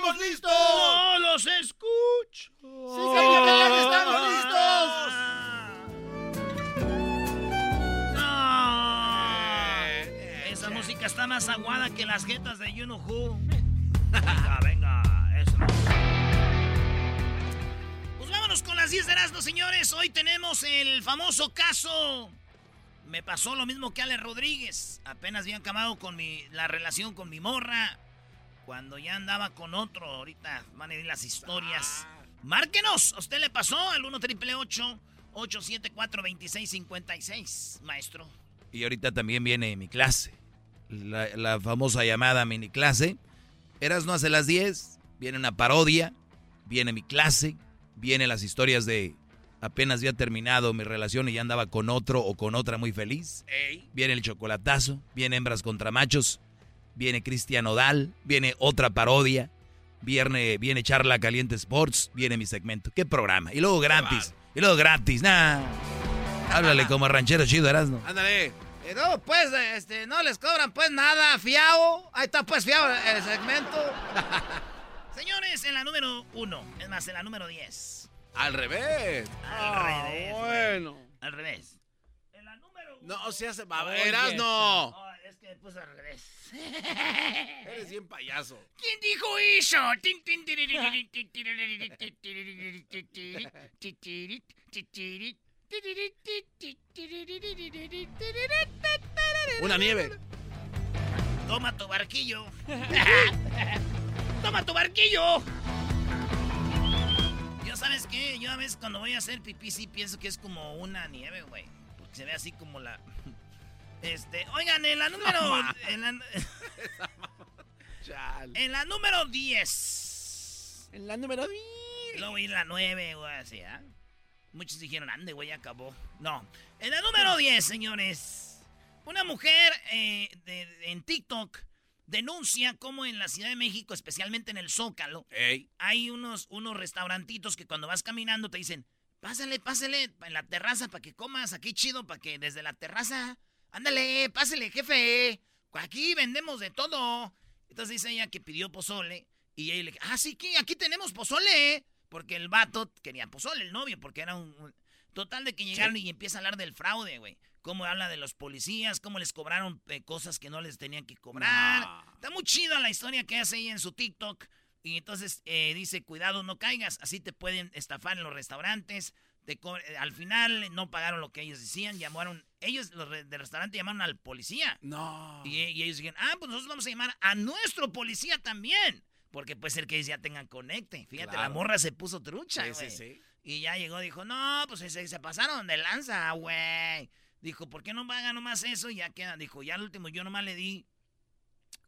estamos listos! ¡No los escucho! ¡Sí, capitán, estamos listos! ¡No! Esa música está más aguada que las jetas de You Know Who. Venga, venga. Eso. Pues vámonos con las 10 de Erasmo, señores. Hoy tenemos el famoso caso. Me pasó lo mismo que Ale Rodríguez. Apenas había acabado con mi, la relación con mi morra. Cuando ya andaba con otro. Ahorita van a ir las historias. Márquenos. ¿A usted le pasó? Al 1 triple 874 2656 maestro. Y ahorita también viene mi clase. La, la famosa llamada mini clase. Eras no hace las 10. Viene una parodia. Viene mi clase. Vienen las historias de apenas había terminado mi relación y ya andaba con otro o con otra muy feliz. Viene el chocolatazo. Viene hembras contra machos. Viene Cristian Odal. Viene otra parodia. Viene, viene Charla Caliente Sports. Viene mi segmento. ¿Qué programa? Y luego gratis. Y luego gratis. Nah. Háblale como ranchero chido, Erasno. Ándale. Eh, no, pues, este, no les cobran pues nada, fiao. Ahí está pues fiao el segmento. Señores, en la número uno, es más, en la número 10. Al revés. Al Ah, revés. Bueno. Al revés. En la número uno. No, o sea, se va. Oh, puse al revés. Eres bien payaso. ¿Quién dijo eso? Una nieve. Toma tu barquillo. Toma tu barquillo. Yo sabes qué, yo a veces cuando voy a hacer pipí sí pienso que es como una nieve, güey. Porque se ve así como la... Este, oigan, en la número... En la, Chale. en la número 10. En la número Luego ir la 9, güey, así, ¿ah? Muchos dijeron, ande, güey, acabó. No. En la número 10, señores. Una mujer eh, de- de- en TikTok denuncia cómo en la Ciudad de México, especialmente en el Zócalo, Ey. hay unos, unos restaurantitos que cuando vas caminando te dicen, pásale, pásale en la terraza para que comas, aquí chido, para que desde la terraza, ándale, pásale, jefe, aquí vendemos de todo. Entonces dice ella que pidió pozole y ella le ah, sí, que aquí tenemos pozole, porque el vato quería pozole, el novio, porque era un... un- Total de que llegaron y empieza a hablar del fraude, güey. Cómo habla de los policías, cómo les cobraron eh, cosas que no les tenían que cobrar. No. Está muy chida la historia que hace ella en su TikTok. Y entonces eh, dice, cuidado, no caigas, así te pueden estafar en los restaurantes. Te eh, al final no pagaron lo que ellos decían, llamaron, ellos los re- del restaurante llamaron al policía. No. Y, y ellos dijeron, ah, pues nosotros vamos a llamar a nuestro policía también. Porque puede ser que ellos ya tengan conecte. Fíjate, la morra se puso trucha, Sí, sí, sí. Y ya llegó, dijo, no, pues se, se pasaron de lanza, güey. Dijo, ¿por qué no pagan nomás eso? Y ya queda. Dijo, ya al último yo nomás le di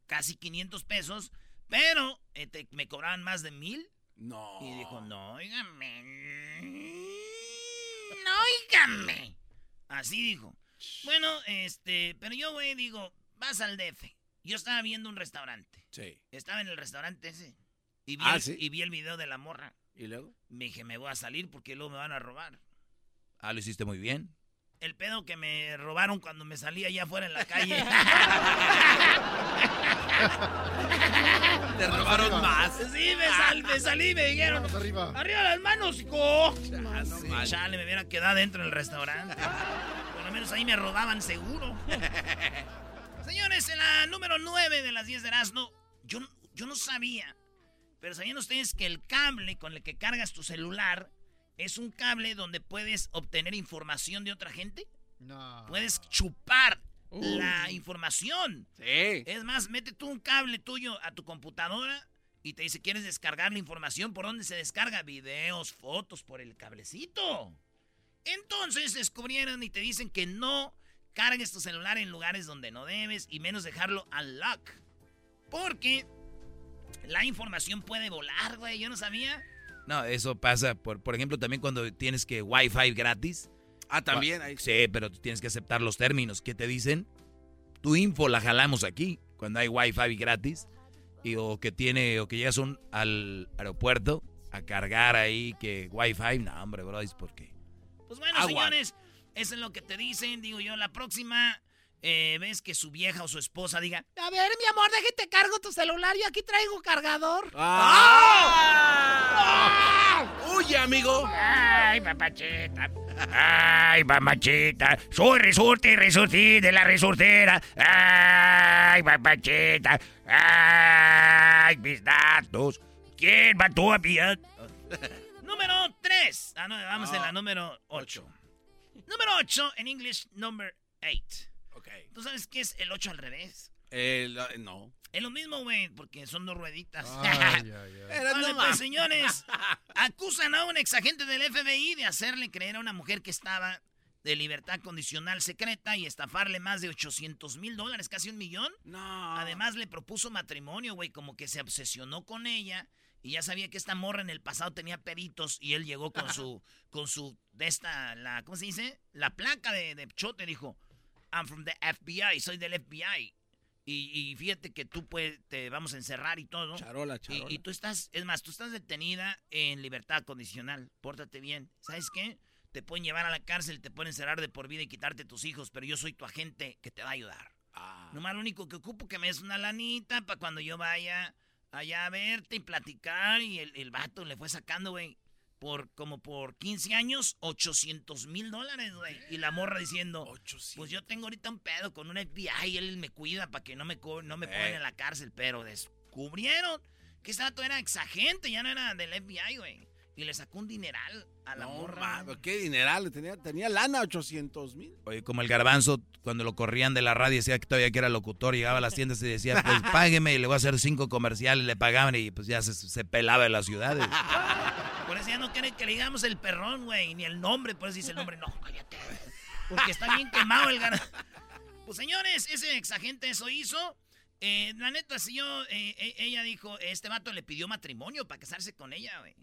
casi 500 pesos, pero eh, te- me cobraban más de mil. No. Y dijo, no, oígame. No, oígame. Así dijo. Bueno, este, pero yo, güey, digo, vas al DF. Yo estaba viendo un restaurante. Sí. Estaba en el restaurante ese. Y vi, Ah, el, ¿sí? y vi el video de la morra. ¿Y luego? Me dije, me voy a salir porque luego me van a robar. Ah, lo hiciste muy bien. El pedo que me robaron cuando me salí allá afuera en la calle. Te robaron más. sí, me, sal- me salí y me dijeron, Manos arriba. arriba las manos, hijo. Ah, no Sí, mal. chale, me hubiera quedado dentro del restaurante. Por lo menos ahí me robaban seguro. Señores, en la número 9 de las 10 de Erasmo, yo, yo no sabía, pero sabían ustedes que el cable con el que cargas tu celular es un cable donde puedes obtener información de otra gente. No. Puedes chupar la información. Sí. Es más, mete tú un cable tuyo a tu computadora y te dice, ¿quieres descargar la información? ¿Por dónde se descarga? Videos, fotos, por el cablecito. Entonces descubrieron y te dicen que no cargues tu celular en lugares donde no debes y menos dejarlo al lock. Porque la información puede volar, güey. Yo no sabía. No, eso pasa, por, por ejemplo, también cuando tienes que Wi-Fi gratis. Ah, también. Ahí. Sí, pero tú tienes que aceptar los términos. ¿Qué te dicen? Tu info la jalamos aquí, cuando hay Wi-Fi gratis. Y, o que tiene, o que llegas un, al aeropuerto a cargar ahí que Wi-Fi. No, hombre, bro, es porque. Pues bueno, Agua. señores, eso es lo que te dicen. Digo yo, la próxima eh, vez que su vieja o su esposa diga, a ver, mi amor, déjate cargo tu celular, yo aquí traigo cargador. ¡Ah! ¡Huye, amigo! Ay, papachita. Ay, mamachita. Soy resorte y resortí de la resortera. Ay, papachita. Ay, mis datos. ¿Quién mató a mi... número 3. Ah, no, vamos en la número 8. Número 8, en inglés, number 8. Ok. ¿Tú sabes qué es el 8 al revés? El, eh, no. Es lo mismo, güey, porque son dos rueditas. Ay, ay, ay. Vale, pues, señores, acusan a un exagente del FBI de hacerle creer a una mujer que estaba de libertad condicional secreta y estafarle más de 800 mil dólares, casi un millón. No. Además, le propuso matrimonio, güey, como que se obsesionó con ella y ya sabía que esta morra en el pasado tenía peritos y él llegó con su, con su, de esta, la, ¿cómo se dice? La placa de, de chote, dijo, I'm from the FBI, soy del FBI. Y, y fíjate que tú pues, te vamos a encerrar y todo. Charola, Y, charola. y tú estás, es más, tú estás detenida en libertad condicional. Pórtate bien. ¿Sabes qué? Te pueden llevar a la cárcel, te pueden encerrar de por vida y quitarte tus hijos, pero yo soy tu agente que te va a ayudar. Ah. Nomás lo único que ocupo que me des una lanita para cuando yo vaya allá a verte y platicar. Y el, el vato le fue sacando, güey, por como por 15 años, 800 mil dólares, güey. Y la morra diciendo, 800. pues yo tengo ahorita un pedo con un FBI y él me cuida para que no me, no me Eh. pongan en la cárcel. Pero descubrieron que ese vato era exagente, ya no era del FBI, güey. Y le sacó un dineral a la No, morra. ma, qué dineral. Tenía, tenía lana, 800 mil. Oye, como el garbanzo, cuando lo corrían de la radio, decía que todavía que era locutor, llegaba a las tiendas y decía, pues págueme y le voy a hacer cinco comerciales, le pagaban y pues ya se, se pelaba en las ciudades. Ya no quieren que le digamos el perrón, güey, ni el nombre. Por eso dice el nombre. No, cállate. Porque está bien quemado el gar... Pues señores, ese exagente eso hizo. Eh, la neta, si yo, eh, eh, ella dijo, este vato le pidió matrimonio para casarse con ella, güey.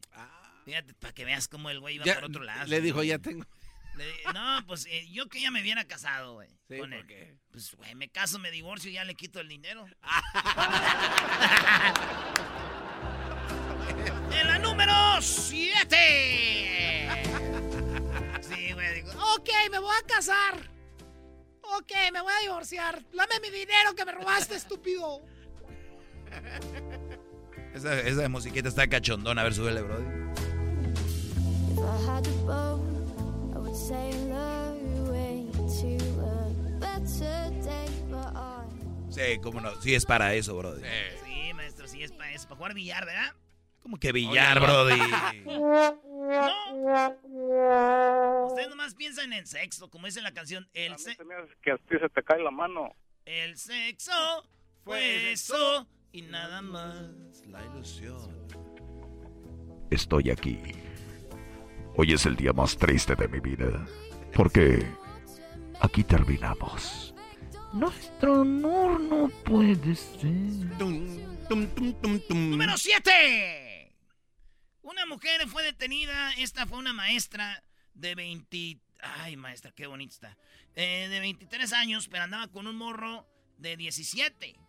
Fíjate, para que veas cómo el güey iba Ya, por otro lado. le dijo, ya tengo. Le no, pues eh, yo que ya me hubiera casado, güey. Sí, con ¿por él. qué? Pues, güey, me caso, me divorcio y ya le quito el dinero. en la número 7. Sí, güey, digo, ok, me voy a casar. Ok, me voy a divorciar. Dame mi dinero que me robaste, estúpido. Esa, esa musiquita está cachondona, a ver, súbele, bro. If I had a boat, I would sail away to a better day, but I Sí, cómo no, sí es para eso, bro. Sí, maestro, sí, es para eso, para jugar billar, ¿verdad? Como que billar, Oye, brody. No. Ustedes nomás piensan en sexo, como dice la canción. El, se- que a ti se te cae la mano. el sexo fue eso y nada más. La ilusión. Estoy aquí. Hoy es el día más triste de mi vida. Porque aquí terminamos. Nuestro amor no puede ser. Número 7. Una mujer fue detenida. Esta fue una maestra de 20. Ay, maestra, qué bonita está. Eh, de 23 años, pero andaba con un morro de 17.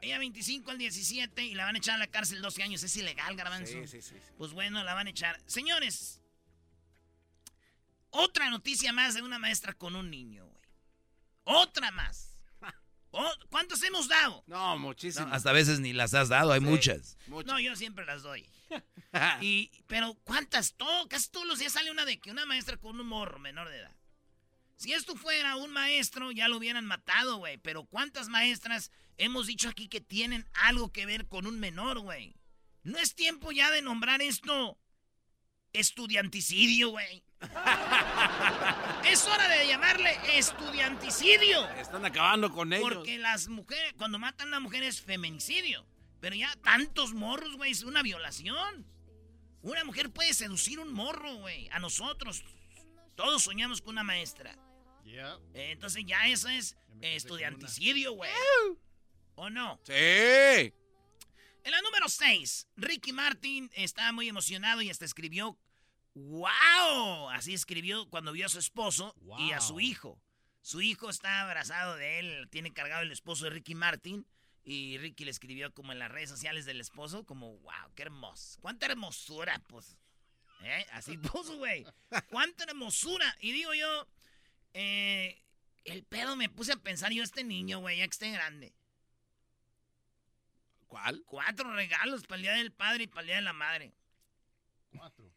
Ella 25 al 17 y la van a echar a la cárcel 12 años. Es ilegal, garbanzo. Sí, sí, sí, sí. Pues bueno, la van a echar. Señores, otra noticia más de una maestra con un niño, güey. Otra más. Oh, ¿Cuántos hemos dado? No, muchísimo. No, hasta a veces ni las has dado, hay Sí. muchas. No, yo siempre las doy. y, pero ¿cuántas? Todo, casi todos los días sale una de que una maestra con un morro menor de edad. Si esto fuera un maestro, ya lo hubieran matado, güey. Pero ¿cuántas maestras hemos dicho aquí que tienen algo que ver con un menor, güey? No es tiempo ya de nombrar esto estudianticidio, güey. es hora de llamarle estudianticidio. Están acabando con ellos. Porque las mujeres, cuando matan a una mujer es feminicidio. Pero ya tantos morros, güey, es una violación. Una mujer puede seducir un morro, güey. A nosotros. Todos soñamos con una maestra. Eh, entonces ya eso es eh, estudianticidio, güey. ¿O no? Sí. En la número 6, Ricky Martin está muy emocionado y hasta escribió ¡Wow! Así escribió cuando vio a su esposo y a su hijo. Su hijo está abrazado de él, tiene cargado el esposo de Ricky Martin. Y Ricky le escribió como en las redes sociales del esposo, como, wow, qué hermoso. Cuánta hermosura, pues. ¿Eh? Así puso, güey. Cuánta hermosura. Y digo yo, eh, el pedo me puse a pensar yo, este niño, güey, ya que esté grande. ¿Cuál? Cuatro regalos para el Día del Padre y para el Día de la Madre. Cuatro.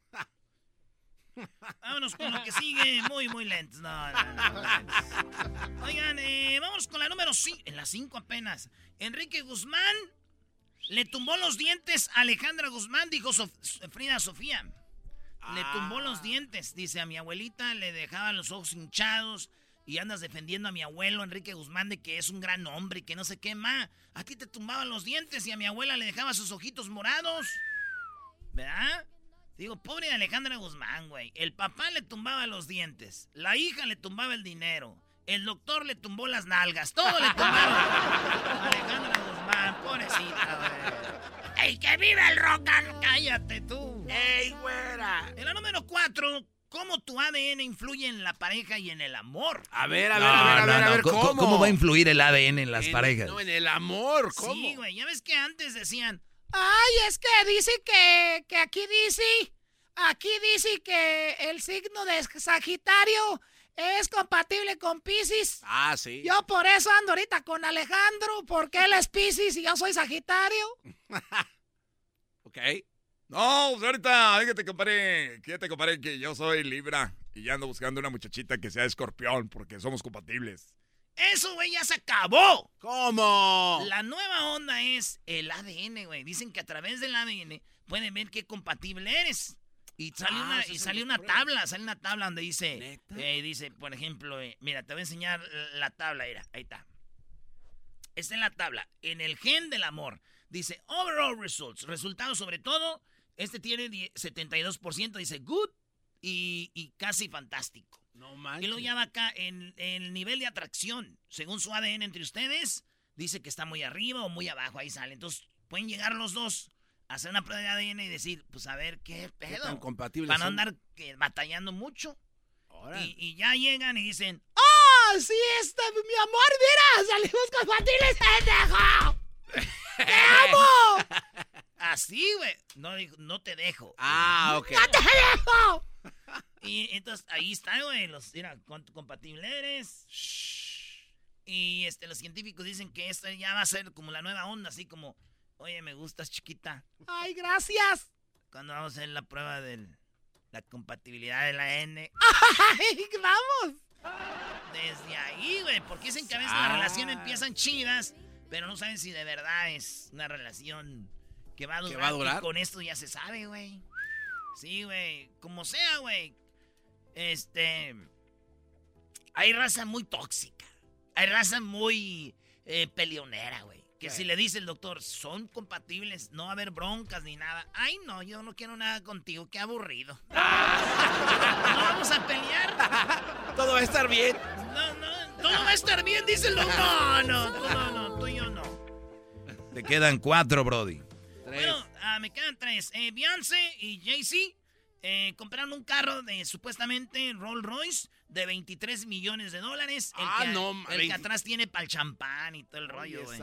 Vámonos con lo que sigue. Muy, muy lentos. No, no, no. Oigan, eh, vamos con la número 5. En la 5 apenas. Enrique Guzmán le tumbó los dientes a Alejandra Guzmán, dijo Sof- Frida Sofía. Le tumbó los dientes. Dice, a mi abuelita le dejaba los ojos hinchados y andas defendiendo a mi abuelo Enrique Guzmán de que es un gran hombre y que no sé qué más. A ti te tumbaban los dientes y a mi abuela le dejaba sus ojitos morados. ¿Verdad? Digo, pobre de Alejandra Guzmán, güey. El papá le tumbaba los dientes. La hija le tumbaba el dinero. El doctor le tumbó las nalgas. Todo le tumbaron. a Alejandra Guzmán, pobrecita, güey. ¡Ey, que vive el rock and... ¡Cállate tú! ¡Ey, güera! En la número 4, ¿cómo tu ADN influye en la pareja y en el amor? A ver, a No, ver, a ver, a no, ver, a no, ver, ¿cómo- ¿cómo? ¿Cómo va a influir el ADN en las En- parejas? No, en el amor, ¿cómo? Sí, güey. Ya ves que antes decían, ay, es que dice que, que aquí dice, aquí dice que el signo de Sagitario es compatible con Pisces. Ah, sí. Yo por eso ando ahorita con Alejandro, porque él es Pisces y yo soy Sagitario. Ok. No, pues ahorita, compadre, que te compadre que yo soy Libra y ya ando buscando una muchachita que sea escorpión porque somos compatibles. Eso, güey, ya se acabó. ¿Cómo? La nueva onda es el ADN, güey. Dicen que a través del ADN pueden ver qué compatible eres. Y sale Ah, una, y sale una pruebas. tabla, sale una tabla donde dice, eh, dice, por ejemplo, eh, mira, te voy a enseñar la tabla, mira, ahí está. Está en la tabla, en el gen del amor. Dice, overall results, resultados sobre todo, este tiene die- 72%, dice good y, y casi fantástico. No Y manches. luego ya va acá en el nivel de atracción. Según su ADN entre ustedes, dice que está muy arriba o muy abajo. Ahí sale. Entonces, pueden llegar los dos a hacer una prueba de ADN y decir, pues a ver qué ¿Qué pedo. tan compatibles Para no son? andar que, batallando mucho. Y, y ya llegan y dicen, ¡Oh, sí, este, mi amor, mira! ¡Salimos compatibles, pendejo! ¡Te amo! Así, güey. No, no te dejo. Ah, ok. ¡No te dejo! Y entonces ahí está, güey. Los, mira, con- compatible eres. Y este, los científicos dicen que esto ya va a ser como la nueva onda, así como, oye, me gustas chiquita. Ay, gracias. Cuando vamos a hacer la prueba de la compatibilidad de la N. ¡Ay, vamos! Desde ahí, güey, porque dicen que a veces las Ah. relaciones empiezan chidas, pero no saben si de verdad es una relación que va a durar. va a durar? Y con esto ya se sabe, güey. Sí, güey. Como sea, güey. Este. Hay raza muy tóxica. Hay raza muy eh, peleonera, güey. Que si le dice el doctor, son compatibles, no va a haber broncas ni nada. Ay, no, yo no quiero nada contigo, qué aburrido. no vamos a pelear. Todo va a estar bien. No, no, todo va a estar bien, dice el doctor. No, no, tú no, no, tú y yo no. Te quedan cuatro, Brody. Bueno, ah, me quedan tres. Eh, Beyoncé y Jay-Z eh, compraron un carro de supuestamente Rolls Royce de 23 millones de dólares. El Ah, que, no, El que 20. atrás tiene pa'l champán y todo el rollo, güey.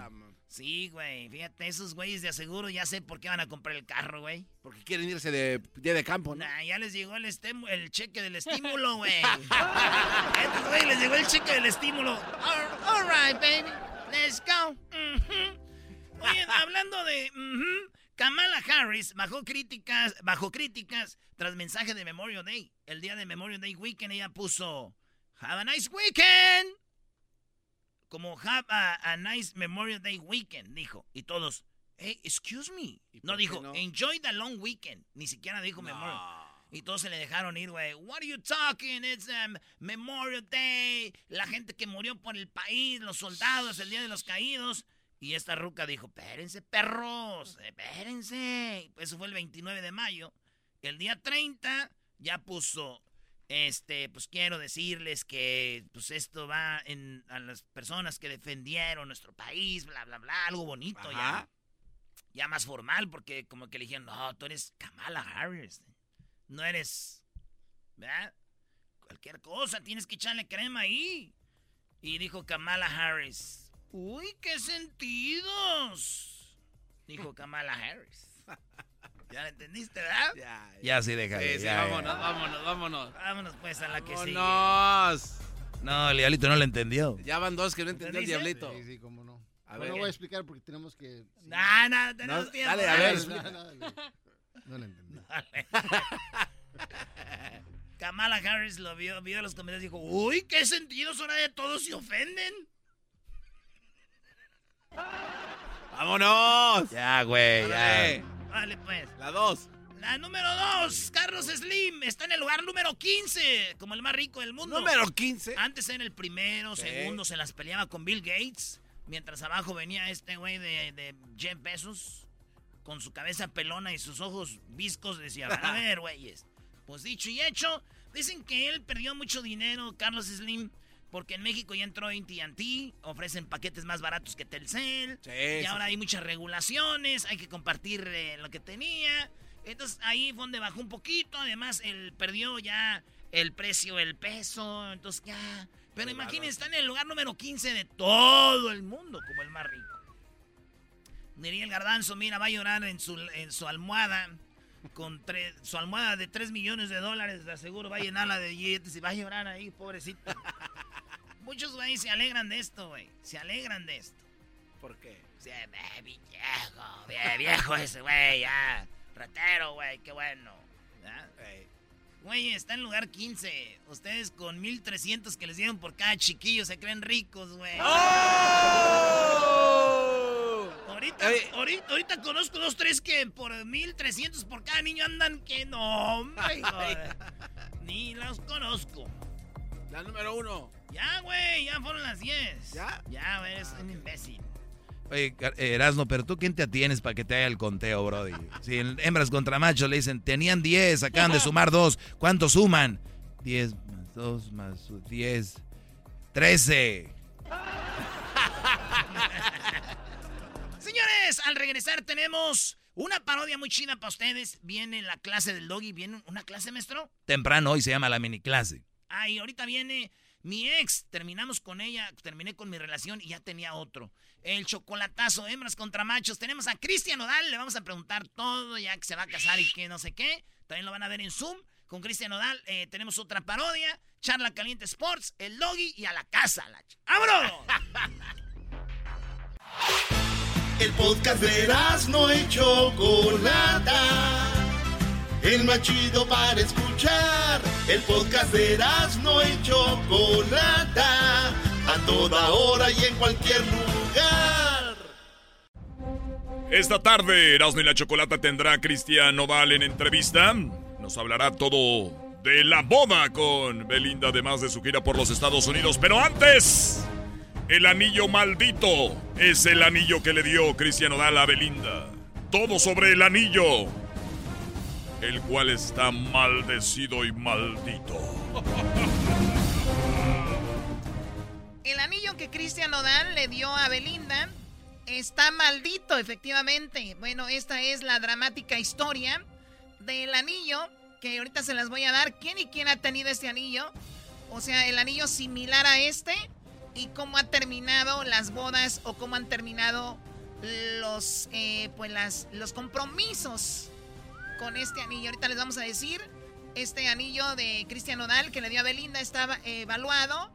Sí, güey. Fíjate, esos güeyes de aseguro ya sé por qué van a comprar el carro, güey. Porque quieren irse de día de campo, ¿no? Nah, ya les llegó el, cheque del estímulo, güey. A estos güeyes les llegó el cheque del estímulo. All, all right, baby. Let's go. Ujú. Oye, hablando de... ujú, Kamala Harris bajó críticas, bajo críticas tras mensaje de Memorial Day. El día de Memorial Day Weekend ella puso... Have a nice weekend. Como have a, a nice Memorial Day weekend, dijo. Y todos... Hey, excuse me. ¿Y No dijo, no? enjoy the long weekend. Ni siquiera dijo Memorial. Y todos se le dejaron ir, güey. What are you talking? It's um, Memorial Day. La gente que murió por el país, los soldados, el Día de los Caídos. Y esta ruca dijo, espérense, perros, espérense. Eso fue el 29 de mayo. El día 30 ya puso, este, pues quiero decirles que pues esto va en, a las personas que defendieron nuestro país, bla, bla, bla, algo bonito ya. Ya más formal, porque como que le dijeron, no, tú eres Kamala Harris. No eres, ¿verdad? Cualquier cosa, tienes que echarle crema ahí. Y dijo Kamala Harris, uy, qué sentidos. Dijo Kamala Harris. ¿Ya lo entendiste, verdad? Ya, Ya sí, déjale. Sí, sí, ya, vámonos, ya. vámonos, vámonos. Vámonos pues a la que sigue. Vámonos. No, el diablito no lo entendió. Ya van dos que no entendió el diablito. Sí, sí, cómo no. A No ver. lo voy a explicar porque tenemos que... sí. No, no, tenemos No, tiempo. dale, a ver, No, explica. no, no, no lo entendí. Kamala Harris lo vio, vio los comentarios y dijo, uy, qué sentidos ahora de todos se ofenden. ¡Vámonos! Ya, güey, ya. Vale, pues. La dos. La número dos, Carlos Slim, está en el lugar número 15, como el más rico del mundo. Número 15. Antes era el primero, Sí. segundo, se las peleaba con Bill Gates. Mientras abajo venía este güey de, de Jeff Bezos, con su cabeza pelona y sus ojos viscos, decía, a ver, güeyes. Pues dicho y hecho, dicen que él perdió mucho dinero, Carlos Slim, porque en México ya entró AT&T, ofrecen paquetes más baratos que Telcel, Sí, y sí, ahora hay muchas regulaciones, hay que compartir eh, lo que tenía. Entonces ahí fue donde bajó un poquito, además él perdió ya el precio, el peso, entonces ya... Pero imagínense, está en el lugar número 15 de todo el mundo como el más rico. Diría el garbanzo, mira, va a llorar en su, en su almohada, con tre- su almohada de 3 millones de dólares, de seguro va a llenarla de billetes y va a llorar ahí, pobrecito. Muchos güeyes se alegran de esto, güey, se alegran de esto. ¿Por qué? Sí, viejo, viejo ese güey, ya. Ratero, güey, qué bueno. Güey, está en lugar 15. Ustedes con 1300 que les dieron por cada chiquillo se creen ricos, güey. Ahorita, Oye. ahorita, ahorita conozco dos, tres que por 1300 por cada niño andan que no, hombre. Ni los conozco. La número uno. Ya, güey, ya fueron las 10. ¿Ya? Ya, güey, eres un imbécil. Oye, eh, Erasmo, pero tú quién te atienes para que te haga el conteo, Brody. Si en hembras contra machos le dicen, tenían 10, acaban de sumar 2, ¿cuánto suman? 10 más 2 más 10, 13. Señores, al regresar tenemos una parodia muy chida para ustedes. Viene la clase del doggy. ¿Viene una clase, maestro? Temprano hoy se llama la mini clase. Ah, y ahorita viene mi ex. Terminamos con ella, terminé con mi relación y ya tenía otro. El chocolatazo, hembras contra machos. Tenemos a Cristian Odal. Le vamos a preguntar todo ya que se va a casar y que no sé qué. También lo van a ver en Zoom. Con Cristian Odal eh, tenemos otra parodia. Charla Caliente Sports, el doggy y a la casa. La ¡Vámonos! El podcast de no y Chocolata. El más chido para escuchar. El podcast de no y Chocolata. A toda hora y en cualquier lugar. Esta tarde, Erasmo y la Chocolata tendrá a Cristian Nodal en entrevista. Nos hablará todo de la boda con Belinda, además de su gira por los Estados Unidos. Pero antes, El anillo maldito es el anillo que le dio Cristian Odal a Belinda. Todo sobre el anillo, el cual está maldecido y maldito. El anillo que Cristian Nodal le dio a Belinda está maldito, efectivamente. Bueno, esta es la dramática historia del anillo que ahorita se las voy a dar. ¿Quién y quién ha tenido este anillo? O sea, el anillo similar a este y cómo ha terminado las bodas o cómo han terminado los, eh, pues las, los compromisos con este anillo. Ahorita les vamos a decir, este anillo de Cristian Nodal que le dio a Belinda estaba evaluado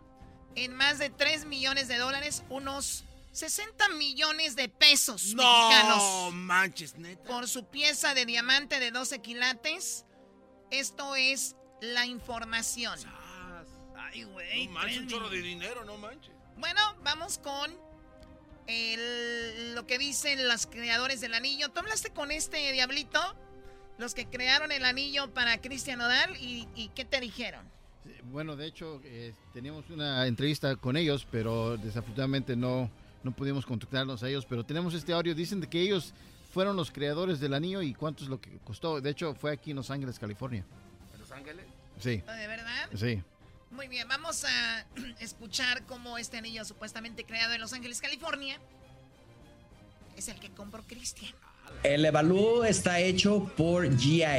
en más de 3 millones de dólares, unos 60 millones de pesos No mexicanos. manches, neta. Por su pieza de diamante de 12 quilates. Esto es la información. Ay, güey. No manches, un chorro de dinero, no manches. Bueno, vamos con el- lo que dicen los creadores del anillo. ¿Tú hablaste con este diablito? Los que crearon el anillo para Cristian Odal y, y ¿qué te dijeron? Bueno, de hecho, eh, teníamos una entrevista con ellos, pero desafortunadamente no, no pudimos contactarnos a ellos. Pero tenemos este audio, dicen de que ellos fueron los creadores del anillo y cuánto es lo que costó. De hecho, fue aquí en Los Ángeles, California. ¿En Los Ángeles? Sí, ¿De verdad? sí. Muy bien, vamos a escuchar cómo este anillo supuestamente creado en Los Ángeles, California, es el que compró Cristian. El Evalúo está hecho por GIA,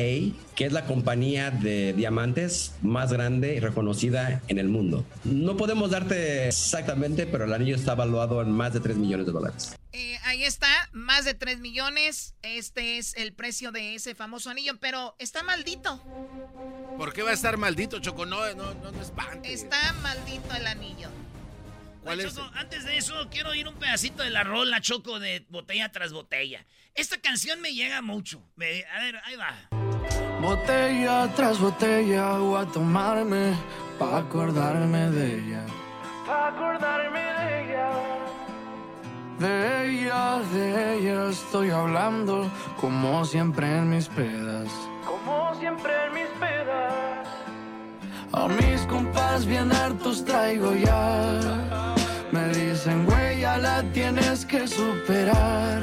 que es la compañía de diamantes más grande y reconocida en el mundo. No podemos darte exactamente, pero el anillo está evaluado en más de 3 millones de dólares. Eh, ahí está, más de 3 millones. Este es el precio de ese famoso anillo, pero está maldito. ¿Por qué va a estar maldito, Choco? No, no, no, no espante. Está maldito el anillo. ¿Cuál Oye, es? Choco, Antes de eso, quiero oír un pedacito de la rola Choco de botella tras botella. Esta canción me llega mucho. Me- a ver, ahí va. Botella tras botella voy a tomarme pa' acordarme de ella. Pa' acordarme de ella. De ella, de ella estoy hablando como siempre en mis pedas. Como siempre en mis pedas. A mis compas bien hartos traigo ya. Me dicen, güey, ya la tienes que superar.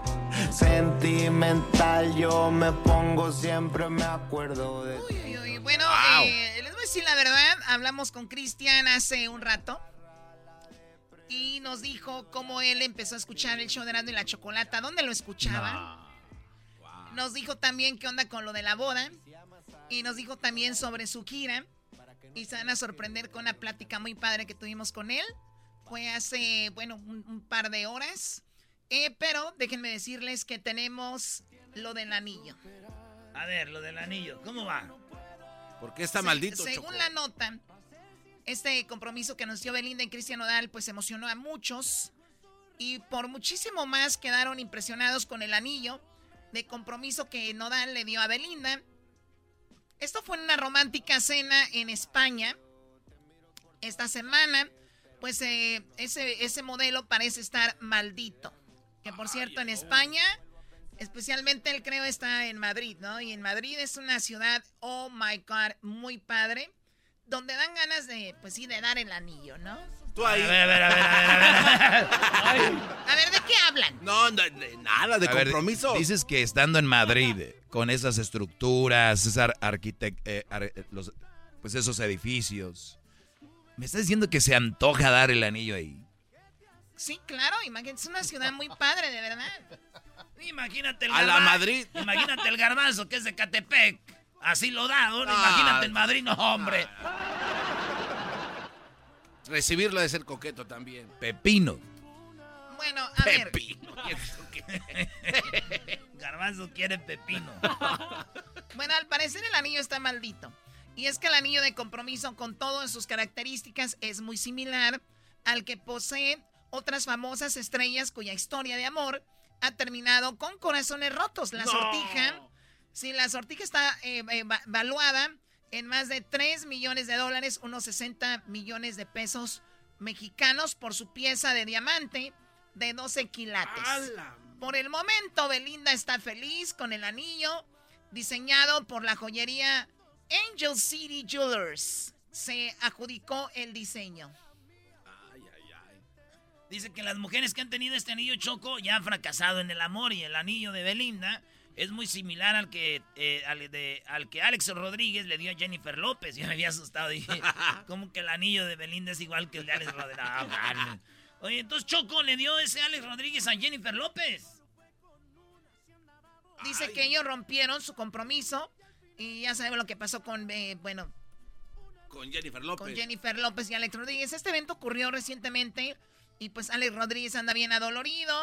Sentimental yo me pongo, siempre me acuerdo de ti. Uy, uy, Bueno, eh, les voy a decir la verdad. Hablamos con Cristian hace un rato. Y nos dijo cómo él empezó a escuchar el show de Erasmo y la Chocolata. ¿Dónde lo escuchaba? Nos dijo también qué onda con lo de la boda. Y nos dijo también sobre su gira. Y se van a sorprender con una plática muy padre que tuvimos con él. Fue hace, bueno, un, un par de horas. Eh, pero déjenme decirles que tenemos lo del anillo. A ver, lo del anillo, ¿cómo va? ¿Por qué está Se- maldito, Según Choco? la nota, este compromiso que anunció Belinda y Cristian Odal, pues emocionó a muchos. Y por muchísimo más quedaron impresionados con el anillo de compromiso que Nodal le dio a Belinda. Esto fue en una romántica cena en España. Esta semana, pues eh, ese, ese modelo parece estar maldito. Que por cierto, en España, especialmente él creo está en Madrid, ¿no? Y en Madrid es una ciudad, oh my God, muy padre. Donde dan ganas de, pues sí, de dar el anillo, ¿no? Tú ahí. A ver, a ver, a ver, a ver, a ver. A ver, ¿de qué hablan? No, no, de nada de A ver, compromiso. dices que estando en Madrid, con esas estructuras, esas arquitect- eh, ar- eh, los, pues esos edificios, ¿me estás diciendo que se antoja dar el anillo ahí? Sí, claro, imagínate, es una ciudad muy padre, de verdad. Imagínate el A la Madrid. Imagínate el garbanzo que es de Catepec. Así lo da, ¿no? Ah. Imagínate en Madrid, no, hombre. Recibirlo de ser coqueto también. Pepino. Bueno, a ver. Pepino. Garbanzo quiere pepino. Bueno, al parecer el anillo está maldito. Y es que el anillo de compromiso con todas sus características es muy similar al que poseen otras famosas estrellas cuya historia de amor ha terminado con corazones rotos. La sortija, sí, la sortija está eh, eh, valuada en más de 3 millones de dólares, unos 60 millones de pesos mexicanos por su pieza de diamante de 12 quilates. Por el momento, Belinda está feliz con el anillo diseñado por la joyería Angel City Jewelers. Se adjudicó el diseño. Dice que las mujeres que han tenido este anillo choco ya han fracasado en el amor y el anillo de Belinda es muy similar al que eh, al, que Alex Rodríguez le dio a Jennifer López. Yo me había asustado. Dije, ¿cómo que el anillo de Belinda es igual que el de Alex Rodríguez? Oye, entonces Choco le dio ese Alex Rodríguez a Jennifer López. Dice que ellos rompieron su compromiso y ya sabemos lo que pasó con, eh, bueno... Con Jennifer López. Con Jennifer López y Alex Rodríguez. Este evento ocurrió recientemente y pues Alex Rodríguez anda bien adolorido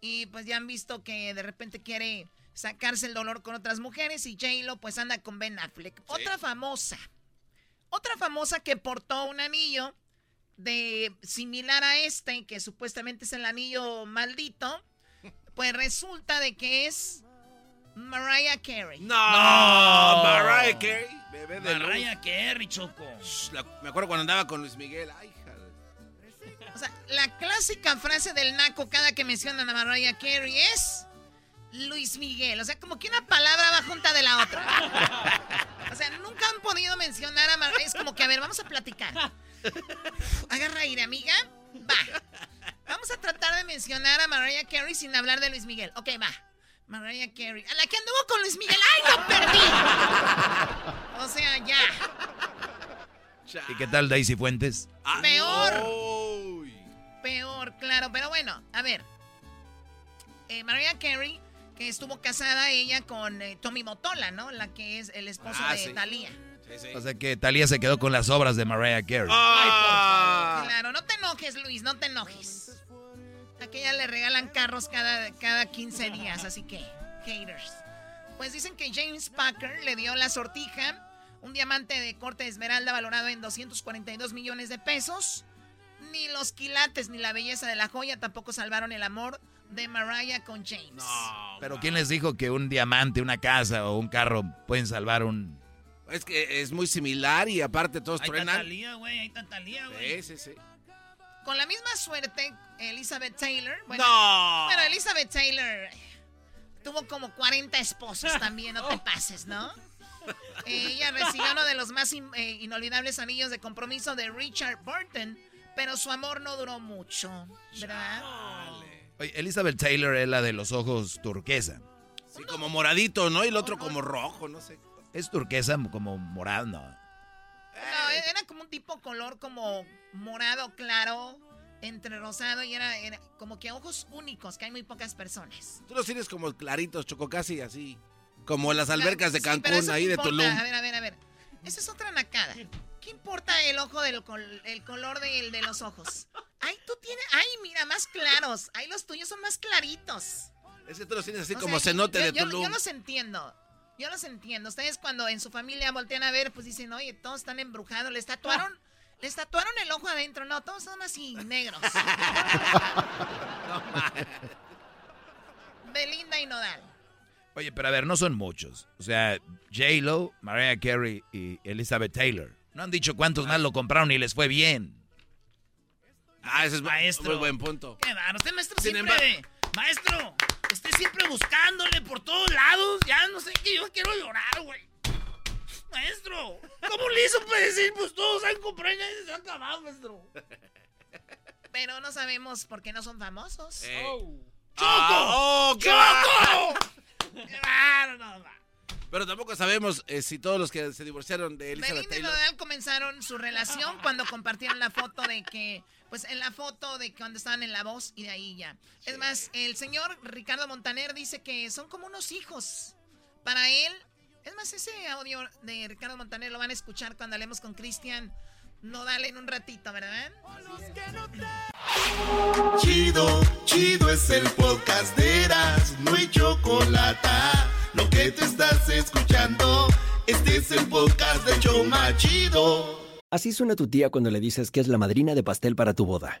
y pues ya han visto que de repente quiere sacarse el dolor con otras mujeres y J-Lo pues anda con Ben Affleck. Otra famosa. Otra famosa que portó un anillo de similar a este, que supuestamente es el anillo maldito, pues resulta de que es Mariah Carey. No, Mariah Carey, bebé de Mariah Carey, Choco. me acuerdo cuando andaba con Luis Miguel. Ay, o sea, la clásica frase del naco cada que mencionan a Mariah Carey es Luis Miguel. O sea, como que una palabra va junta de la otra. O sea, nunca han podido mencionar a Mariah. Es como que, a ver, vamos a platicar. Agarra aire, amiga. Va. Vamos a tratar de mencionar a Mariah Carey sin hablar de Luis Miguel. Ok, va. Mariah Carey. A la que anduvo con Luis Miguel. ¡Ay, lo perdí! O sea, ya. ¿Y qué tal Daisy Fuentes? Peor. Peor, claro. Pero bueno, a ver. Eh, Mariah Carey, que estuvo casada ella con eh, Tommy Motola, ¿no? La que es el esposo ah, de Thalía. O sea que Talía se quedó con las obras de Mariah Carey. Ah. Claro, no te enojes, Luis, no te enojes. Aquella le regalan carros cada, cada 15 días, así que, haters. Pues dicen que James Packer le dio la sortija, un diamante de corte esmeralda valorado en 242 millones de pesos. Ni los quilates ni la belleza de la joya tampoco salvaron el amor de Mariah con James. Pero ¿quién les dijo que un diamante, una casa o un carro pueden salvar un es que es muy similar y aparte todos hay truenan. Hay güey, hay tanta güey. Sí, sí, sí. Con la misma suerte, Elizabeth Taylor. Bueno, no. Bueno, Elizabeth Taylor tuvo como 40 esposos también, no te pases, ¿no? Ella recibió uno de los más eh, inolvidables anillos de compromiso de Richard Burton, pero su amor no duró mucho, ¿verdad? Oye, Elizabeth Taylor es la de los ojos turquesa. Sí, como moradito, ¿no? Y el otro como rojo, no sé. Es turquesa como morado, ¿no? No, era como un tipo color como morado claro, entre rosado y era, como que ojos únicos, que hay muy pocas personas. Tú los tienes como claritos, choco casi así. Como las albercas de Cancún, ahí de Tulum. A ver, a ver, a ver. Esa es otra nacada. ¿Qué importa el ojo del el color de, de los ojos? Ay, tú tienes. Ay, mira, más claros. Ay, los tuyos son más claritos. Es que tú los tienes así como cenote de Tulum. Yo los entiendo. Yo los entiendo. Ustedes cuando en su familia voltean a ver, pues dicen, oye, todos están embrujados. Le tatuaron, les tatuaron el ojo adentro. No, todos son así negros. Belinda y Nodal. Oye, pero a ver, no son muchos. O sea, J-Lo, Mariah Carey y Elizabeth Taylor. No han dicho cuántos más lo compraron y les fue bien. Ah, ese es maestro. Muy buen punto. Qué Usted, maestro, siempre... Maestro, Esté siempre buscándole por todos lados. Ya no sé qué, yo quiero llorar, güey. Maestro, ¿cómo le hizo para decir, pues todos han comprado y se han acabado, maestro? Pero no sabemos por qué no son famosos. Eh. Oh. ¡Choco! Ah, ¡Choco! Claro, no, Pero tampoco sabemos eh, si todos los que se divorciaron de Elizabeth Belinda y Nodal comenzaron su relación cuando compartieron la foto de que pues en la foto de cuando estaban en La Voz y de ahí ya. Es más, el señor Ricardo Montaner dice que son como unos hijos. Para él, es más, ese audio de Ricardo Montaner lo van a escuchar cuando hablemos con Cristian dale en un ratito, ¿verdad? Chido, chido es el podcast de Eras, no hay chocolate. Lo que te estás escuchando, este es el podcast de Choma Chido. Así suena tu tía cuando le dices que es la madrina de pastel para tu boda.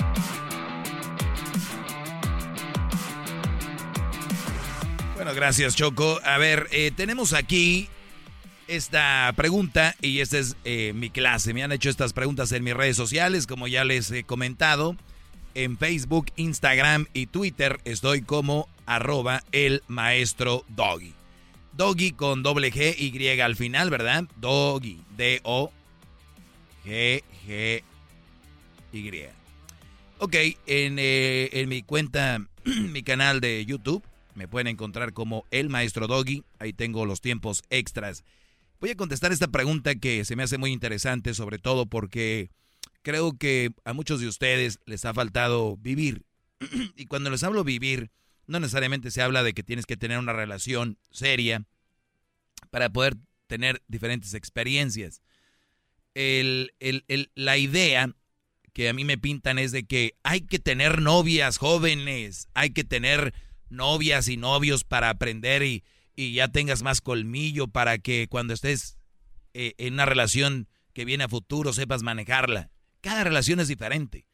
Gracias Choco. A ver, eh, tenemos aquí esta pregunta y esta es eh, mi clase. Me han hecho estas preguntas en mis redes sociales, como ya les he comentado. En Facebook, Instagram y Twitter estoy como arroba el maestro Doggy. Doggy con doble G Y al final, ¿verdad? Doggy. D-O-G-G-Y. Ok, en, eh, en mi cuenta, mi canal de YouTube, me pueden encontrar como el maestro Doggy. Ahí tengo los tiempos extras. Voy a contestar esta pregunta que se me hace muy interesante, sobre todo porque creo que a muchos de ustedes les ha faltado vivir. y cuando les hablo vivir, no necesariamente se habla de que tienes que tener una relación seria para poder tener diferentes experiencias. La idea que a mí me pintan es de que hay que tener novias jóvenes, hay que tener novias y novios para aprender y, y ya tengas más colmillo para que cuando estés eh, en una relación que viene a futuro sepas manejarla. Cada relación es diferente.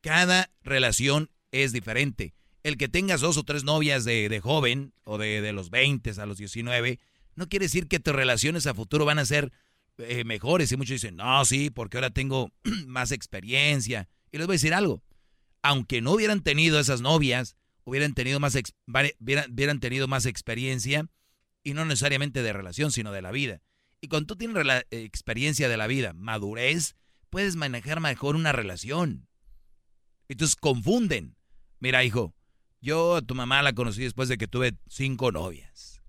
Cada relación es diferente. El que tengas dos o tres novias de, de joven o de, de, los 20 a los 19, no quiere decir que tus relaciones a futuro van a ser eh, mejores. Y muchos dicen, no, sí, porque ahora tengo más experiencia. Y les voy a decir algo. Aunque no hubieran tenido esas novias, hubieran tenido más, tenido más experiencia, y no necesariamente de relación, sino de la vida. Y cuando tú tienes experiencia de la vida, madurez, puedes manejar mejor una relación. Entonces confunden. Mira, hijo, yo a tu mamá la conocí después de que tuve cinco novias.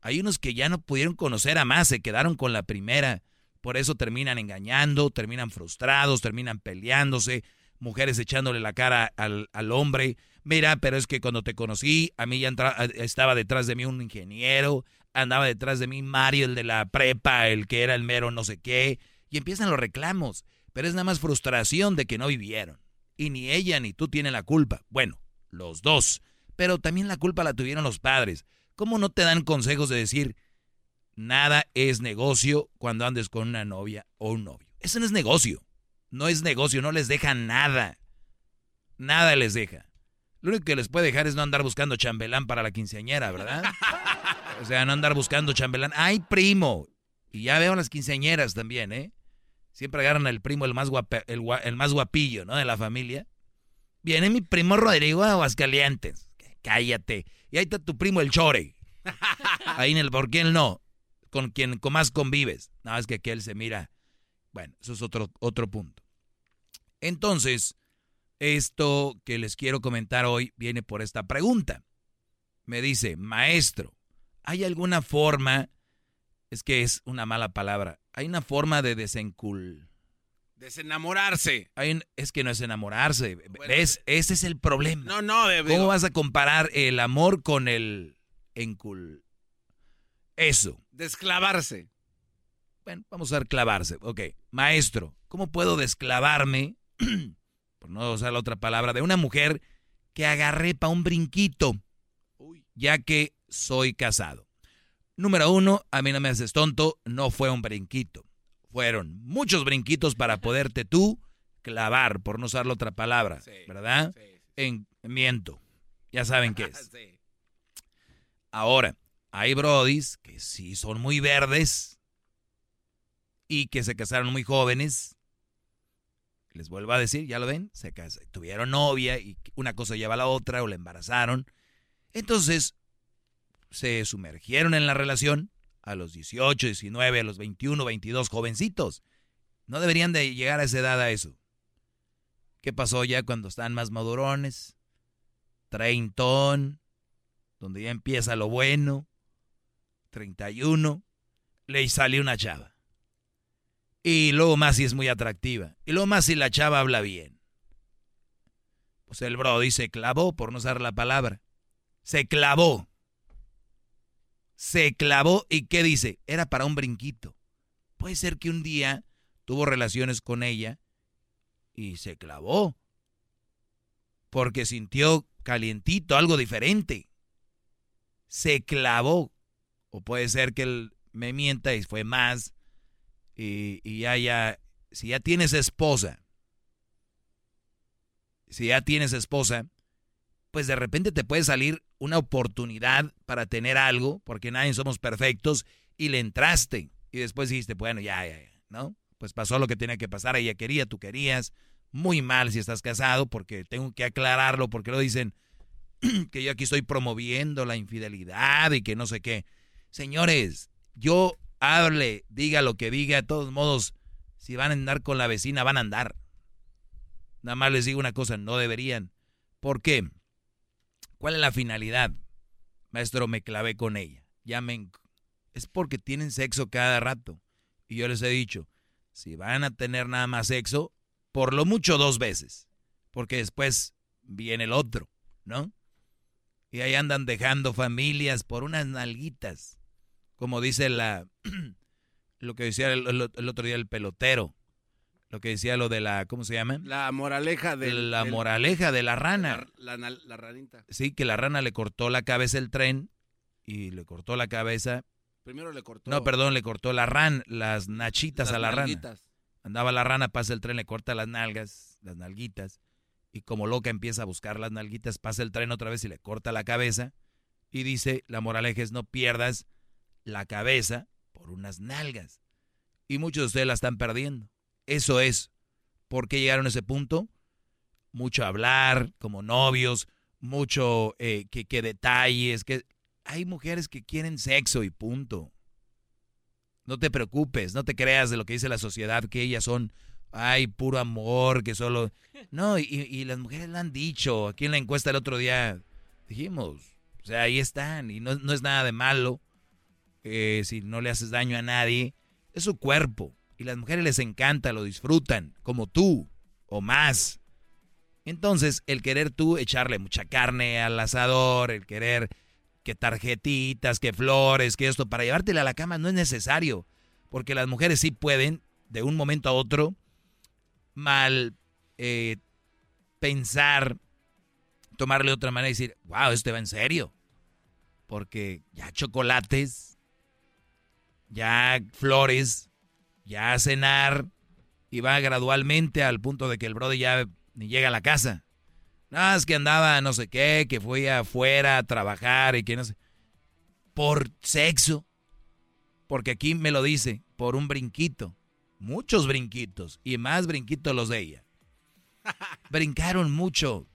Hay unos que ya no pudieron conocer a más, se quedaron con la primera. Por eso terminan engañando, terminan frustrados, terminan peleándose, mujeres echándole la cara al, al hombre. Mira, pero es que cuando te conocí, a mí ya estaba detrás de mí un ingeniero, andaba detrás de mí Mario, el de la prepa, el que era el mero no sé qué, y empiezan los reclamos. Pero es nada más frustración de que no vivieron. Y ni ella ni tú tienen la culpa. Bueno, los dos. Pero también la culpa la tuvieron los padres. ¿Cómo no te dan consejos de decir, nada es negocio cuando andes con una novia o un novio? Eso no es negocio. No es negocio, no les deja nada. Nada les deja. Lo único que les puede dejar es no andar buscando chambelán para la quinceañera, ¿verdad? o sea, no andar buscando chambelán. ¡Ay, primo! Y ya veo las quinceañeras también, ¿eh? Siempre agarran al primo el más, el, el, más guapillo, ¿no? De la familia. Viene mi primo Rodrigo de Aguascalientes. Cállate. Y ahí está tu primo el Chore. Ahí en el por qué él no. Con quien con más convives. Nada más que aquel se mira. Bueno, eso es otro, otro punto. Entonces, esto que les quiero comentar hoy viene por esta pregunta. Me dice, maestro, ¿hay alguna forma? Es que es una mala palabra. Hay una forma de desencul... Desenamorarse. Hay un... es que no es enamorarse. Bueno, ¿Ves? Ese es el problema. No, no. De, ¿Cómo vas a comparar el amor con el encul... Eso. Desclavarse. Bueno, vamos a ver clavarse. Ok. Maestro, ¿cómo puedo desclavarme, por no usar la otra palabra, de una mujer que agarré para un brinquito, ya que soy casado? Número uno, a mí no me haces tonto, no fue un brinquito. Fueron muchos brinquitos para poderte tú clavar, por no usar la otra palabra, sí, ¿verdad? Sí, sí. En miento. Ya saben qué es. Ahora, hay brodis que sí son muy verdes y que se casaron muy jóvenes. Les vuelvo a decir, ya lo ven, se casaron, tuvieron novia y una cosa lleva a la otra o la embarazaron. Entonces, se sumergieron en la relación a los 18, 19, a los 21, 22, jovencitos. No deberían de llegar a esa edad a eso. ¿Qué pasó ya cuando están más madurones? Treintón, donde ya empieza lo bueno. 31, le sale una chava. Y luego más si es muy atractiva. Y luego más si la chava habla bien. Pues el Brody se clavó, por no usar la palabra. Se clavó. Se clavó y ¿qué dice? Era para un brinquito. Puede ser que un día tuvo relaciones con ella y se clavó. Porque sintió calientito, algo diferente. Se clavó. O puede ser que él me mienta y fue más. Y, y ya, ya, si ya tienes esposa, si ya tienes esposa, pues de repente te puede salir una oportunidad para tener algo, porque nadie somos perfectos, y le entraste. Y después dijiste, bueno, ya, ya, ya, ¿no? Pues pasó lo que tenía que pasar, ella quería, tú querías. Muy mal si estás casado, porque tengo que aclararlo, porque lo dicen que yo aquí estoy promoviendo la infidelidad y que no sé qué. Señores, yo hable, diga lo que diga, de todos modos, si van a andar con la vecina, van a andar. Nada más les digo una cosa, no deberían. ¿Por qué? ¿Cuál es la finalidad? Maestro, me clavé con ella. Ya me... Es porque tienen sexo cada rato. Y yo les he dicho, si van a tener nada más sexo, por lo mucho dos veces. Porque después viene el otro, ¿no? Y ahí andan dejando familias por unas nalguitas. Como dice la... lo que decía el, el- el otro día el pelotero. Lo que decía lo de la... ¿Cómo se llama? La moraleja de la moraleja de la rana. La, la, la ranita. Sí, que la rana le cortó la cabeza el tren y le cortó la cabeza. Primero le cortó. No, perdón, le cortó la ran, las nachitas Las a la nalguitas. rana. Andaba la rana, pasa el tren, le corta las nalgas, las nalguitas. Y como loca empieza a buscar las nalguitas, pasa el tren otra vez y le corta la cabeza. Y dice, la moraleja es no pierdas la cabeza por unas nalgas. Y muchos de ustedes la están perdiendo. Eso es. ¿Por qué llegaron a ese punto? Mucho hablar, como novios, mucho eh, que, que detalles, que hay mujeres que quieren sexo y punto. No te preocupes, no te creas de lo que dice la sociedad, que ellas son, ay, puro amor, que solo... No, y, las mujeres lo han dicho. Aquí en la encuesta el otro día dijimos, o sea, ahí están, y no, no es nada de malo, eh, si no le haces daño a nadie, es su cuerpo. Y las mujeres les encanta, lo disfrutan, como tú, o más. Entonces, el querer tú echarle mucha carne al asador, el querer que tarjetitas, que flores, que esto, para llevártela a la cama no es necesario. Porque las mujeres sí pueden, de un momento a otro, mal eh, pensar, tomarle otra manera y decir, wow, esto va en serio. Porque ya chocolates, ya flores, ya cenar, y va gradualmente al punto de que el brother ya ni llega a la casa. No, es que andaba no sé qué, que fui afuera a trabajar y que no sé. Por sexo. Porque aquí me lo dice, por un brinquito. Muchos brinquitos. Y más brinquitos los de ella. Brincaron mucho.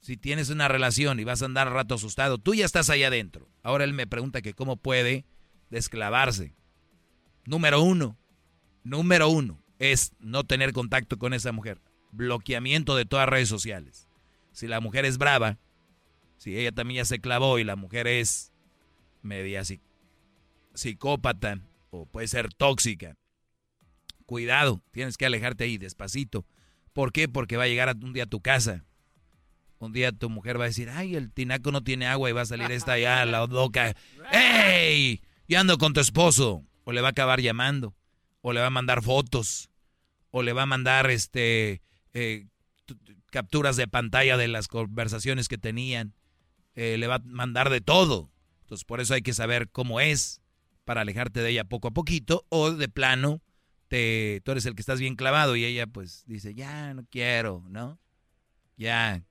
Si tienes una relación y vas a andar rato asustado, tú ya estás allá adentro. Ahora él me pregunta que cómo puede desclavarse. Número uno. Número uno es no tener contacto con esa mujer. Bloqueamiento de todas las redes sociales. Si la mujer es brava, si ella también ya se clavó y la mujer es media psi- psicópata o puede ser tóxica, cuidado, tienes que alejarte ahí despacito. ¿Por qué? Porque va a llegar un día a tu casa. Un día tu mujer va a decir, ay, el tinaco no tiene agua y va a salir esta ya, la loca. ¡Ey! Con tu esposo. O le va a acabar llamando. O le va a mandar fotos. O le va a mandar este eh, capturas de pantalla de las conversaciones que tenían. Eh, le va a mandar de todo. Entonces por eso hay que saber cómo es para alejarte de ella poco a poquito. O de plano, te, tú eres el que estás bien clavado y ella pues dice, ya no quiero, ¿no? Ya.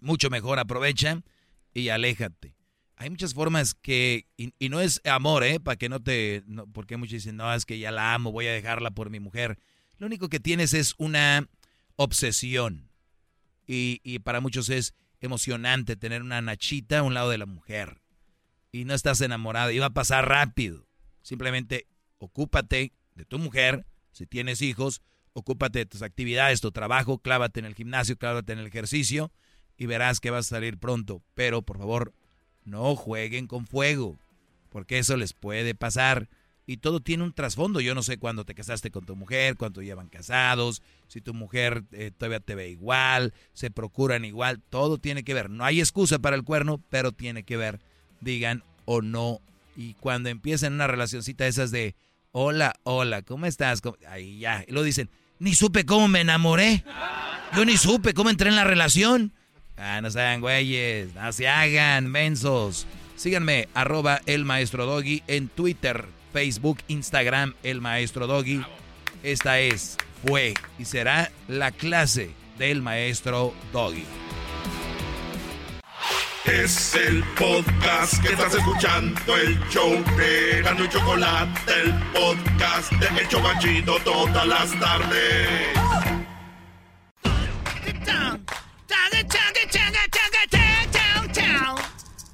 Mucho mejor aprovecha y aléjate. Hay muchas formas que, y, y no es amor, ¿eh? Para que no te, no, porque muchos dicen, no, es que ya la amo, voy a dejarla por mi mujer. Lo único que tienes es una obsesión. Y, y para muchos es emocionante tener una nachita a un lado de la mujer. Y no estás enamorado, y va a pasar rápido. Simplemente ocúpate de tu mujer, si tienes hijos, ocúpate de tus actividades, tu trabajo, clávate en el gimnasio, clávate en el ejercicio y verás que vas a salir pronto. Pero por favor, no jueguen con fuego, porque eso les puede pasar. Y todo tiene un trasfondo. Yo no sé cuándo te casaste con tu mujer, cuánto llevan casados, si tu mujer eh, todavía te ve igual, se procuran igual. Todo tiene que ver. No hay excusa para el cuerno, pero tiene que ver, digan o no. Y cuando empiezan una relacioncita esas de, hola, hola, ¿cómo estás? Ahí ya. Y lo dicen, ni supe cómo me enamoré. Yo ni supe cómo entré en la relación. Ah, no sean güeyes, no se hagan mensos. Síganme, arroba el maestro Doggy en Twitter, Facebook, Instagram, el maestro Doggy. Esta es, fue y será la clase del maestro Doggy. Es el podcast que estás escuchando, el show de Gano y Chocolate, el podcast de El Chobachito todas las tardes.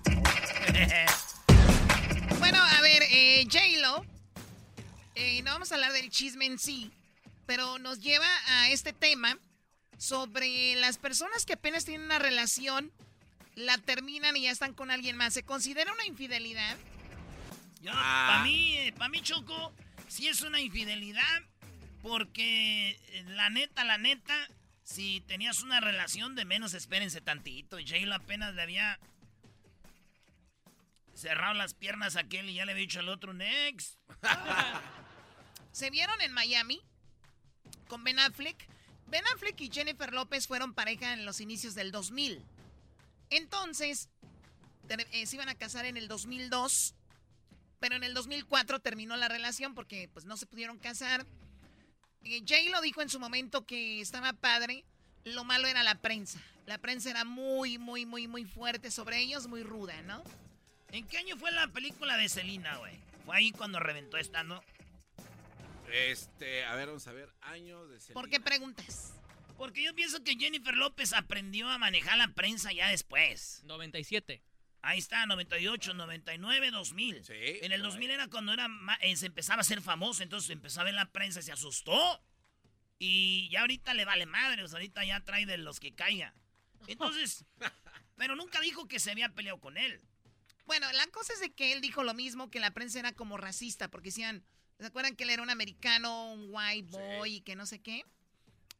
Bueno, a ver, eh, J-Lo, eh, no vamos a hablar del chisme en sí, pero nos lleva a este tema sobre las personas que apenas tienen una relación, la terminan y ya están con alguien más. ¿Se considera una infidelidad? Para mí, para mí, Choco, sí es una infidelidad. Porque eh, la neta, la neta, si tenías una relación de menos, espérense tantito. J-Lo apenas le había cerrado las piernas a aquel y ya le había dicho al otro, next. Se vieron en Miami con Ben Affleck. Ben Affleck y Jennifer López fueron pareja en los inicios del 2000. Entonces, eh, se iban a casar en el 2002, pero en el 2004 terminó la relación porque pues no se pudieron casar. Eh, Jay lo dijo en su momento que estaba padre, lo malo era la prensa. La prensa era muy, muy, muy, muy fuerte sobre ellos, muy ruda, ¿no? ¿En qué año fue la película de Selena, güey? Fue ahí cuando reventó esta, ¿no? Este, a ver, vamos a ver, años de ¿Por qué preguntas? Porque yo pienso que Jennifer López aprendió a manejar la prensa ya después. 97. Ahí está, 98, 99, 2000. Sí. En el 2000 era cuando era ma- eh, se empezaba a ser famoso, entonces empezó a ver la prensa y se asustó. Y ya ahorita le vale madre, o sea, ahorita ya trae de los que caiga. Entonces, pero nunca dijo que se había peleado con él. Bueno, la cosa es de que él dijo lo mismo, que la prensa era como racista, porque decían, ¿se acuerdan que él era un americano, un white boy y que no sé qué?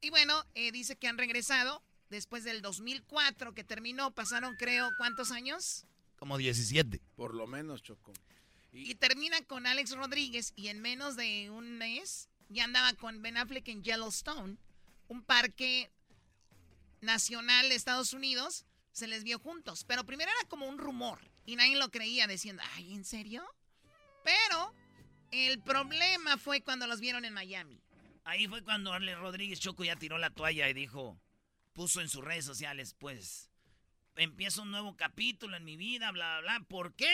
Y bueno, eh, dice que han regresado después del 2004 que terminó, pasaron creo, ¿cuántos años? Como 17. Por lo menos, Choco. Y termina con Alex Rodríguez y en menos de un mes ya andaba con Ben Affleck en Yellowstone, un parque nacional de Estados Unidos, se les vio juntos. Pero primero era como un rumor y nadie lo creía diciendo, ay, ¿en serio? Pero el problema fue cuando los vieron en Miami. Ahí fue cuando Arle Rodríguez Choco ya tiró la toalla y dijo, puso en sus redes sociales, pues, empieza un nuevo capítulo en mi vida, bla, bla, bla. ¿Por qué?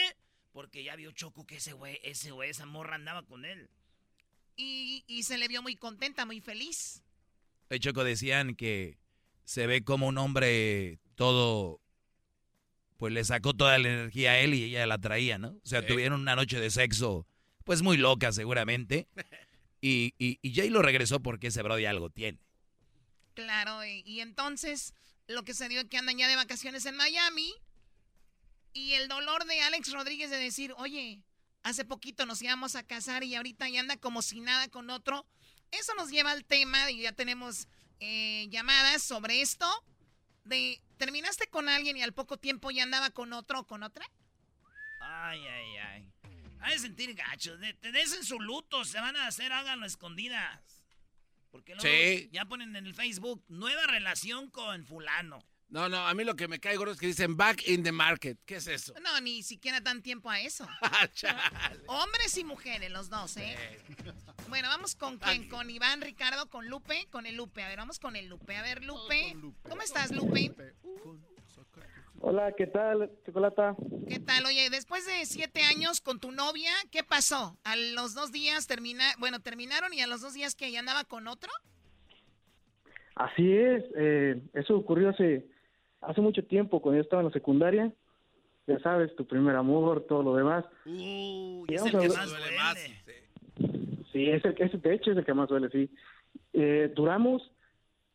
Porque ya vio Choco que ese güey, ese güey, esa morra andaba con él. Y, y se le vio muy contenta, muy feliz. De Choco decían que se ve como un hombre todo, pues le sacó toda la energía a él y ella la traía, ¿no? O sea, Sí. tuvieron una noche de sexo, pues muy loca seguramente. Y, y, y Jay lo regresó porque ese brody algo tiene. Claro, y, y entonces lo que se dio es que andan ya de vacaciones en Miami. Y el dolor de Alex Rodríguez de decir, oye, hace poquito nos íbamos a casar y ahorita ya anda como si nada con otro. Eso nos lleva al tema, y ya tenemos eh, llamadas sobre esto, de terminaste con alguien y al poco tiempo ya andaba con otro o con otra. Ay, ay, ay. Ha de sentir gachos. Te des en su luto, se van a hacer, háganlo escondidas. Porque luego Sí. ya ponen en el Facebook, nueva relación con fulano. No, no, a mí lo que me cae gordo es que dicen back in the market. ¿Qué es eso? No, ni siquiera dan tiempo a eso. Hombres y mujeres, los dos, ¿eh? Bueno, vamos con quién, con Iván, Ricardo, con Lupe, con el Lupe. A ver, vamos con el Lupe. A ver, Lupe. ¿Cómo estás, Lupe? Hola, ¿qué tal, Chocolata? ¿Qué tal? Oye, después de siete años con tu novia, ¿qué pasó? A los dos días termina, bueno, terminaron y a los dos días que ya andaba con otro. Así es, eh, eso ocurrió hace, hace mucho tiempo, cuando yo estaba en la secundaria. Ya sabes, tu primer amor, todo lo demás. Uy, Y es el que más duele. Sí, es el, ese, de hecho es el que más duele, sí. Eh, duramos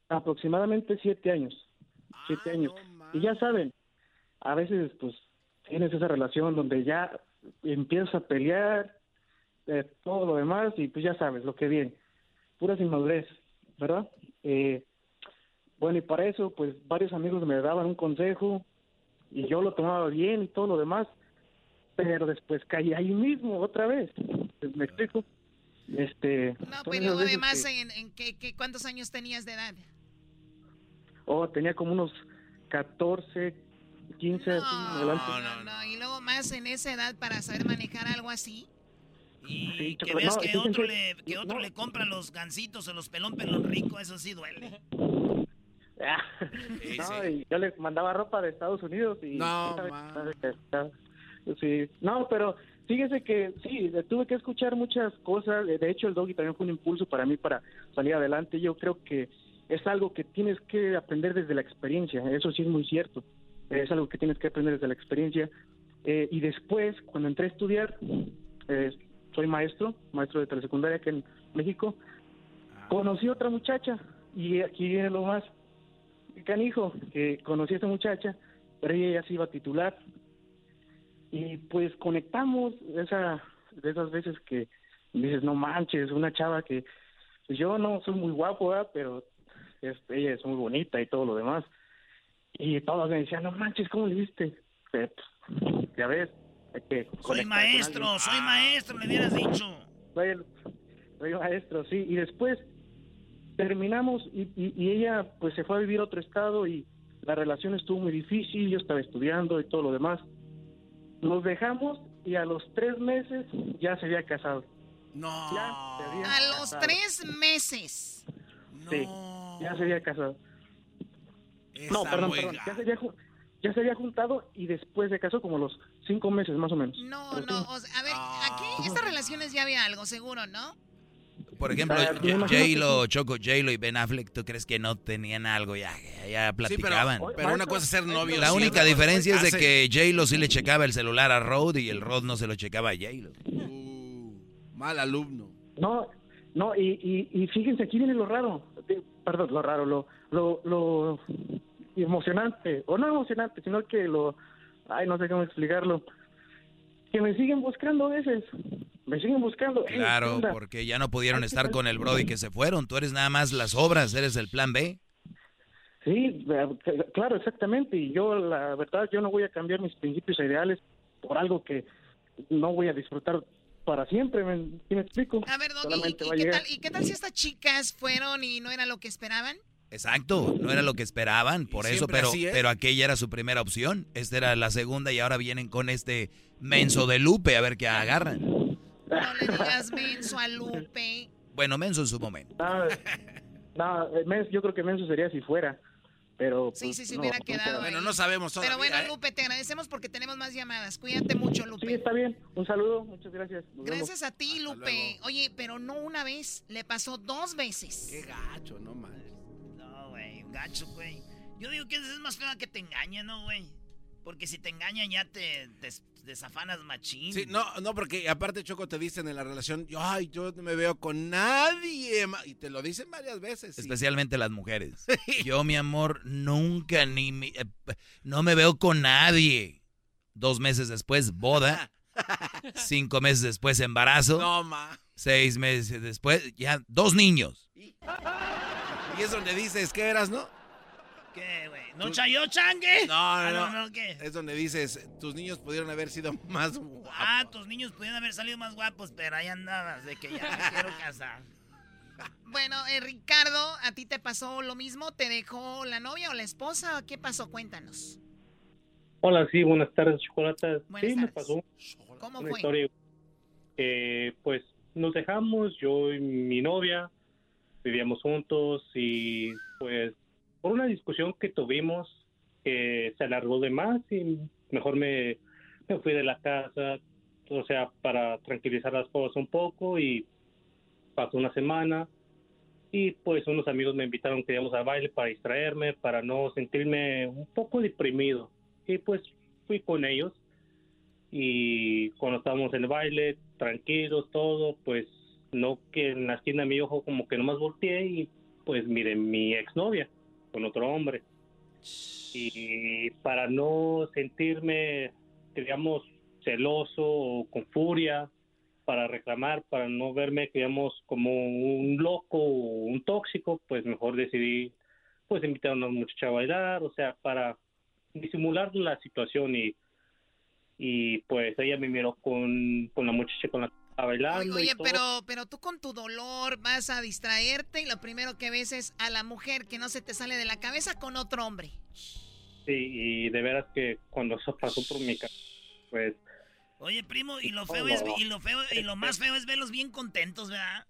aproximadamente siete años. Siete años. Y ya saben, a veces pues tienes esa relación donde ya empiezas a pelear, eh, todo lo demás, y pues ya sabes lo que viene. Puras inmadurez, ¿verdad? Eh, bueno, y para eso, pues varios amigos me daban un consejo y yo lo tomaba bien y todo lo demás, pero después caí ahí mismo otra vez. ¿Me explico? Este, No, pero además, que- en, en qué, qué- ¿cuántos años tenías de edad? oh, tenía como unos 14, 15, así, en adelante. No, no, y luego más en esa edad para saber manejar algo así. Sí, Que ves No, que otro, le, que otro le compra los gansitos o los pelón pelón rico, eso sí duele. no, y yo le mandaba ropa de Estados Unidos y No, sí, no, pero fíjese que sí, tuve que escuchar muchas cosas. De hecho, el doggy también fue un impulso para mí para salir adelante. Yo creo que es algo que tienes que aprender desde la experiencia. Eso sí es muy cierto. Es algo que tienes que aprender desde la experiencia. Eh, y después, cuando entré a estudiar, eh, soy maestro, maestro de telesecundaria aquí en México, conocí a otra muchacha y aquí viene lo más canijo, que conocí a esa muchacha, pero ella ya se iba a titular. Y pues conectamos esa, de esas veces que dices, no manches, una chava que pues yo no soy muy guapo, ¿verdad? pero este, ella es muy bonita y todo lo demás. Y todos me decían, no manches, ¿cómo le viste? Pues, ya ves, hay que Soy maestro, soy maestro, me hubieras dicho. Soy, el- soy maestro, sí. Y después terminamos y, y- y ella pues se fue a vivir a otro estado y la relación estuvo muy difícil, yo estaba estudiando y todo lo demás. Nos dejamos y a los tres meses ya se había casado. No. Ya se había A los tres meses. Sí, ya se había casado. No, perdón, perdón. Ya se, había, ju- ya se había juntado y después se casó como los cinco meses más o menos. No, Pero no, sí. o sea, a ver, aquí estas relaciones ya había algo, seguro, ¿no? Por ejemplo, Ah, J-Lo, Choco, J-Lo y Ben Affleck, ¿tú crees que no tenían algo? Ya, ya, platicaban. pero, pero una cosa es ser novio. La única diferencia es de Hace- que J-Lo sí le checaba el celular a Rod y el Rod no se lo checaba a J-Lo. Mal alumno. No, no, y, y, y fíjense, aquí viene lo raro, perdón, lo raro, lo, lo, lo emocionante, o no emocionante, sino que lo, ay, no sé cómo explicarlo, que me siguen buscando a veces, me siguen buscando. "Ey, ¿qué Claro, onda?". porque ya no pudieron estar con el Brody que se fueron. Tú eres nada más las obras, eres el plan B. Sí, eh, claro, exactamente, y yo, la verdad, yo no voy a cambiar mis principios e ideales por algo que no voy a disfrutar para siempre, ¿me, ¿sí me explico? A ver, Doggy, ¿y, qué tal, ¿y qué tal si estas chicas fueron y no era lo que esperaban? Exacto, no era lo que esperaban, por eso, pero, es. pero aquella era su primera opción. Esta era la segunda y ahora vienen con este menso de Lupe a ver qué agarran. No le digas menso a Lupe. Bueno, menso en su momento. No, no, eh, Menso- yo creo que Menso sería si fuera, pero... Sí, pues, sí, se no, hubiera quedado Bueno, no sabemos Pero todavía, bueno, ¿eh? Lupe, te agradecemos porque tenemos más llamadas. Cuídate mucho, Lupe. Sí, está bien. Un saludo, muchas gracias. Nos vemos. Gracias a ti, Lupe. Oye, pero no una vez, le pasó dos veces. Qué gacho, no mal. Gacho, güey. Yo digo que es más fea que te engañen, ¿no, güey? Porque si te engañan ya te des- desafanas machín. Sí, no, no, porque aparte Choco te dicen en la relación, yo, ay, yo no me veo con nadie, ma-", y te lo dicen varias veces. sí. Especialmente las mujeres. Yo, mi amor, nunca ni... mi- eh, no me veo con nadie. Dos meses después, boda. Cinco meses después, embarazo. No, ma. Seis meses después, ya dos niños. Y es donde dices, ¿qué eras, no? ¿Qué, güey? ¿No chayó changue? No, Ah, no, no, no. no, ¿qué? Es donde dices, tus niños pudieron haber sido más guapos. Ah, tus niños pudieron haber salido más guapos, pero ahí andabas, de que ya me quiero casar. Bueno, eh, Ricardo, ¿a ti te pasó lo mismo? ¿Te dejó la novia o la esposa? ¿Qué pasó? Cuéntanos. Hola, sí, buenas tardes, Chocolata. Buenas sí, me pasó ¿Cómo una fue? historia. Eh, pues nos dejamos, yo y mi novia, vivíamos juntos y pues por una discusión que tuvimos, que se alargó de más y mejor me, me fui de la casa, o sea, para tranquilizar las cosas un poco y pasó una semana y pues unos amigos me invitaron que íbamos al baile para distraerme, para no sentirme un poco deprimido. Y pues fui con ellos y cuando estábamos en el baile, tranquilos, todo, pues no que en la esquina de mi ojo como que nomás volteé y pues mire mi exnovia con otro hombre. Y para no sentirme, digamos, celoso o con furia, para reclamar, para no verme, digamos, como un loco o un tóxico, pues mejor decidí, pues invitar a una muchacha a bailar, o sea, para disimular la situación y, y pues ella me miró con, con la muchacha con la bailando. Oye, y todo. pero, pero tú con tu dolor vas a distraerte y lo primero que ves es a la mujer que no se te sale de la cabeza con otro hombre. Sí, y de veras que cuando eso pasó por mi casa, pues Oye, primo, y lo feo es, y lo feo, y lo más feo es verlos bien contentos, ¿verdad?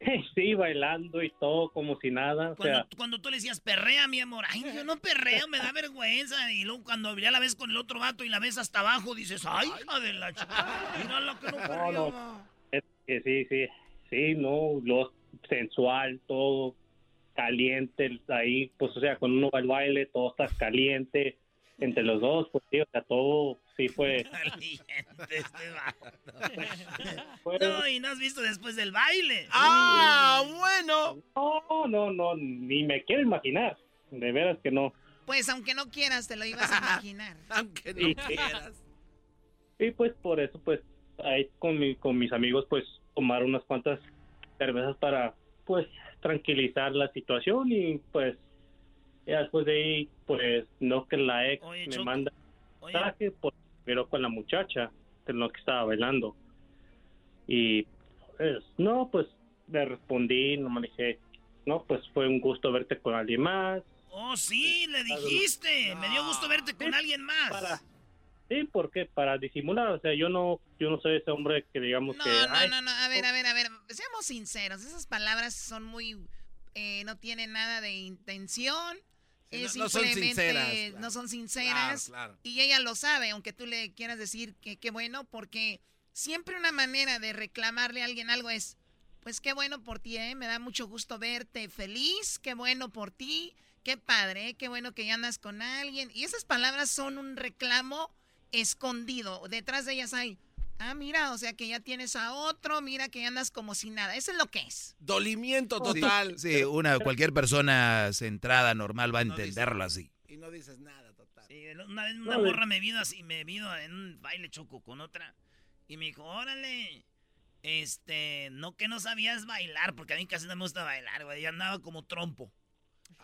sí, bailando y todo como si nada, o Cuando, sea, cuando tú le decías, perrea, mi amor. Ay, yo no perreo, me da vergüenza. Y luego cuando ya la ves con el otro vato y la ves hasta abajo, dices, ay, hija de la chica. Mira lo que no no, perreaba. no, es que sí, sí, sí, no, lo sensual, todo caliente ahí, pues o sea, cuando uno va al baile, todo está caliente entre los dos, pues sí, o sea, todo sí fue... Este vato. No, y no has visto después del baile. ¡Ah, bueno! No, no, no, ni me quiero imaginar, de veras que no. Pues aunque no quieras, te lo ibas a imaginar. Aunque no quieras. Y pues por eso, pues, ahí con, mi, con mis amigos, pues, tomar unas cuantas cervezas para, pues, tranquilizar la situación y, pues, ya después de ahí, pues, no que la ex Oye, me Choco, manda mensaje, pues, pero con la muchacha de lo que estaba bailando. Y, pues, no, pues, le respondí, no me dije, no, pues, fue un gusto verte con alguien más. Oh, sí, le dijiste. Me dio gusto verte con alguien más. Para- Sí, porque para disimular, o sea, yo no, yo no soy ese hombre que digamos No, que, no, ay, no, no, a ver, a ver, a ver, seamos sinceros, esas palabras son muy, eh, no tienen nada de intención, es no- no son simplemente, sinceras, claro. no son sinceras, Claro, claro. y ella lo sabe, aunque tú le quieras decir que qué bueno, porque siempre una manera de reclamarle a alguien algo es, pues qué bueno por ti, ¿eh? me da mucho gusto verte feliz, qué bueno por ti, qué padre, ¿eh? qué bueno que ya andas con alguien, y esas palabras son un reclamo escondido, detrás de ellas hay... Ah, mira, o sea que ya tienes a otro, mira que andas como si nada. Eso es lo que es. Dolimiento total. Sí, una, cualquier persona centrada normal va a entenderlo así. Y no dices nada total. Sí, una vez una morra me vino así, me vino en un baile choco con otra. Y me dijo, órale, este, no que no sabías bailar, porque a mí casi no me gusta bailar, güey. Yo andaba como trompo.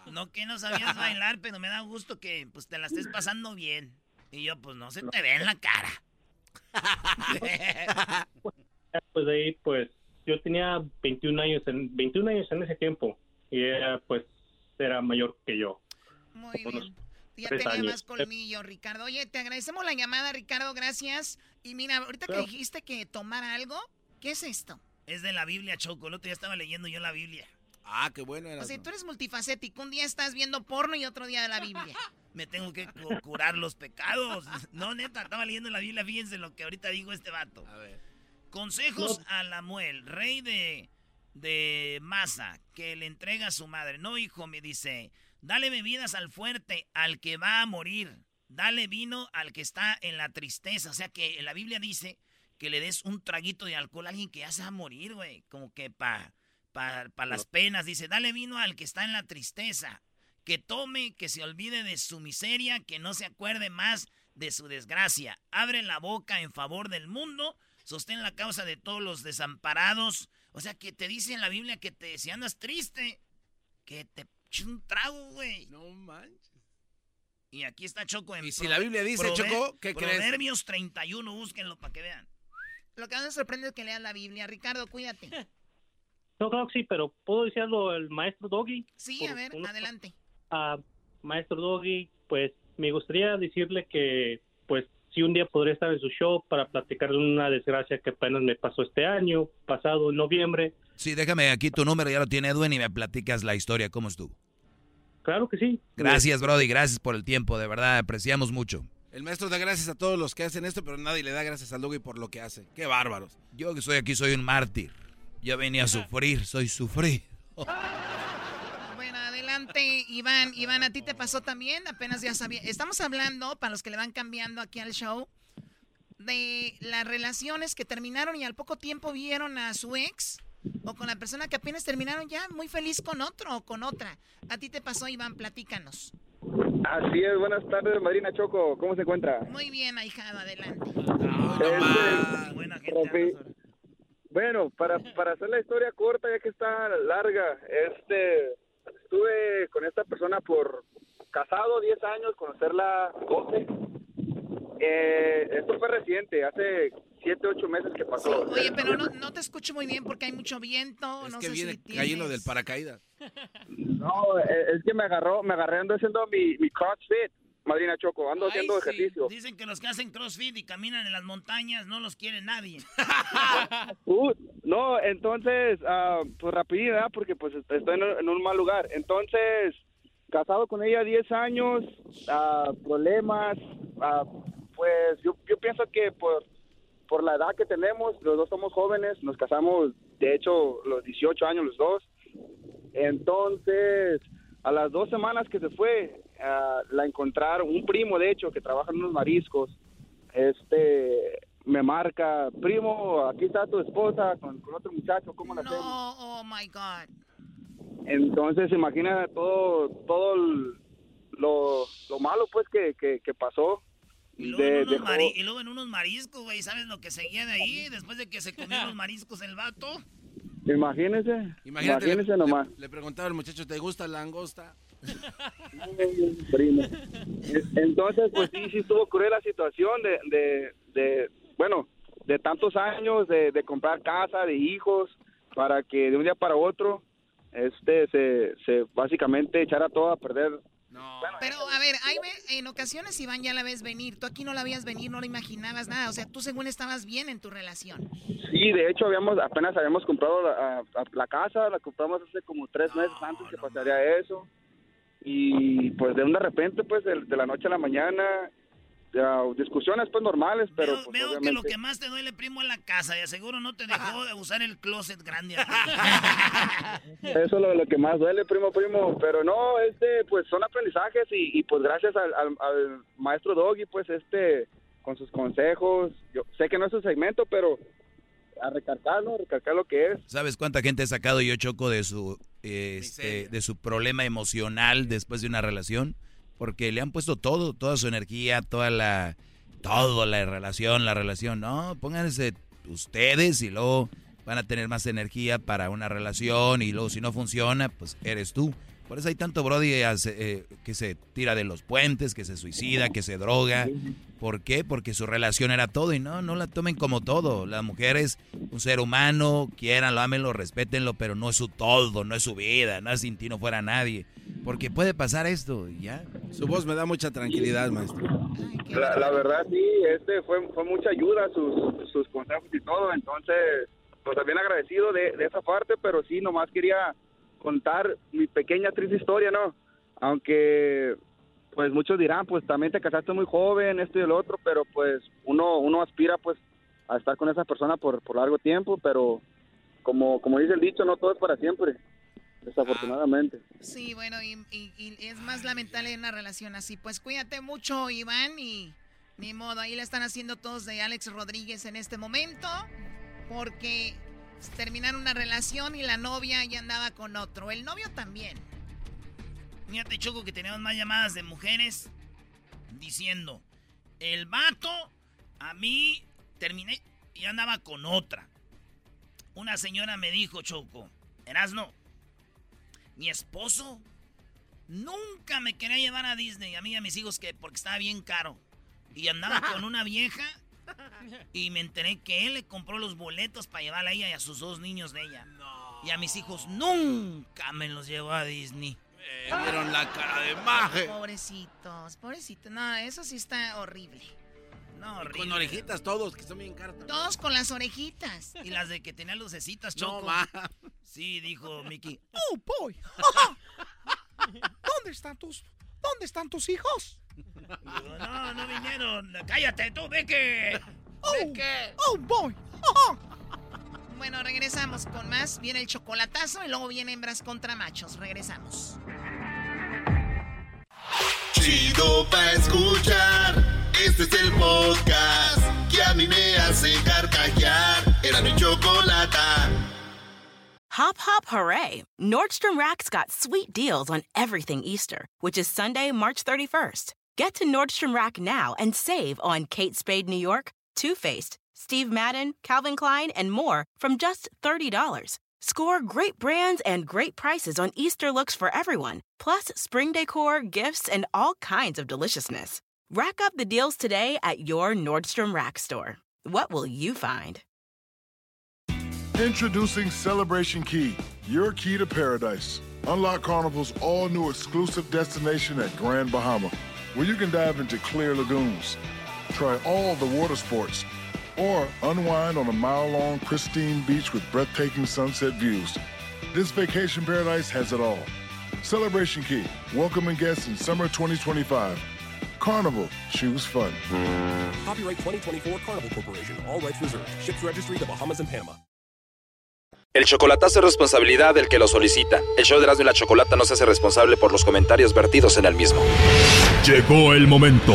No que no sabías bailar, pero me da gusto que pues te la estés pasando bien. Y yo, pues no se te ve en la cara. pues de ahí, pues, yo tenía 21 años, en, 21 años en ese tiempo, y ella, pues, era mayor que yo. Muy bien. Ya tenía años. más colmillo, Ricardo. Oye, te agradecemos la llamada, Ricardo, gracias. Y mira, ahorita que Claro. dijiste que tomar algo, ¿qué es esto? Es de la Biblia, Choco. El otro día estaba leyendo yo la Biblia. Ah, qué bueno era. O sea, tú eres multifacético. Un día estás viendo porno y otro día de la Biblia. Me tengo que cu- curar los pecados. No, neta, estaba leyendo la Biblia. Fíjense lo que ahorita dijo este vato. A ver. Consejos a Lamuel, rey de, de Masa, que le entrega a su madre. No, hijo, me dice, dale bebidas al fuerte, al que va a morir. Dale vino al que está en la tristeza. O sea que la Biblia dice que le des un traguito de alcohol a alguien que ya se va a morir, güey. Como que para pa, pa las penas. Dice, dale vino al que está en la tristeza. Que tome, que se olvide de su miseria, que no se acuerde más de su desgracia. Abre la boca en favor del mundo, sostén la causa de todos los desamparados. O sea, que te dice en la Biblia que te, si andas triste, que te eches un trago, güey. No manches. Y aquí está Choco en Y si la Biblia dice, Choco, ¿qué crees? Proverbios 31, búsquenlo para que vean. Lo que más me sorprende es que leas la Biblia. Ricardo, cuídate. No, sí, pero ¿puedo decir algo al maestro Doggy? Sí, Por a ver, unos- adelante. A maestro Doggy, pues me gustaría decirle que, pues, si un día podría estar en su show para platicar de una desgracia que apenas me pasó este año, pasado en noviembre. Sí, déjame aquí tu número, ya lo tiene Edwin y me platicas la historia, cómo estuvo. Claro que sí. Gracias, Brody, gracias por el tiempo, de verdad, apreciamos mucho. El maestro da gracias a todos los que hacen esto, pero nadie le da gracias al Doggy por lo que hace. Qué bárbaros. Yo que estoy aquí soy un mártir. Yo venía a sufrir, soy sufrir. Adelante, Iván. Iván, ¿a ti te pasó también? Apenas ya sabía. Estamos hablando, para los que le van cambiando aquí al show, de las relaciones que terminaron y al poco tiempo vieron a su ex o con la persona que apenas terminaron ya muy feliz con otro o con otra. ¿A ti te pasó, Iván? Platícanos. Así es, buenas tardes, Marina Choco, ¿cómo se encuentra? Muy bien, ahijado, adelante. Este, Rofi- bueno, para, para hacer la historia corta, ya que está larga, este, estuve con esta persona por casado 10 años, conocerla 12. Eh, esto fue reciente, hace 7, 8 meses que pasó. Oye, pero no, no te escucho muy bien porque hay mucho viento. Es no que sé viene si tienes... cayendo del paracaídas. No, eh, es que me agarró, me agarré ando haciendo mi, mi CrossFit, Madrina Choco, ando Ay, haciendo sí. ejercicio. Dicen que los que hacen CrossFit y caminan en las montañas no los quiere nadie. Uh, no, entonces, ah, pues rapidito, ¿verdad? Porque pues estoy en, en un mal lugar. Entonces, casado con ella 10 años, ah, problemas, ah, pues yo, yo pienso que por, por la edad que tenemos, los dos somos jóvenes, nos casamos, de hecho, los 18 años los dos. Entonces, a las dos semanas que se fue, ah, la encontraron, un primo de hecho, que trabaja en unos mariscos, este me marca, primo, aquí está tu esposa con, con otro muchacho, ¿cómo la hacemos? No, oh my God. Entonces, imagina todo, todo el- lo, lo malo pues que, que, que pasó. Y luego, De- en unos dejó- mari- y luego en unos mariscos, güey. ¿Sabes lo que seguía de ahí después de que se comió los mariscos el vato? Imagínense, Imagínate, imagínense le, nomás. le- le preguntaba al muchacho, ¿te gusta la langosta? Primo. Entonces, pues sí, sí estuvo cruel la situación de, de, de bueno, de tantos años de, de comprar casa, de hijos, para que de un día para otro, este, se, se básicamente echara todo a perder. Pero, a ver, hay en ocasiones Iván ya la ves venir. Tú aquí no la veías venir, no la imaginabas nada. O sea, tú según estabas bien en tu relación. Sí, de hecho, habíamos apenas habíamos comprado la casa, la compramos hace como tres meses antes que pasaría eso. Y pues de un de repente, pues de, de la noche a la mañana, ya, discusiones pues normales, pero pues, Veo que lo que más te duele, primo, es la casa. Y aseguro no te dejó de usar el closet grande. Eso es lo, lo que más duele, primo, primo. Pero no, este, pues son aprendizajes y, y, pues gracias al, al- al maestro Doggy, pues este, con sus consejos. Yo sé que no es su segmento, pero a recalcarlo, a recalcar lo que es. ¿Sabes cuánta gente he sacado yo choco de su eh, este, de su problema emocional después de una relación? Porque le han puesto todo, toda su energía, toda la todo la relación, la relación. No, pónganse ustedes y luego van a tener más energía para una relación y luego si no funciona, pues eres tú. Por eso hay tanto Brody eh, que se tira de los puentes, que se suicida, que se droga. ¿Por qué? Porque su relación era todo y no, no la tomen como todo. La mujer es un ser humano, quieranlo, ámenlo, respétenlo, pero no es su todo, no es su vida, no es sin ti no fuera nadie. Porque puede pasar esto y ya. Su voz me da mucha tranquilidad, maestro. La, la verdad, sí, este fue, fue mucha ayuda, sus, sus consejos y todo. Entonces, pues también agradecido de, de esa parte, pero sí, nomás quería contar mi pequeña triste historia, ¿no? Aunque, pues muchos dirán, pues también te casaste muy joven, esto y el otro, pero pues uno, uno aspira, pues, a estar con esa persona por, por largo tiempo, pero como, como dice el dicho, no todo es para siempre, desafortunadamente. Sí, bueno, y, y- y es más lamentable en una relación así. Pues cuídate mucho, Iván, y ni modo, ahí la están haciendo todos de Alex Rodríguez en este momento, porque terminaron una relación y la novia ya andaba con otro. El novio también. Fíjate, Choco, que tenemos más llamadas de mujeres diciendo, el vato a mí terminé y andaba con otra. Una señora me dijo, Choco, Erasno, mi esposo nunca me quería llevar a Disney, a mí y a mis hijos, que porque estaba bien caro. Y andaba con una vieja y me enteré que él le compró los boletos para llevarla a ella y a sus dos niños de ella. Y a mis hijos nunca me los llevó a Disney. Vieron la cara de maje. Pobrecitos, pobrecitos. No, eso sí está horrible. No, horrible. con orejitas todos, que son bien caras. también. Todos con las orejitas. Y las de que tenía lucecitas, No, Choco. ma. Sí, dijo Mickey. ¡Oh, boy! ¿Dónde ¿dónde están tus, dónde están tus hijos? no, no vinieron. Cállate tú, Vicky. Oh, oh boy. Bueno, regresamos con más. Viene el chocolatazo y luego viene hembras contra machos. Regresamos. Chido pa escuchar. Este es el podcast que a mí me hace carcajear. Era mi chocolata. Hop, hop, hooray! Nordstrom Rack's got sweet deals on everything Easter, which is Sunday, March 31st. Get to Nordstrom Rack now and save on Kate Spade New York, Too Faced, Steve Madden, Calvin Klein, and more from just $30. Score great brands and great prices on Easter looks for everyone, plus spring decor, gifts, and all kinds of deliciousness. Rack up the deals today at your Nordstrom Rack store. What will you find? Introducing Celebration Key, your key to paradise. Unlock Carnival's all new exclusive destination at Grand Bahama, where you can dive into clear lagoons, try all the water sports, or unwind on a mile long pristine beach with breathtaking sunset views. This vacation paradise has it all. Celebration Key, welcoming guests in summer 2025. Carnival, choose fun. Copyright 2024 Carnival Corporation. All rights reserved. Ships registry the Bahamas and Panama. El chocolatazo es responsabilidad del que lo solicita. El show de Erasmo y la Chocolata no se hace responsable por los comentarios vertidos en el mismo. Llegó el momento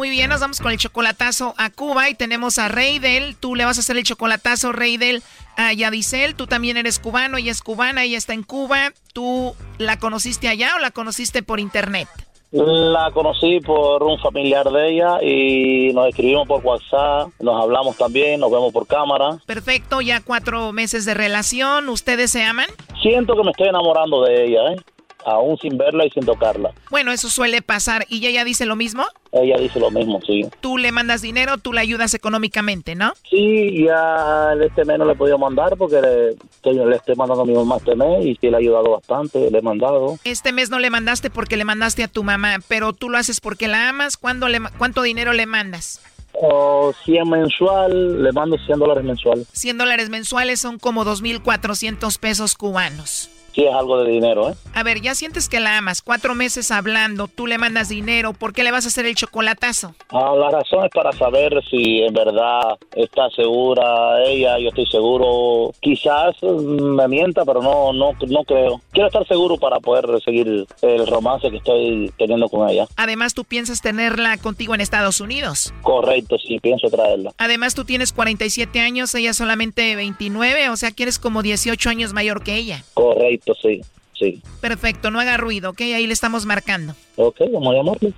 Muy bien, nos vamos con el chocolatazo a Cuba y tenemos a Reidel. Tú le vas a hacer el chocolatazo, Reidel, a Yadisel. Tú también eres cubano, ella es cubana, ella está en Cuba. ¿Tú la conociste allá o la conociste por internet? La conocí por un familiar de ella y nos escribimos por WhatsApp, nos hablamos también, nos vemos por cámara. Perfecto, ya cuatro meses de relación. ¿Ustedes se aman? Siento que me estoy enamorando de ella, ¿eh? Aún sin verla y sin tocarla. Bueno, eso suele pasar. ¿Y ella dice lo mismo? Ella dice lo mismo, sí. Tú le mandas dinero, tú le ayudas económicamente, ¿no? Sí, ya este mes no le he podido mandar porque le, que yo le estoy mandando a mi mamá este mes y sí le ha ayudado bastante, le he mandado. Este mes no le mandaste porque le mandaste a tu mamá, pero tú lo haces porque la amas. ¿Cuándo le, ¿Cuánto dinero le mandas? O 100 mensual, le mando 100 dólares mensual. 100 dólares mensuales son como 2.400 pesos cubanos. Sí, es algo de dinero, ¿eh? A ver, ya sientes que la amas. Cuatro meses hablando, tú le mandas dinero. ¿Por qué le vas a hacer el chocolatazo? Ah, la razón es para saber si en verdad está segura ella. Yo estoy seguro. Quizás mm, me mienta, pero no, no, no creo. Quiero estar seguro para poder seguir el romance que estoy teniendo con ella. Además, tú piensas tenerla contigo en Estados Unidos. Correcto, sí, pienso traerla. Además, tú tienes 47 años, ella solamente 29, o sea que eres como 18 años mayor que ella. Correcto, sí, sí. Perfecto, no haga ruido, ¿ok? Ahí le estamos marcando. Ok, vamos a llamarle.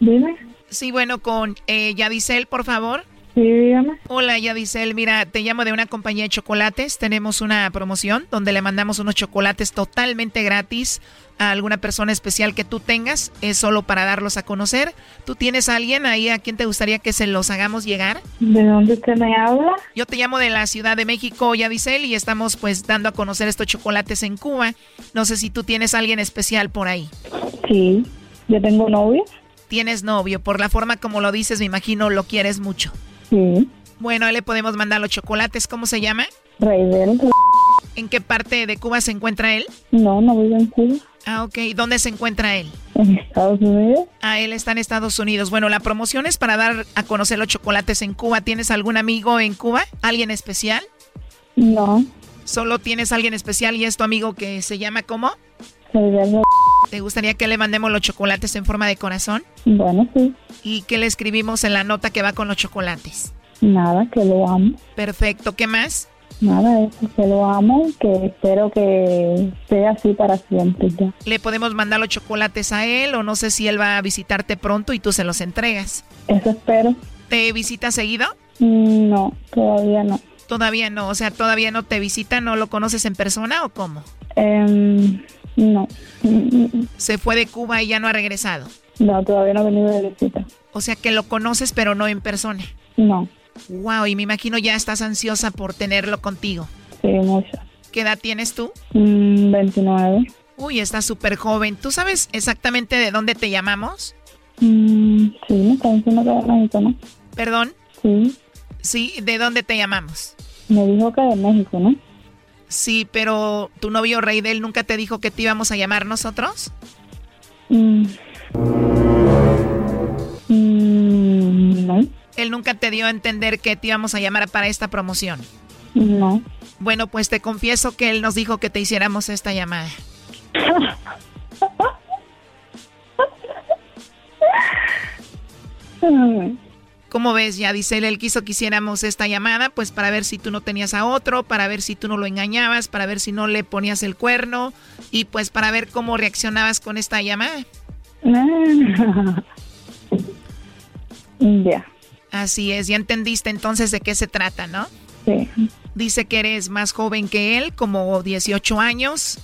Dime. Sí, bueno, con eh, Yadisel, por favor. Sí, dígame. Hola, Yadisel. Mira, te llamo de una compañía de chocolates. Tenemos una promoción donde le mandamos unos chocolates totalmente gratis a alguna persona especial que tú tengas. Es solo para darlos a conocer. ¿Tú tienes a alguien ahí a quien te gustaría que se los hagamos llegar? ¿De dónde usted me habla? Yo te llamo de la Ciudad de México, Yadisel, y estamos pues dando a conocer estos chocolates en Cuba. No sé si tú tienes a alguien especial por ahí. Sí, yo tengo novio. Tienes novio. Por la forma como lo dices, me imagino lo quieres mucho. Sí. Bueno, ahí le podemos mandar los chocolates. ¿Cómo se llama? Raidel. ¿En qué parte de Cuba se encuentra él? No, no vive en Cuba. Ah, ok. ¿Dónde se encuentra él? En Estados Unidos. Ah, él está en Estados Unidos. Bueno, la promoción es para dar a conocer los chocolates en Cuba. ¿Tienes algún amigo en Cuba? ¿Alguien especial? No. ¿Solo tienes alguien especial y es tu amigo que se llama cómo? Raidel. ¿Te gustaría que le mandemos los chocolates en forma de corazón? Bueno, sí. ¿Y qué le escribimos en la nota que va con los chocolates? Nada, que lo amo. Perfecto. ¿Qué más? Nada, eso, que lo amo, que espero que sea así para siempre ya. ¿Le podemos mandar los chocolates a él o no sé si él va a visitarte pronto y tú se los entregas? Eso espero. ¿Te visita seguido? Mm, No, todavía no. Todavía no, o sea, todavía no te visita, ¿no lo conoces en persona o cómo? Em, no. Se fue de Cuba y ya no ha regresado. No, todavía no he venido de visita. O sea que lo conoces pero no en persona. No. Wow, y me imagino ya estás ansiosa por tenerlo contigo. Sí, mucho. ¿Qué edad tienes tú? 29. Mm, Uy, estás súper joven. ¿Tú sabes exactamente de dónde te llamamos? Mm, sí, me está diciendo que de México, ¿no? ¿Perdón? Sí. Sí, ¿de dónde te llamamos? Me dijo que de México, ¿no? Sí, pero tu novio Reidel nunca te dijo que te íbamos a llamar nosotros? Mm. Mm, no. Él nunca te dio a entender que te íbamos a llamar para esta promoción. No. Bueno, pues te confieso que él nos dijo que te hiciéramos esta llamada. ¿Cómo ves? Ya dice él, él quiso que hiciéramos esta llamada, pues para ver si tú no tenías a otro, para ver si tú no lo engañabas, para ver si no le ponías el cuerno y pues para ver cómo reaccionabas con esta llamada. Ya. Así es, ya entendiste entonces de qué se trata, ¿no? Sí. Dice que eres más joven que él, como 18 años,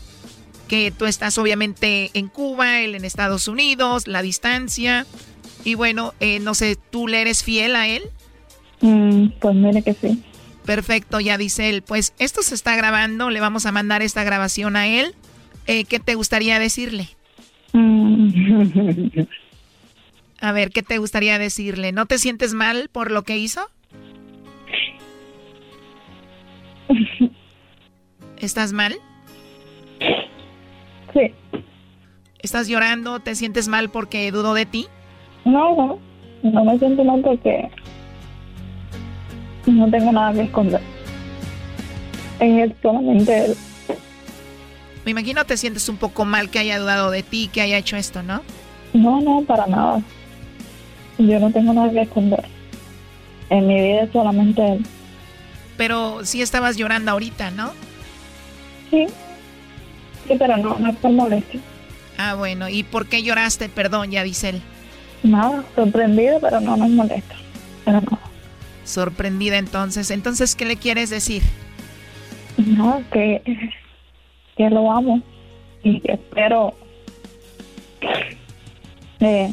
que tú estás obviamente en Cuba, él en Estados Unidos, la distancia. Y bueno, eh, no sé, ¿tú le eres fiel a él? Mm, pues mire que sí. Perfecto, ya dice él. Pues esto se está grabando, le vamos a mandar esta grabación a él. Eh, ¿Qué te gustaría decirle? Mm. A ver, ¿qué te gustaría decirle? ¿No te sientes mal por lo que hizo? ¿Estás mal? Sí. ¿Estás llorando? ¿Te sientes mal porque dudó de ti? No, no. No me siento mal porque no tengo nada que esconder. Él solamente él. Me imagino te sientes un poco mal que haya dudado de ti, que haya hecho esto, ¿no? No, no, para nada. Yo no tengo nada que esconder. En mi vida es solamente él. Pero sí estabas llorando ahorita, ¿no? Sí. Sí, pero no, no es por molestia. Ah, bueno. ¿Y por qué lloraste? Perdón, ya dice él. Nada, sorprendida, pero no nos molesta. Pero no. Sorprendida entonces. Entonces, ¿qué le quieres decir? No, que, que lo amo y que espero eh,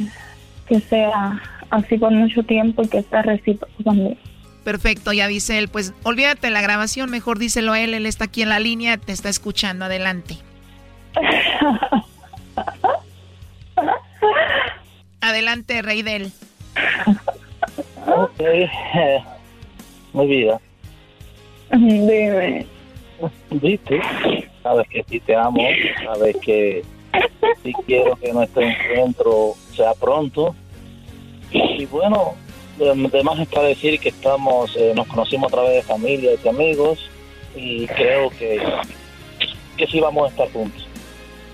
que sea así por mucho tiempo y que sea recíproco también. Perfecto, ya dice él. Pues olvídate la grabación, mejor díselo a él. Él está aquí en la línea, te está escuchando. Adelante. Adelante, Rey del. Ok, mi vida. Dime. ¿Viste? Sabes que sí te amo, sabes que sí quiero que nuestro encuentro sea pronto. Y bueno, además está decir que estamos, eh, nos conocimos a través de familia y de amigos y creo que, que sí vamos a estar juntos.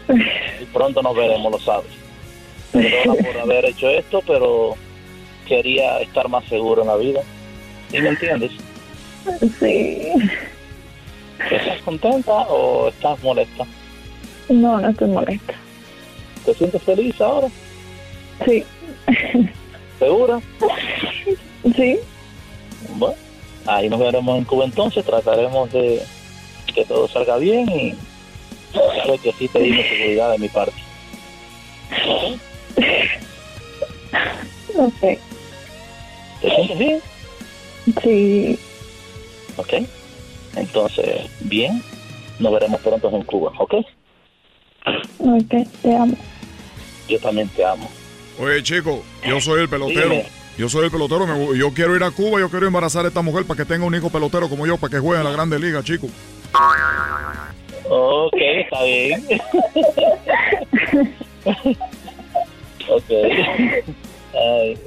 Y pronto nos veremos, lo sabes. Perdona por haber hecho esto, pero quería estar más seguro en la vida. ¿Sí me entiendes? Sí. ¿Estás contenta o estás molesta? No, no estoy molesta. ¿Te sientes feliz ahora? Sí. ¿Segura? Sí. Bueno, ahí nos veremos en Cuba entonces, trataremos de que todo salga bien y sabes que sí te dimos seguridad de mi parte. Ok. ¿Te sientes bien? Sí. Ok. Entonces, bien, nos veremos pronto en Cuba, ¿ok? Ok, te amo. Yo también te amo. Oye, chico, yo soy el pelotero. Dime. Yo soy el pelotero. me- yo quiero ir a Cuba. Yo quiero embarazar a esta mujer para que tenga un hijo pelotero como yo, para que juegue en la Grande Liga, chico. Ok, está bien. ok. Ay,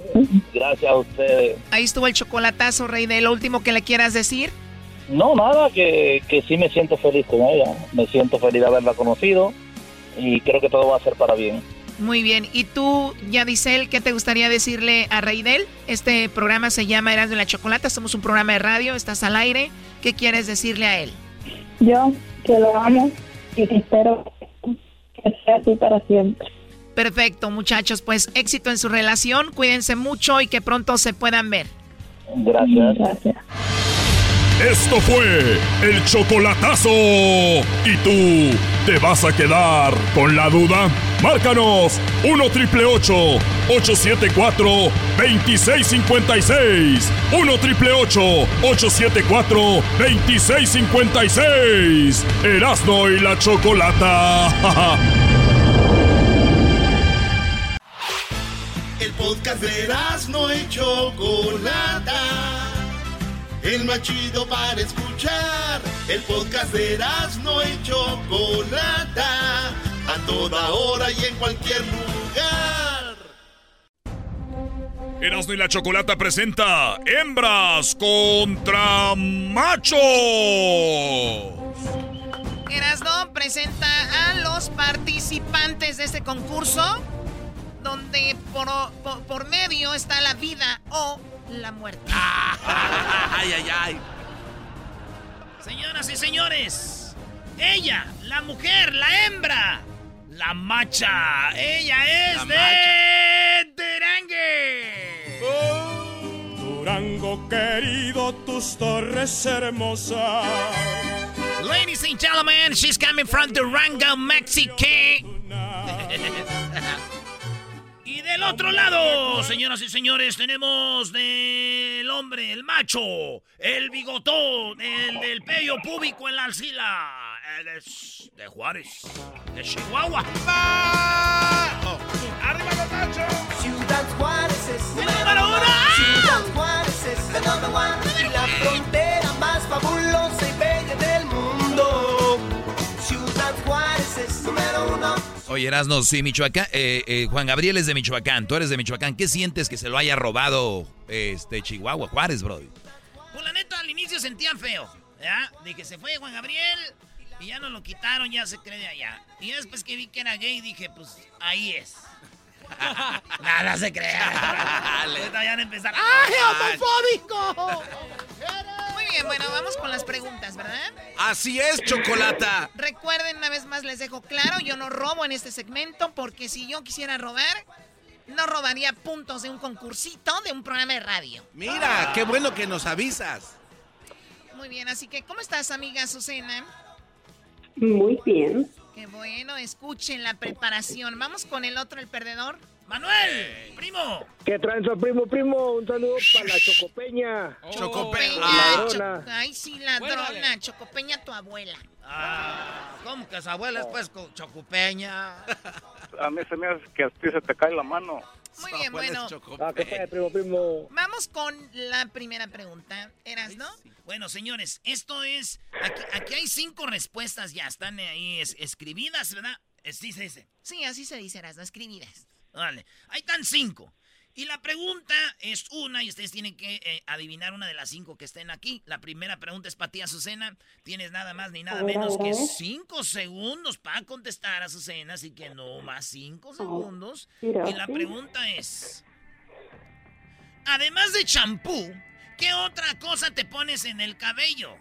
gracias a ustedes. Ahí estuvo el chocolatazo, Rey del. Lo último que le quieras decir. No, nada, que, que sí me siento feliz con ella. Me siento feliz de haberla conocido y creo que todo va a ser para bien. Muy bien. ¿Y tú, Yadisel, qué te gustaría decirle a Reidel? Este programa se llama Eras de la Chocolata. Somos un programa de radio. Estás al aire. ¿Qué quieres decirle a él? Yo que lo amo y que espero que sea así para siempre. Perfecto, muchachos. Pues éxito en su relación. Cuídense mucho y que pronto se puedan ver. Gracias. Gracias. Esto fue el chocolatazo. ¿Y tú te vas a quedar con la duda? Márcanos 1 triple 874 2656. 1 triple 874 2656. Erasno y la chocolata. El podcast de Erasno y chocolata. El más chido para escuchar. El podcast de Erasno y chocolata. A toda hora y en cualquier lugar. Erasno y la chocolata presenta Hembras contra Machos. Erasno presenta a los participantes de este concurso, donde por, por, por medio está la vida o la muerte. ay, ay, ay. Señoras y señores, ella, la mujer, la hembra, la macha, ella es La de Durangue. Durango querido, tus torres hermosas. Ladies and gentlemen, she's coming from Durango, Mexico. y del otro lado, señoras y señores, tenemos del hombre, el macho, el bigotón, el del pello púbico en la alcila. Él es de Juárez, de Chihuahua. ¡Va! ¡Arriba los machos! Ciudad Juárez es ¡El número uno! Ciudad Juárez es the number one y la frontera más fabulosa y bella del mundo. Oye, Erasno, sí, Michoacán, eh, eh, Juan Gabriel es de Michoacán, tú eres de Michoacán. ¿Qué sientes que se lo haya robado este Chihuahua, Juárez, bro? Pues la neta, al inicio sentían feo, ¿ya? De que se fue Juan Gabriel y ya no lo quitaron, ya se cree de allá. Y ya después que vi que era gay, dije, pues ahí es. Nada se crea. Ahorita ya van a empezar. ¡Ay, homofóbico! Muy bien, bueno, vamos con las preguntas, ¿verdad? Así es, chocolata. Recuerden, una vez más les dejo claro, yo no robo en este segmento porque si yo quisiera robar, no robaría puntos de un concursito de un programa de radio. Mira, qué bueno que nos avisas. Muy bien, así que, ¿cómo estás, amiga Azucena? Muy bien. Qué bueno, escuchen la preparación. Vamos con el otro, el perdedor. Manuel, primo. ¿Qué tranza, primo, primo? Un saludo para la Chocopeña. Chocopeña. Ladrona. Cho- Ay, sí, ladrona. Chocopeña, tu abuela. Ah, ¿Cómo que su abuela es pues co- chocupeña? A mí se me hace que a ti se te cae la mano. Muy bien, bueno. Ah, ¿qué tal, primo, primo? Vamos con la primera pregunta. ¿Eras, no? Bueno, señores, esto es. Aquí, aquí hay cinco respuestas ya, están ahí es- escribidas, ¿verdad? Sí, se dice. Sí, así se dice, Erasno, escribidas. Vale, ahí están cinco. Y la pregunta es una y ustedes tienen que eh, adivinar una de las cinco que estén aquí. La primera pregunta es para ti, Azucena. Tienes nada más ni nada menos que cinco segundos para contestar, Azucena. Así que no más cinco segundos. mira, Y la pregunta es... Además de champú, ¿qué otra cosa te pones en el cabello?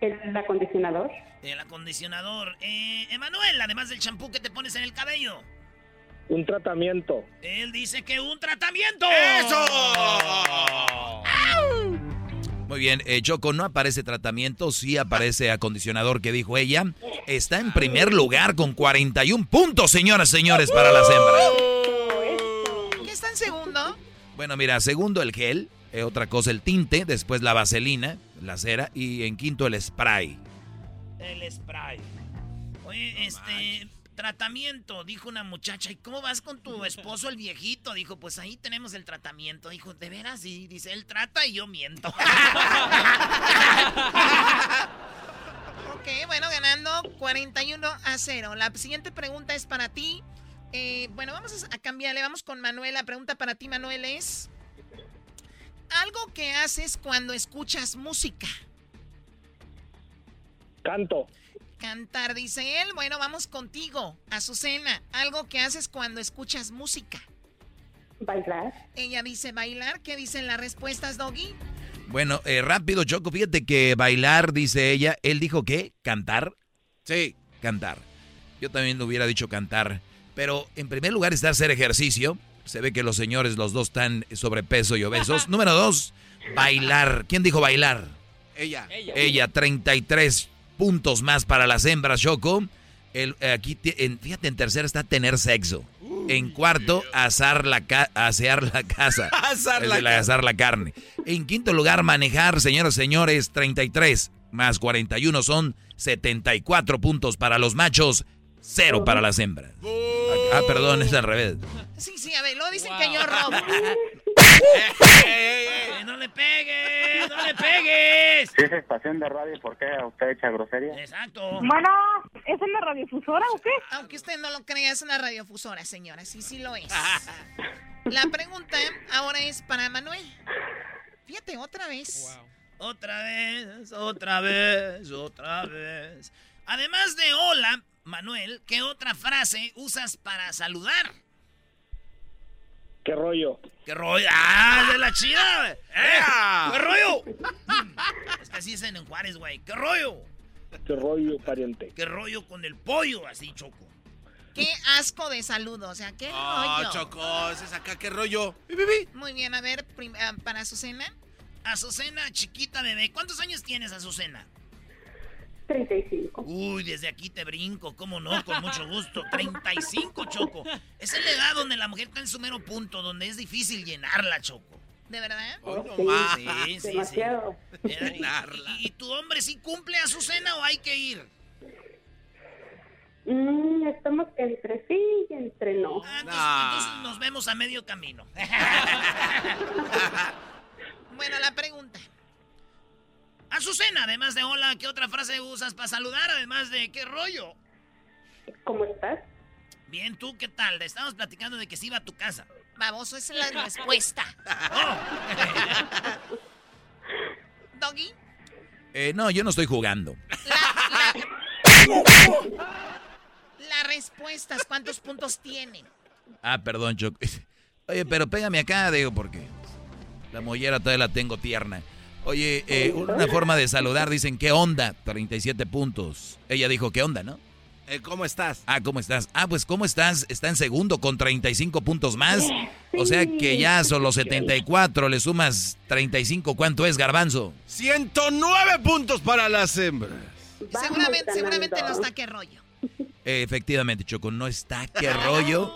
¿El acondicionador? El acondicionador. Eh, Emanuel, además del champú, ¿qué te pones en el cabello? Un tratamiento. Él dice que un tratamiento. Muy bien, eh, Choco, no aparece tratamiento, sí aparece acondicionador que dijo ella. Está en primer lugar con 41 puntos, señoras y señores, para las hembras. ¿Qué está en segundo? Bueno, mira, segundo el gel, eh, otra cosa el tinte, después la vaselina, la cera y en quinto el spray. El spray. Oye, este. Tratamiento, dijo una muchacha. ¿Y cómo vas con tu esposo, el viejito? Dijo, pues ahí tenemos el tratamiento. Dijo, ¿de veras? Y dice, él trata y yo miento. Ok, bueno, ganando 41 a 0. La siguiente pregunta es para ti. Eh, bueno, vamos a cambiarle. Vamos con Manuel. La pregunta para ti, Manuel, es... Algo que haces cuando escuchas música. Canto. Cantar, dice él. Bueno, vamos contigo, Azucena. Algo que haces cuando escuchas música. Bailar. Ella dice bailar. ¿Qué dicen las respuestas, Doggy? Bueno, eh, rápido, Choco, fíjate que bailar, dice ella, él dijo que cantar. Sí. Cantar. Yo también lo hubiera dicho cantar. Pero en primer lugar está hacer ejercicio. Se ve que los señores, los dos están sobrepeso y obesos. Número dos, bailar. ¿Quién dijo bailar? Ella. Ella, 33 puntos más para las hembras, Choco. El, aquí, en, fíjate, en tercero está tener sexo. En cuarto, asar la asear la casa. asar, la, la, asar la carne. En quinto lugar, manejar, señoras y señores, 33 más 41 son 74 puntos para los machos, cero para las hembras. Ah, perdón, es al revés. Sí, sí, a ver, lo dicen que yo robo. ¡No le pegues! ¡No le pegues! Si es estación de radio, ¿por qué usted echa grosería? Exacto. Bueno, ¿es una radiofusora o qué? Aunque usted no lo crea, es una radiofusora, señora. Sí, sí lo es. La pregunta ahora es para Manuel. Fíjate, otra vez. Otra vez, otra vez, otra vez. Además de hola, Manuel, ¿qué otra frase usas para saludar? ¿Qué rollo? ¿Qué rollo? ¡Ah, de la chida! ¿Eh? ¿Qué rollo? es que así dicen en Juárez, güey. ¿Qué rollo? ¿Qué rollo, pariente? ¿Qué rollo con el pollo? Así, Choco. Qué asco de saludo, o sea, qué oh, rollo. Choco, ese es acá, qué rollo. Muy bien, a ver, ah, para Azucena. Azucena, chiquita bebé, ¿cuántos años tienes, Azucena? 35. Uy, desde aquí te brinco, ¿cómo no? Con mucho gusto. 35, Choco. Es la edad donde la mujer está en su mero punto, donde es difícil llenarla, Choco. ¿De verdad? Oh, sí, sí, sí, demasiado. ¿Y, tu hombre sí cumple a su cena o hay que ir? Mm, estamos entre sí y entre no. Ah, entonces, nos vemos a medio camino. bueno, la pregunta. Azucena, además de hola, ¿qué otra frase usas para saludar? Además de qué rollo. ¿Cómo estás? Bien, ¿tú qué tal? Estamos platicando de que se iba a tu casa. Baboso, esa es la respuesta. Oh. ¿Doggy? Eh, no, yo no estoy jugando. Las respuestas, ¿cuántos puntos tienen? Ah, perdón, Choco. Oye, pero pégame acá, digo, porque la mollera todavía la tengo tierna. Oye, eh, una forma de saludar, dicen, ¿qué onda? 37 puntos. Ella dijo, ¿qué onda, no? Eh, ¿Cómo estás? Ah, ¿cómo estás? Ah, pues ¿cómo estás? Está en segundo con 35 puntos más. O sea que ya son los 74, le sumas 35. ¿Cuánto es, Garbanzo? 109 puntos para las hembras. Seguramente, seguramente no está qué rollo. Efectivamente, Choco, no está qué rollo.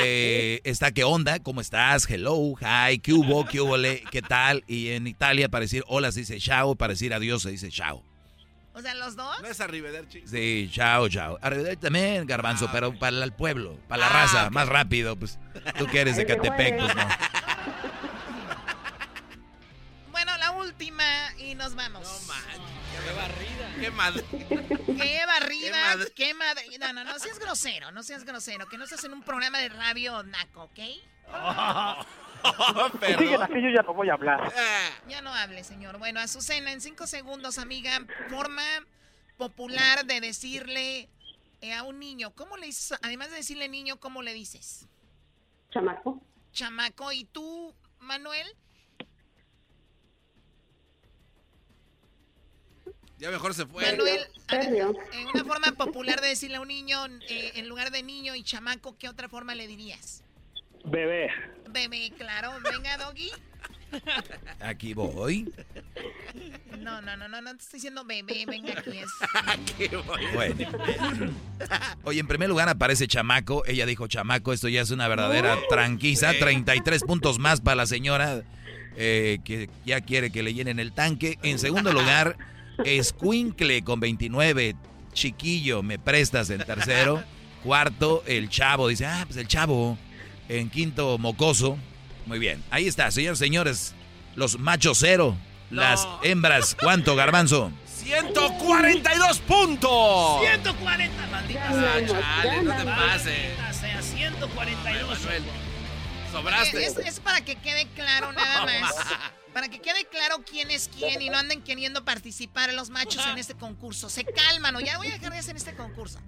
Eh, está qué onda, ¿cómo estás? Hello, hi, qué hubo, qué hubo, qué tal. Y en Italia para decir hola se dice chao, para decir adiós se dice chao. O sea, los dos. ¿No es arrivederci? Sí, chao, chao. Arrivederci también, garbanzo, ah, pero para el pueblo, para la ah, raza, más rápido, pues. Tú que eres de Catepec, pues no. Última y nos vamos. No manches. Qué barrida. Qué madre. Qué barrida. Qué madre. No, no, no seas grosero, no seas grosero. Que no estás en un programa de radio naco, ¿ok? Oh, yo ya no voy a hablar. Ya no hable, señor. Bueno, Azucena, en cinco segundos, amiga, forma popular de decirle eh, a un niño, ¿cómo le dices? Además de decirle niño, ¿cómo le dices? Chamaco. Chamaco. ¿Y tú, Manuel? Ya mejor se fue. Manuel, en una forma popular de decirle a un niño, eh, en lugar de niño y chamaco, ¿qué otra forma le dirías? Bebé. Bebé, claro. Venga, Doggy. Aquí voy. No, no, no, no, no te estoy diciendo bebé, venga aquí es. Aquí voy. Bueno. Oye, en primer lugar aparece chamaco. Ella dijo chamaco, esto ya es una verdadera tranquiza. 33 puntos más para la señora eh, que ya quiere que le llenen el tanque. En segundo lugar, Escuincle con 29. Chiquillo, me prestas en tercero. Cuarto, el chavo. Dice, ah, pues el chavo. En quinto, mocoso. Muy bien. Ahí está, señores, señores. Los machos cero. Las hembras, ¿cuánto, garbanzo? 142 puntos. 140, maldita chale, no te pases. Sea 142. Sobraste. Es, es para que quede claro nada más. Para que quede claro quién es quién y no anden queriendo participar los machos en este concurso. Se calman, o ya voy a dejar de hacer este concurso.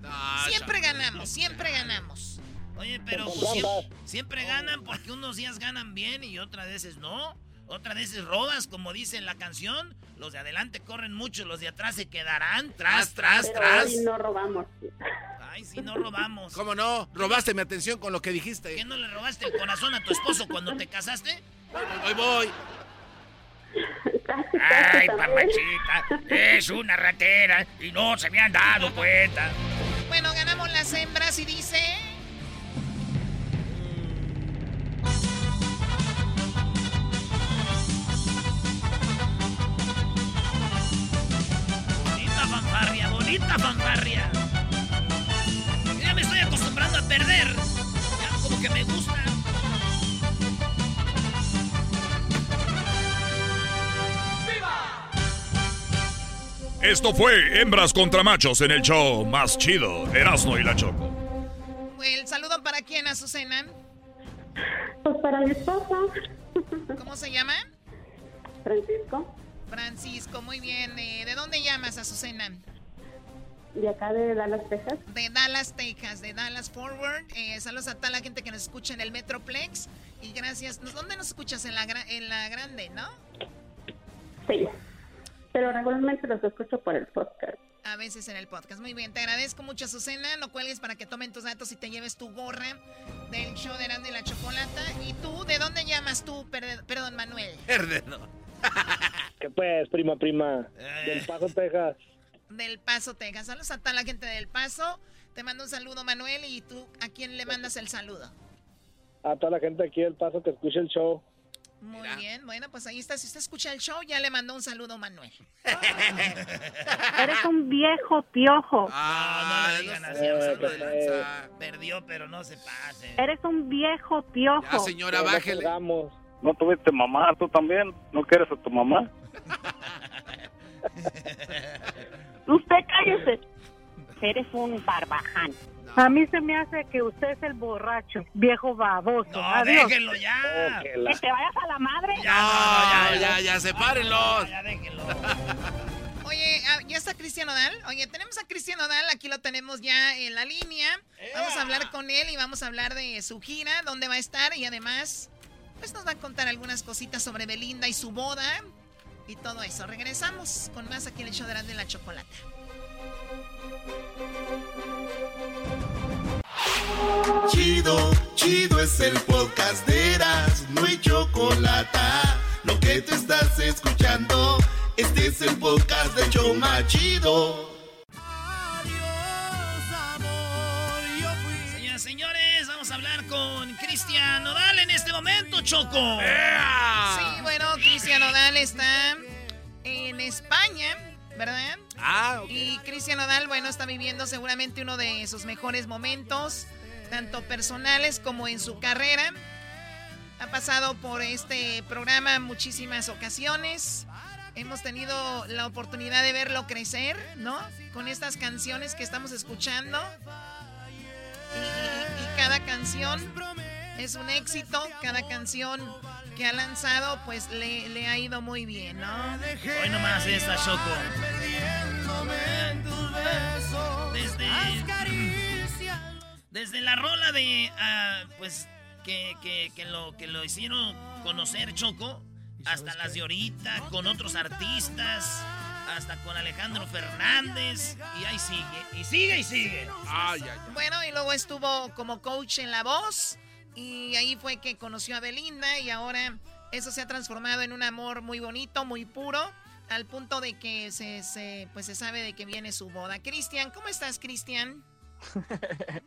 siempre ganamos, siempre ganamos. Oye, pero pues, siempre, ganan porque unos días ganan bien y otras veces no. Otras veces robas, como dice en la canción. Los de adelante corren mucho, los de atrás se quedarán tras, tras, tras. Hoy no robamos. Ay, si no robamos. ¿Cómo no? Robaste mi atención con lo que dijiste. ¿Qué no le robaste el corazón a tu esposo cuando te casaste? Hoy voy. Ay, papachita, es una ratera y no se me han dado cuenta. Bueno, las hembras y dice... Bonita fanfarria, bonita fanfarria. Ya me estoy acostumbrando a perder. Ya como que me gusta. Esto fue Hembras contra Machos en el show más chido, Erasmo y la Choco. El saludo para quién, Azucena. Pues para mi esposo. ¿Cómo se llama? Francisco, Francisco, muy bien. Eh, ¿De dónde llamas, Azucena? de acá de Dallas, Texas. De Dallas, Texas, de Dallas Forward. Eh, saludos a toda la gente que nos escucha en el Metroplex. Y gracias. ¿Dónde nos escuchas? En la, gra- en la grande, ¿no? Sí. Pero regularmente los escucho por el podcast. A veces en el podcast. Muy bien, te agradezco mucho, Azucena. No cuelgues para que tomen tus datos y te lleves tu gorra del show de Erasmo y la Chocolata. ¿Y tú? ¿De dónde llamas tú? Perde- perdón, Manuel. ¿Qué pues, prima, prima? Del Paso, Texas. Del Paso, Texas. Saludos a toda la gente del Paso. Te mando un saludo, Manuel. ¿Y tú a quién le mandas el saludo? A toda la gente aquí del Paso que escucha el show. Muy bien, bueno, pues ahí está. Si usted escucha el show, ya le mandó un saludo, Manuel. Eres un viejo piojo. Ah, no le digan así, Eh, Rosario qué de Lanza. Perdió, pero no se pase. Eres un viejo piojo. señora, Ya bájele. colgamos. ¿No tuviste mamá tú también? ¿No quieres a tu mamá? Usted cállese. Eres un barbaján. A mí se me hace que usted es el borracho, viejo baboso. No, Adiós. déjenlo ya. Que te vayas a la madre. Ya, no, ya, ya, ya, sepárenlos. Ya, déjenlo. Oye, ah, ¿ya está Cristian Odal? Oye, tenemos a Cristian Odal, aquí lo tenemos ya en la línea. Vamos a hablar con él y vamos a hablar de su gira, dónde va a estar y además, pues nos va a contar algunas cositas sobre Belinda y su boda y todo eso. Regresamos con más aquí en el show de Erasmo y la Chocolata. Chido, chido es el podcast de Eras, no hay chocolate. Lo que te estás escuchando, este es el podcast de Choma Chido. Señoras y señores, vamos a hablar con Cristian Nodal en este momento, Choco. Sí, bueno, Cristian Odal está en España, ¿verdad? Ah, ok. Y Cristian Odal, bueno, está viviendo seguramente uno de sus mejores momentos, tanto personales como en su carrera. Ha pasado por este programa muchísimas ocasiones. Hemos tenido la oportunidad de verlo crecer, ¿no? Con estas canciones que estamos escuchando. Y, cada canción es un éxito. Cada canción que ha lanzado, pues le, le ha ido muy bien, ¿no? Hoy nomás esta, Choco. Desde, desde la rola de, ah, pues, que, que- que lo, que lo hicieron conocer Choco, hasta las de ahorita, con otros artistas, hasta con Alejandro Fernández, y ahí sigue, y sigue, y sigue. Ay, ay, ay. Bueno, y luego estuvo como coach en La Voz. Y ahí fue que conoció a Belinda. Y ahora eso se ha transformado en un amor muy bonito, muy puro. Al punto de que se, se- pues se sabe de que viene su boda. Cristian, ¿cómo estás, Cristian?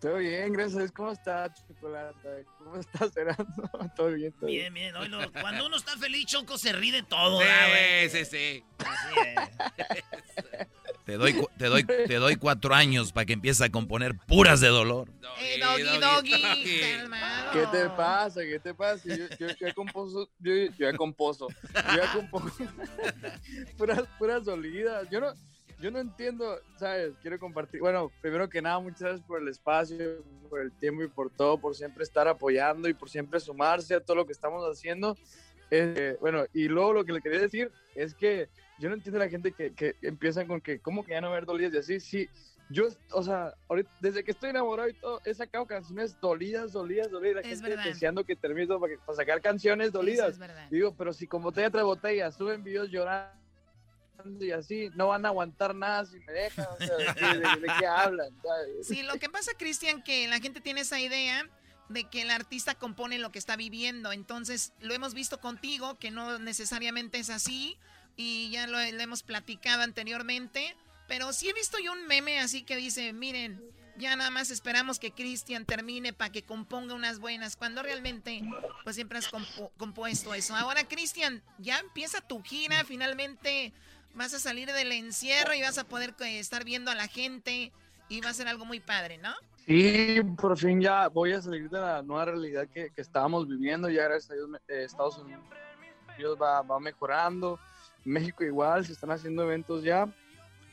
Todo bien, gracias. ¿Cómo estás, Chocolata? ¿Cómo estás, Erasmo? Todo bien, todo Bien, bien. Hoy lo- cuando uno está feliz, Choco se ríe de todo, Sí, sí, sí. Así es. Te doy, te doy, te doy cuatro años para que empieces a componer puras de dolor. Eh, doggy, doggy, calmado. ¿Qué te pasa? ¿Qué te pasa? Yo, yo, yo ya composo, yo, yo ya composo, yo ya composo puras, puras dolidas. Yo no, yo no entiendo, ¿sabes? Quiero compartir. Bueno, primero que nada, muchas gracias por el espacio, por el tiempo y por todo, por siempre estar apoyando y por siempre sumarse a todo lo que estamos haciendo. Eh, bueno, y luego lo que le quería decir es que yo no entiendo a la gente que, que empiezan con que, ¿cómo que ya no ver dolidas y así? Sí, yo, o sea, ahorita, desde que estoy enamorado y todo, he sacado canciones dolidas, dolidas, dolidas. La Es gente verdad. deseando que termine para, para sacar canciones dolidas. es verdad. Digo, pero si con botella tras botella suben videos llorando y así, no van a aguantar nada si me dejan. O sea, ¿de, qué- de- de qué hablan? ¿sabes? Sí, lo que pasa, Cristian, que la gente tiene esa idea de que el artista compone lo que está viviendo. Entonces, lo hemos visto contigo, que no necesariamente es así, y ya lo, lo hemos platicado anteriormente. Pero sí he visto yo un meme así que dice, miren, Ya nada más esperamos que Cristian termine para que componga unas buenas, cuando realmente pues siempre has compuesto eso. Ahora Cristian, ya empieza tu gira, finalmente vas a salir del encierro y vas a poder eh, estar viendo a la gente y va a ser algo muy padre, ¿no? Sí, por fin ya voy a salir de la nueva realidad que, estábamos viviendo, ya gracias a Dios eh, Estados Unidos va, va mejorando, México igual, se están haciendo eventos ya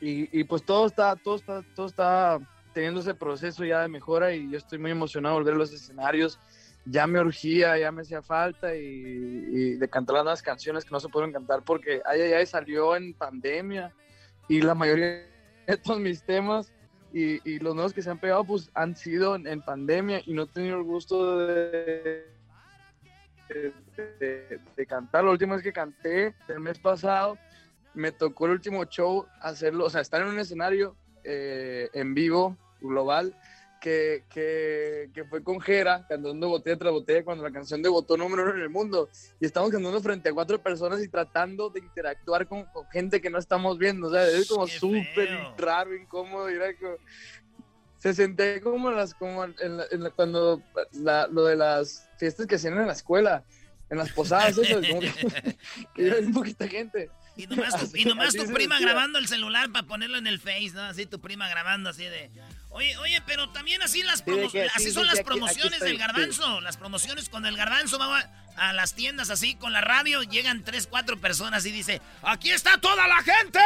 y, y pues todo está, todo está, todo está teniendo ese proceso ya de mejora y yo estoy muy emocionado de volver a los escenarios. Ya me urgía, ya me hacía falta y, de cantar las nuevas canciones que no se pueden cantar porque Ay, ay, ay salió en pandemia y la mayoría de todos mis temas y, y, los nuevos que se han pegado pues han sido en, pandemia y no he tenido el gusto de, de, de, cantar. La última vez que canté el mes pasado me tocó el último show hacerlo, o sea, estar en un escenario eh, en vivo global que, que, que, fue con Jera cantando botella tras botella cuando la canción debutó número uno en el mundo. Y estamos cantando frente a cuatro personas y tratando de interactuar con, gente que no estamos viendo. O sea, es como súper raro, incómodo. se senté como, las, como en cuando lo de las fiestas que hacían en la escuela, en las posadas, eso, como que, que hay poquita gente. Y nomás tu, prima grabando el celular para ponerlo en el Face, ¿no? Así tu prima grabando así de... Oye, oye, pero también así las así son las promociones del garbanzo. Las promociones con el garbanzo va a las tiendas así con la radio, llegan tres, cuatro personas y dice, aquí está toda la gente.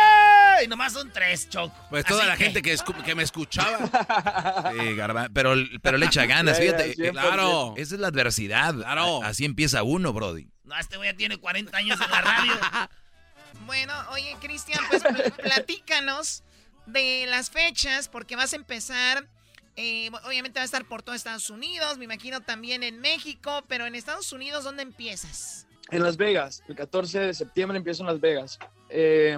Y nomás son tres, Choco. Pues toda la gente que, que me escuchaba. sí, pero, pero le echa ganas, fíjate. claro. Esa es la adversidad. Claro. Así empieza uno, Brody. No, este güey ya tiene 40 años en la radio. Bueno, oye, Cristian, pues platícanos de las fechas, porque vas a empezar, eh, obviamente va a estar por todo Estados Unidos, me imagino también en México, pero en Estados Unidos, ¿dónde empiezas? En Las Vegas, el 14 de septiembre empiezo en Las Vegas. Eh,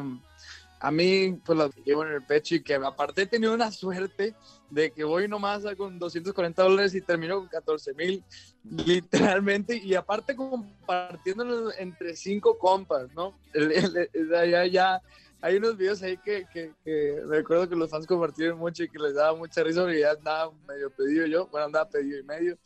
a mí, pues lo llevo en el pecho y que aparte he tenido una suerte de que voy nomás con 240 dólares y termino con 14 mil, literalmente, y aparte compartiéndolo entre cinco compas, ¿no? ya, ya, hay unos videos ahí que, que, que, recuerdo que los fans compartieron mucho y que les daba mucha risa porque ya andaba medio pedido yo, bueno, andaba pedido y medio,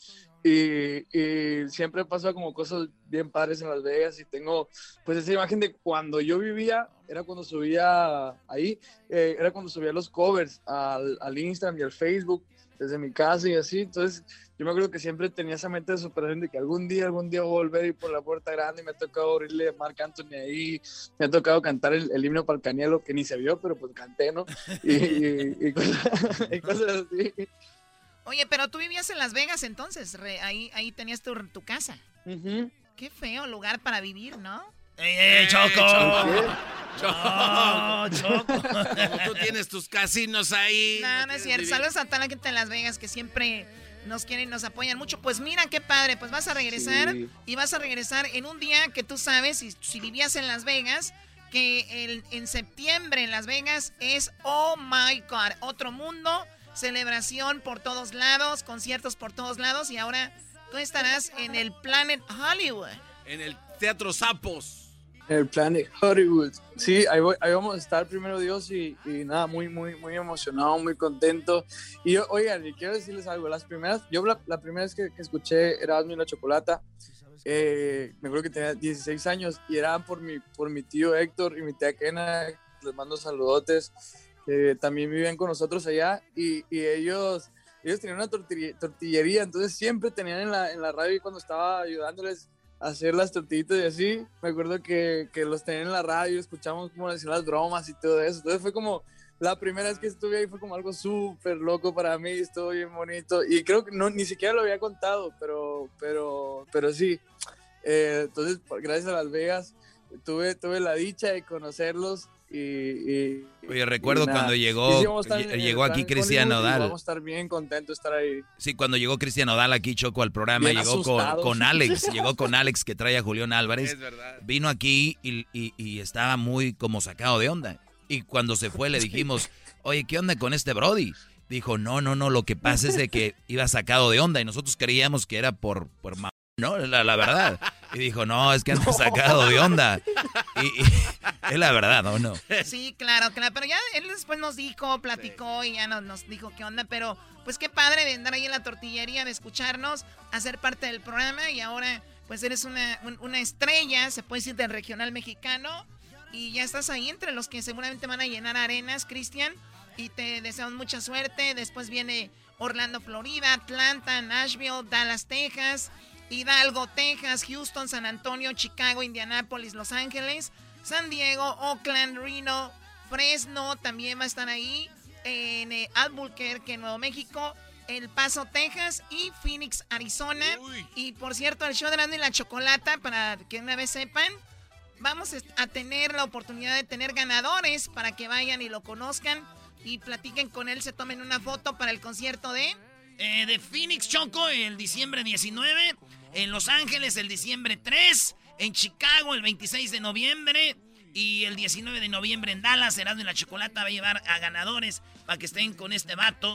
y, y, siempre pasa como cosas bien padres en Las Vegas y tengo pues esa imagen de cuando yo vivía, era cuando subía ahí, eh, era cuando subía los covers al, al, Instagram y al Facebook desde mi casa y así, entonces yo me acuerdo que siempre tenía esa mente de superación de que algún día, algún día a volver y por la puerta grande y me ha tocado abrirle a Marc Anthony ahí, me ha tocado cantar el, el himno para el Cañelo que ni se vio, pero pues canté, ¿no? Y, y, cosas, y cosas así. Oye, pero tú vivías en Las Vegas entonces, ahí, ahí tenías tu, tu casa. Qué feo lugar para vivir, ¿no? ¡Ey, ey, Choco! Choco. Choco. Tú tienes tus casinos ahí. No, no, es cierto. Saludos a toda la gente en Las Vegas que siempre nos quieren y nos apoyan mucho. Pues mira qué padre, pues vas a regresar y vas a regresar en un día que tú sabes, si, si vivías en Las Vegas, que el, en septiembre en Las Vegas es, oh my God, otro mundo celebración por todos lados, conciertos por todos lados y ahora tú estarás en el Planet Hollywood. En el Teatro Sapos. El Planet Hollywood. Sí, ahí, vamos a estar primero Dios y, nada, muy, muy, muy emocionado, muy contento. Y yo, oigan, quiero decirles algo. Las primeras, yo la, primera vez que, escuché Erasmo y la Chocolata, eh, me acuerdo que tenía 16 años y era por mi, por mi tío Héctor y mi tía Kena. Les mando saludotes también vivían con nosotros allá y, y ellos, ellos tenían una tortillería, entonces siempre tenían en la, en la radio cuando estaba ayudándoles a hacer las tortillitas y así, me acuerdo que, que los tenían en la radio, escuchamos cómo decían las bromas y todo eso, entonces fue como la primera vez que estuve ahí fue como algo súper loco para mí, estuvo bien bonito. Y creo que no, ni siquiera lo había contado, pero, pero, pero sí, eh, entonces gracias a Las Vegas tuve, tuve la dicha de conocerlos y, Oye, recuerdo cuando llegó, llegó aquí Cristian Nodal. Vamos a estar bien contentos de estar ahí. Sí, cuando llegó Cristian Nodal aquí, Choco, al programa, llegó con, con, Alex, llegó con Alex que trae a Julián Álvarez. Vino aquí y, y, estaba muy como sacado de onda. Y cuando se fue le dijimos, oye, ¿qué onda con este Brody? Dijo, no, no, no, lo que pasa es de que iba sacado de onda y nosotros creíamos que era por, por ¿no? La, la, verdad. Y dijo, no, es que anda sacado de onda. es la verdad, ¿o no? Sí, claro, claro. Pero ya él después nos dijo, platicó y ya nos, nos dijo qué onda. Pero pues qué padre de andar ahí en la tortillería, de escucharnos, hacer parte del programa. Y ahora, pues eres una, una estrella, se puede decir, del regional mexicano. Y ya estás ahí entre los que seguramente van a llenar arenas, Cristian. Y te deseamos mucha suerte. Después viene Orlando, Florida, Atlanta, Nashville, Dallas, Texas. Hidalgo, Texas, Houston, San Antonio, Chicago, Indianápolis, Los Ángeles, San Diego, Oakland, Reno, Fresno también va a estar ahí, en eh, Albuquerque, Nuevo México, El Paso, Texas y Phoenix, Arizona. Y por cierto, el show de Grande y la Chocolata, para que una vez sepan, vamos a tener la oportunidad de tener ganadores para que vayan y lo conozcan y platiquen con él, se tomen una foto para el concierto de... Eh, de Phoenix Choco el diciembre 19, en Los Ángeles el diciembre 3, en Chicago el 26 de noviembre y el 19 de noviembre en Dallas, Erasmo y la Chocolata va a llevar a ganadores para que estén con este vato.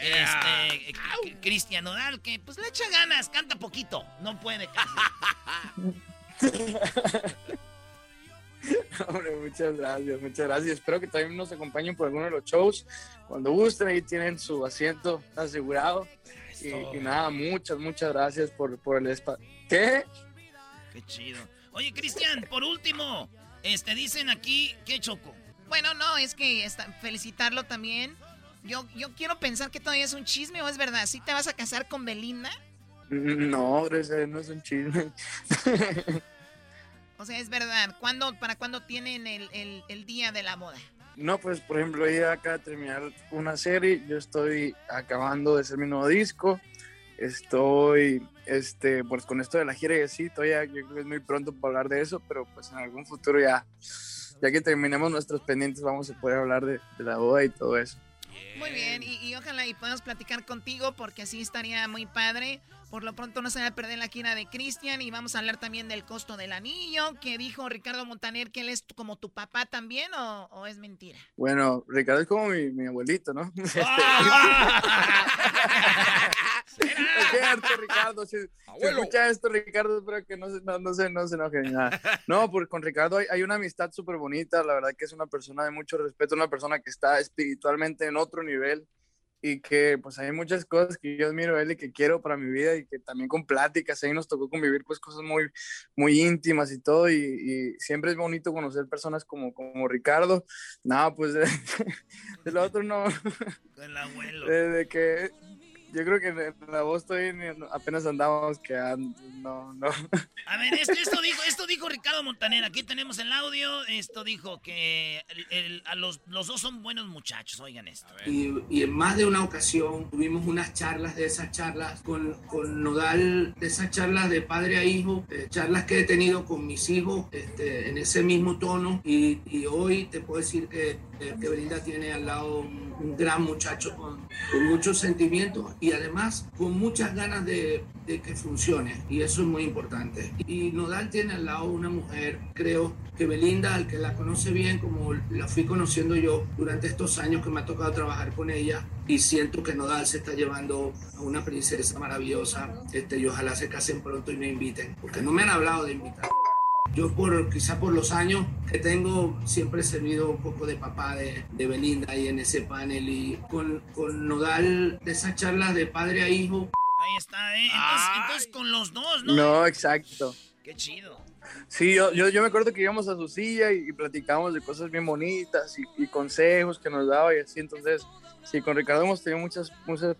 Este, eh, Cristian Nodal, que pues le echa ganas, canta poquito, no puede. Hombre, muchas gracias, muchas gracias. Espero que también nos acompañen por alguno de los shows. Cuando gusten, ahí tienen su asiento asegurado. Y, nada, muchas, muchas gracias por, por el espacio. ¿Qué? Qué chido. Oye, Cristian, por último, este, dicen aquí, ¿qué choco? Bueno, no, es que felicitarlo también. Yo, yo quiero pensar que todavía es un chisme o es verdad. ¿Sí te vas a casar con Belinda? No, no es un chisme. O sea, es verdad. ¿Cuándo, ¿Para cuándo tienen el, el, día de la boda? No, pues por ejemplo, ella acaba de terminar una serie, yo estoy acabando de hacer mi nuevo disco, estoy, este, pues con esto de la gira y así, todavía yo creo que es muy pronto para hablar de eso, pero pues en algún futuro ya, ya que terminemos nuestros pendientes vamos a poder hablar de, de la boda y todo eso. Muy bien, y, y, ojalá y podamos platicar contigo porque así estaría muy padre. Por lo pronto no se va a perder la gira de Cristian y vamos a hablar también del costo del anillo, que dijo Ricardo Montaner que él es como tu papá también o, es mentira. Bueno, Ricardo es como mi, abuelito, ¿no? es cierto, Ricardo. Si, escucha esto, Ricardo, espero que no se, no, no se, no se enoje. Nada. No, porque con Ricardo hay, hay una amistad súper bonita. La verdad que es una persona de mucho respeto, una persona que está espiritualmente en otro nivel y que pues hay muchas cosas que yo admiro él y que quiero para mi vida y que también con pláticas, ahí nos tocó convivir pues cosas muy, muy íntimas y todo y, siempre es bonito conocer personas como, como Ricardo. No, pues de, lo otro no. El abuelo. De, que yo creo que en la voz todavía apenas andamos quedando, no, no. A ver, esto, dijo, esto dijo Ricardo Montaner, aquí tenemos el audio, esto dijo que a los, los, dos son buenos muchachos, oigan esto. Y, y, en más de una ocasión tuvimos unas charlas de esas charlas con, con Nodal, de esas charlas de padre a hijo, eh, charlas que he tenido con mis hijos este, en ese mismo tono y, y hoy te puedo decir que, que Belinda tiene al lado un, gran muchacho con, con muchos sentimientos y además con muchas ganas de, que funcione y eso es muy importante. Y Nodal tiene al lado una mujer, creo que Belinda, al que la conoce bien como la fui conociendo yo durante estos años que me ha tocado trabajar con ella y siento que Nodal se está llevando a una princesa maravillosa este, y ojalá se casen pronto y me inviten, porque no me han hablado de invitar. Yo por quizá por los años que tengo siempre he servido un poco de papá de, de Belinda ahí en ese panel y con, con Nodal de esas charlas de padre a hijo. Ahí está, ¿eh? Entonces, con los dos, ¿no? No, exacto. Qué chido. Sí, yo, yo, yo me acuerdo que íbamos a su silla y, platicábamos de cosas bien bonitas y, y, consejos que nos daba y así. Entonces, sí, con Ricardo hemos tenido muchas, muchas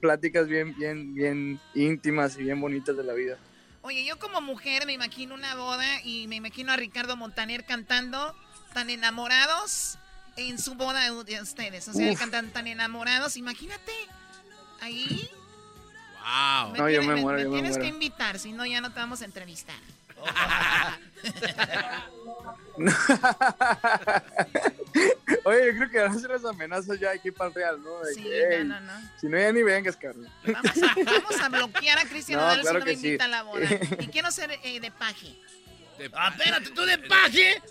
pláticas bien, bien, bien íntimas y bien bonitas de la vida. Oye, yo como mujer me imagino una boda y me imagino a Ricardo Montaner cantando tan enamorados en su boda de ustedes. O sea, cantan tan enamorados. Imagínate ahí. Wow. no, yo me, muero, me, tienes que invitar, si no ya no te vamos a entrevistar. Oye, yo creo que van a ser las amenazas ya aquí para el Real, ¿no? sí, no, no, no. Si no, ya ni vengas, Carlos. Vamos a, vamos a bloquear a Cristian no, si no me invita a la boda. Y quiero ser eh, de paje. De ah, espérate, ¿tú de paje?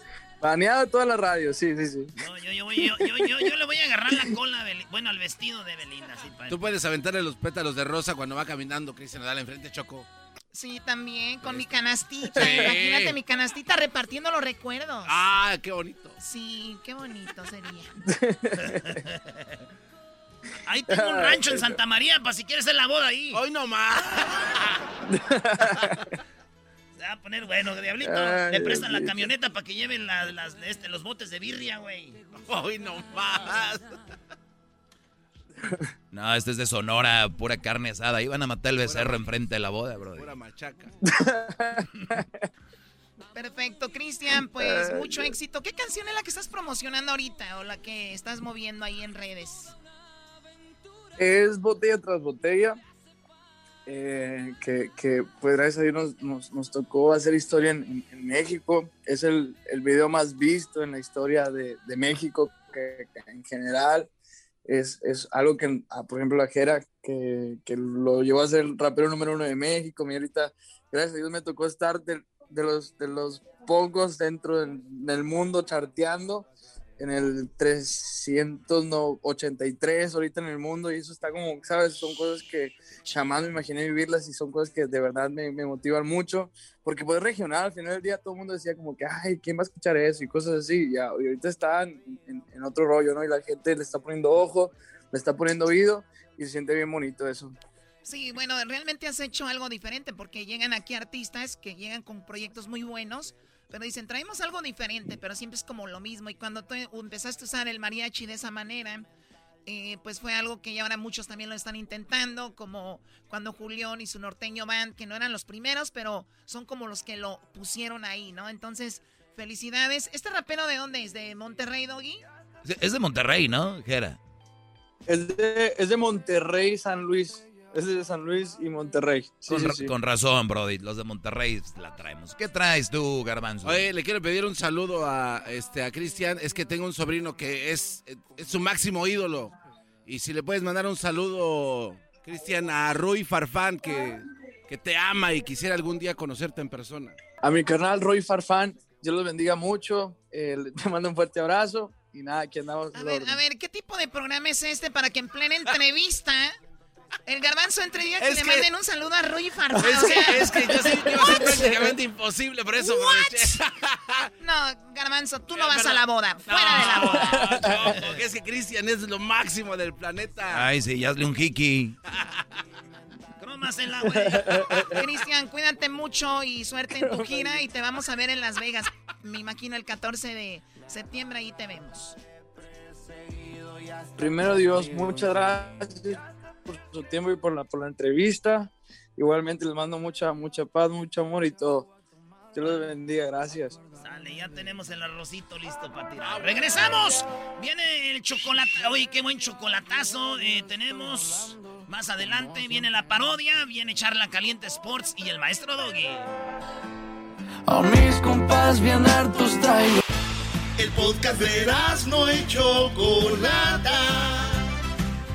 Baneado toda la radio, sí, sí, sí. No, yo, yo, yo, yo, yo, le voy a agarrar la cola, bueno, al vestido de Belinda. Sí, Tú puedes aventarle los pétalos de rosa cuando va caminando Cristian Nadal enfrente, Choco. Sí, también, con mi canastita. Imagínate mi canastita repartiendo los recuerdos. Ah, qué bonito. Sí, qué bonito sería. Ahí tengo un rancho en Santa María, para si quieres hacer la boda ahí. Hoy nomás. Se va a poner bueno, diablito. Le prestan la camioneta para que lleven las, este, los botes de birria, güey. Hoy nomás. No, este es de Sonora, pura carne asada. Iban a matar el becerro enfrente de la boda, bro. Pura machaca. Perfecto, Cristian, pues mucho éxito. ¿Qué canción es la que estás promocionando ahorita o la que estás moviendo ahí en redes? Es botella tras botella. Eh, que, que, pues gracias a Dios nos, nos, tocó hacer historia en, México. Es el, el, video más visto en la historia de, de México que, en general. Es, es algo que, ah, por ejemplo, la Jera, que, que, lo llevó a ser rapero número uno de México. Mi ahorita, gracias a Dios, me tocó estar de, los, de los pocos dentro del mundo charteando en el 383 ahorita en el mundo y eso está como, ¿sabes? Son cosas que jamás me imaginé vivirlas y son cosas que de verdad me, me motivan mucho porque pues regional, al final del día todo el mundo decía como que, ay, ¿quién va a escuchar eso? Y cosas así, y ahorita están en, en, otro rollo, ¿no? Y la gente le está poniendo ojo, le está poniendo oído y se siente bien bonito eso. Sí, bueno, realmente has hecho algo diferente porque llegan aquí artistas que llegan con proyectos muy buenos pero dicen, traemos algo diferente, pero siempre es como lo mismo. Y cuando tú empezaste a usar el mariachi de esa manera, eh, pues fue algo que ya ahora muchos también lo están intentando, como cuando Julián y su norteño band, que no eran los primeros, pero son como los que lo pusieron ahí, ¿no? Entonces, felicidades. ¿Este rapero de dónde es? ¿De Monterrey, Doggy? Es de Monterrey, ¿no, Jera? Es de, es de Monterrey, San Luis. Es de San Luis y Monterrey. con, razón, Brody. Los de Monterrey la traemos. ¿Qué traes tú, Garbanzo? Oye, le quiero pedir un saludo a este a Cristian. Es que tengo un sobrino que es, es su máximo ídolo. Y si le puedes mandar un saludo, Cristian, a Rui Farfán, que, que te ama y quisiera algún día conocerte en persona. A mi carnal Rui Farfán, Dios los bendiga mucho. Eh, te mando un fuerte abrazo. Y nada, aquí andamos. A ver, a ver, ¿qué tipo de programa es este para que en plena entrevista el garbanzo entre que, le manden un saludo a Rui Farfán. Es, que, es que yo sé que iba a ser prácticamente imposible, por eso No, garbanzo, tú no, vas a la boda. Fuera de la boda. No, porque es que Cristian es lo máximo del planeta. Ay, sí, hazle un hiki. Cromas en la güey. Cristian, cuídate mucho y suerte en tu gira y te vamos a ver en Las Vegas. Me imagino el 14 de septiembre ahí te vemos. Primero Dios, muchas gracias por su tiempo y por la, por la entrevista. Igualmente les mando mucha, mucha paz, mucho amor y todo. Dios los bendiga, gracias. Sale, ya tenemos el arrocito listo para tirar. ¡Regresamos! Viene el chocolate. Oye, qué buen chocolatazo. Eh, tenemos más adelante. Viene la parodia, viene Charla Caliente Sports y el maestro Doggy. A mis compas bien hartos traigo. El podcast de no y Chocolata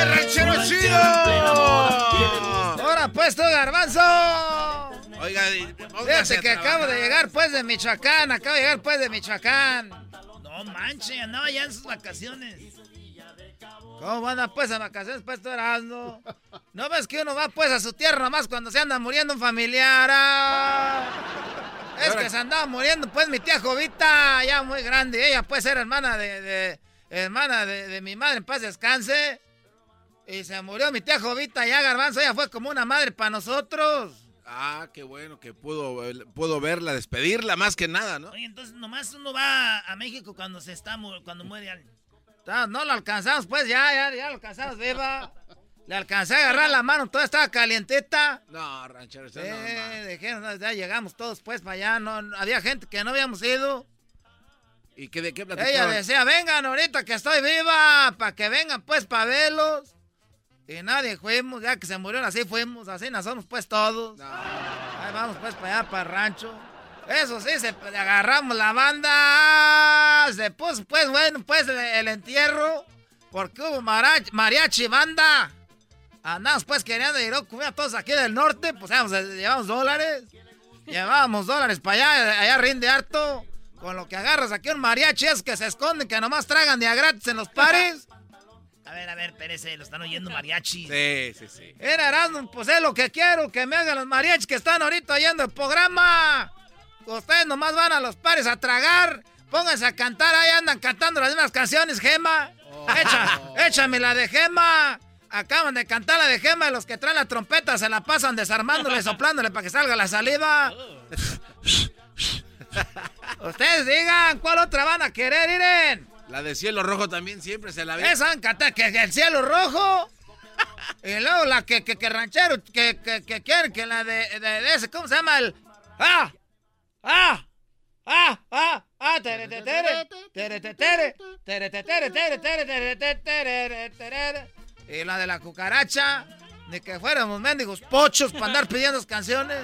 ¡Eh, ranchero chido! ¡Ahora puesto garbanzo! Oiga, Fíjate que acabo de llegar pues de Michoacán, acabo de llegar pues de Michoacán. No manche, andaba ya en sus vacaciones. ¿Cómo van pues a vacaciones pues tú Erasmo? ¿No ves que uno va pues a su tierra nomás cuando se anda muriendo un familiar? Ah? Es que se andaba muriendo, pues, mi tía Jovita, ya muy grande. Ella puede ser hermana de, de hermana de, de, mi madre, en paz descanse. Y se murió mi tía Jovita, ya Garbanzo, ella fue como una madre para nosotros. Ah, qué bueno que pudo, puedo verla, despedirla más que nada, ¿no? Oye, entonces nomás uno va a México cuando se está cuando muere alguien. No, lo alcanzamos, pues ya, ya, ya lo alcanzamos, viva. Le alcancé a agarrar la mano, toda estaba calientita. No, ranchero, eh, dijeron, ya llegamos todos pues para allá, no, había gente que no habíamos ido. ¿Y qué, de qué platicaban? Ella decía, vengan ahorita que estoy viva, para que vengan pues para verlos. Y nadie fuimos, ya que se murieron así fuimos, así nacimos pues todos. Ahí vamos pues para allá, para el rancho. Eso sí, se agarramos la banda, se puso pues bueno pues el, entierro, porque hubo mariachi banda. Andamos pues queriendo ir a todos aquí del norte, pues llevamos dólares. Llevábamos dólares para allá, allá rinde harto. Con lo que agarras aquí un mariachi es que se esconden, que nomás tragan día gratis en los pares. A ver, a ver, Pérez, lo están oyendo mariachis. Sí, sí, sí. Era Erasmo, pues es lo que quiero, que me hagan los mariachis que están ahorita oyendo el programa. Ustedes nomás van a los pares a tragar. Pónganse a cantar, ahí andan cantando las mismas canciones, Gema. Oh. échame la de Gema. Acaban de cantar la de Gema y los que traen la trompeta se la pasan desarmándole, soplándole para que salga la saliva. Ustedes digan, ¿cuál otra van a querer, Iren? La de cielo rojo también siempre se la ve. Esa encanta que el cielo rojo. y luego la que, que, que ranchero, que, que, que quieren, que la de, de, ese, ¿cómo se llama? El. ¡Ah! ¡Ah! ¡Ah! ¡Ah! ¡Ah! ¡Tere, tere, tere! ¡Tere, tere, tere! ¡Tere, tere, tere, tere, tere, tere, Y la de la cucaracha, de que fuéramos mendigos pochos para andar pidiendo canciones.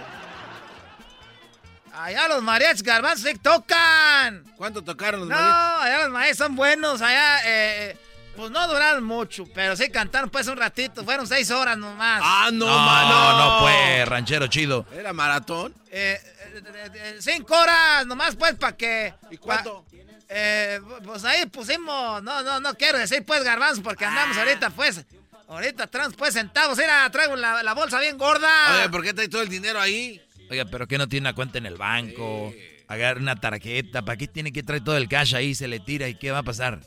Allá los mariachis garbanzos sí tocan. ¿Cuánto tocaron los no, No, allá los mariachis son buenos. Allá, eh, pues no duraron mucho, pero sí cantaron pues un ratito. Fueron seis horas nomás. Ah, no, no, no, no pues, ranchero chido. ¿Era maratón? Eh, eh, cinco horas nomás pues para que... ¿Y cuánto? eh, pues ahí pusimos, no, no, no quiero decir pues garbanzos porque andamos ah. ahorita pues... Ahorita traemos pues centavos, mira, traigo la, la bolsa bien gorda. Oye, ¿por qué trae todo el dinero ahí? Oiga, pero que no tiene una cuenta en el banco, agarra una tarjeta, ¿para qué tiene que traer todo el cash ahí, se le tira y qué va a pasar?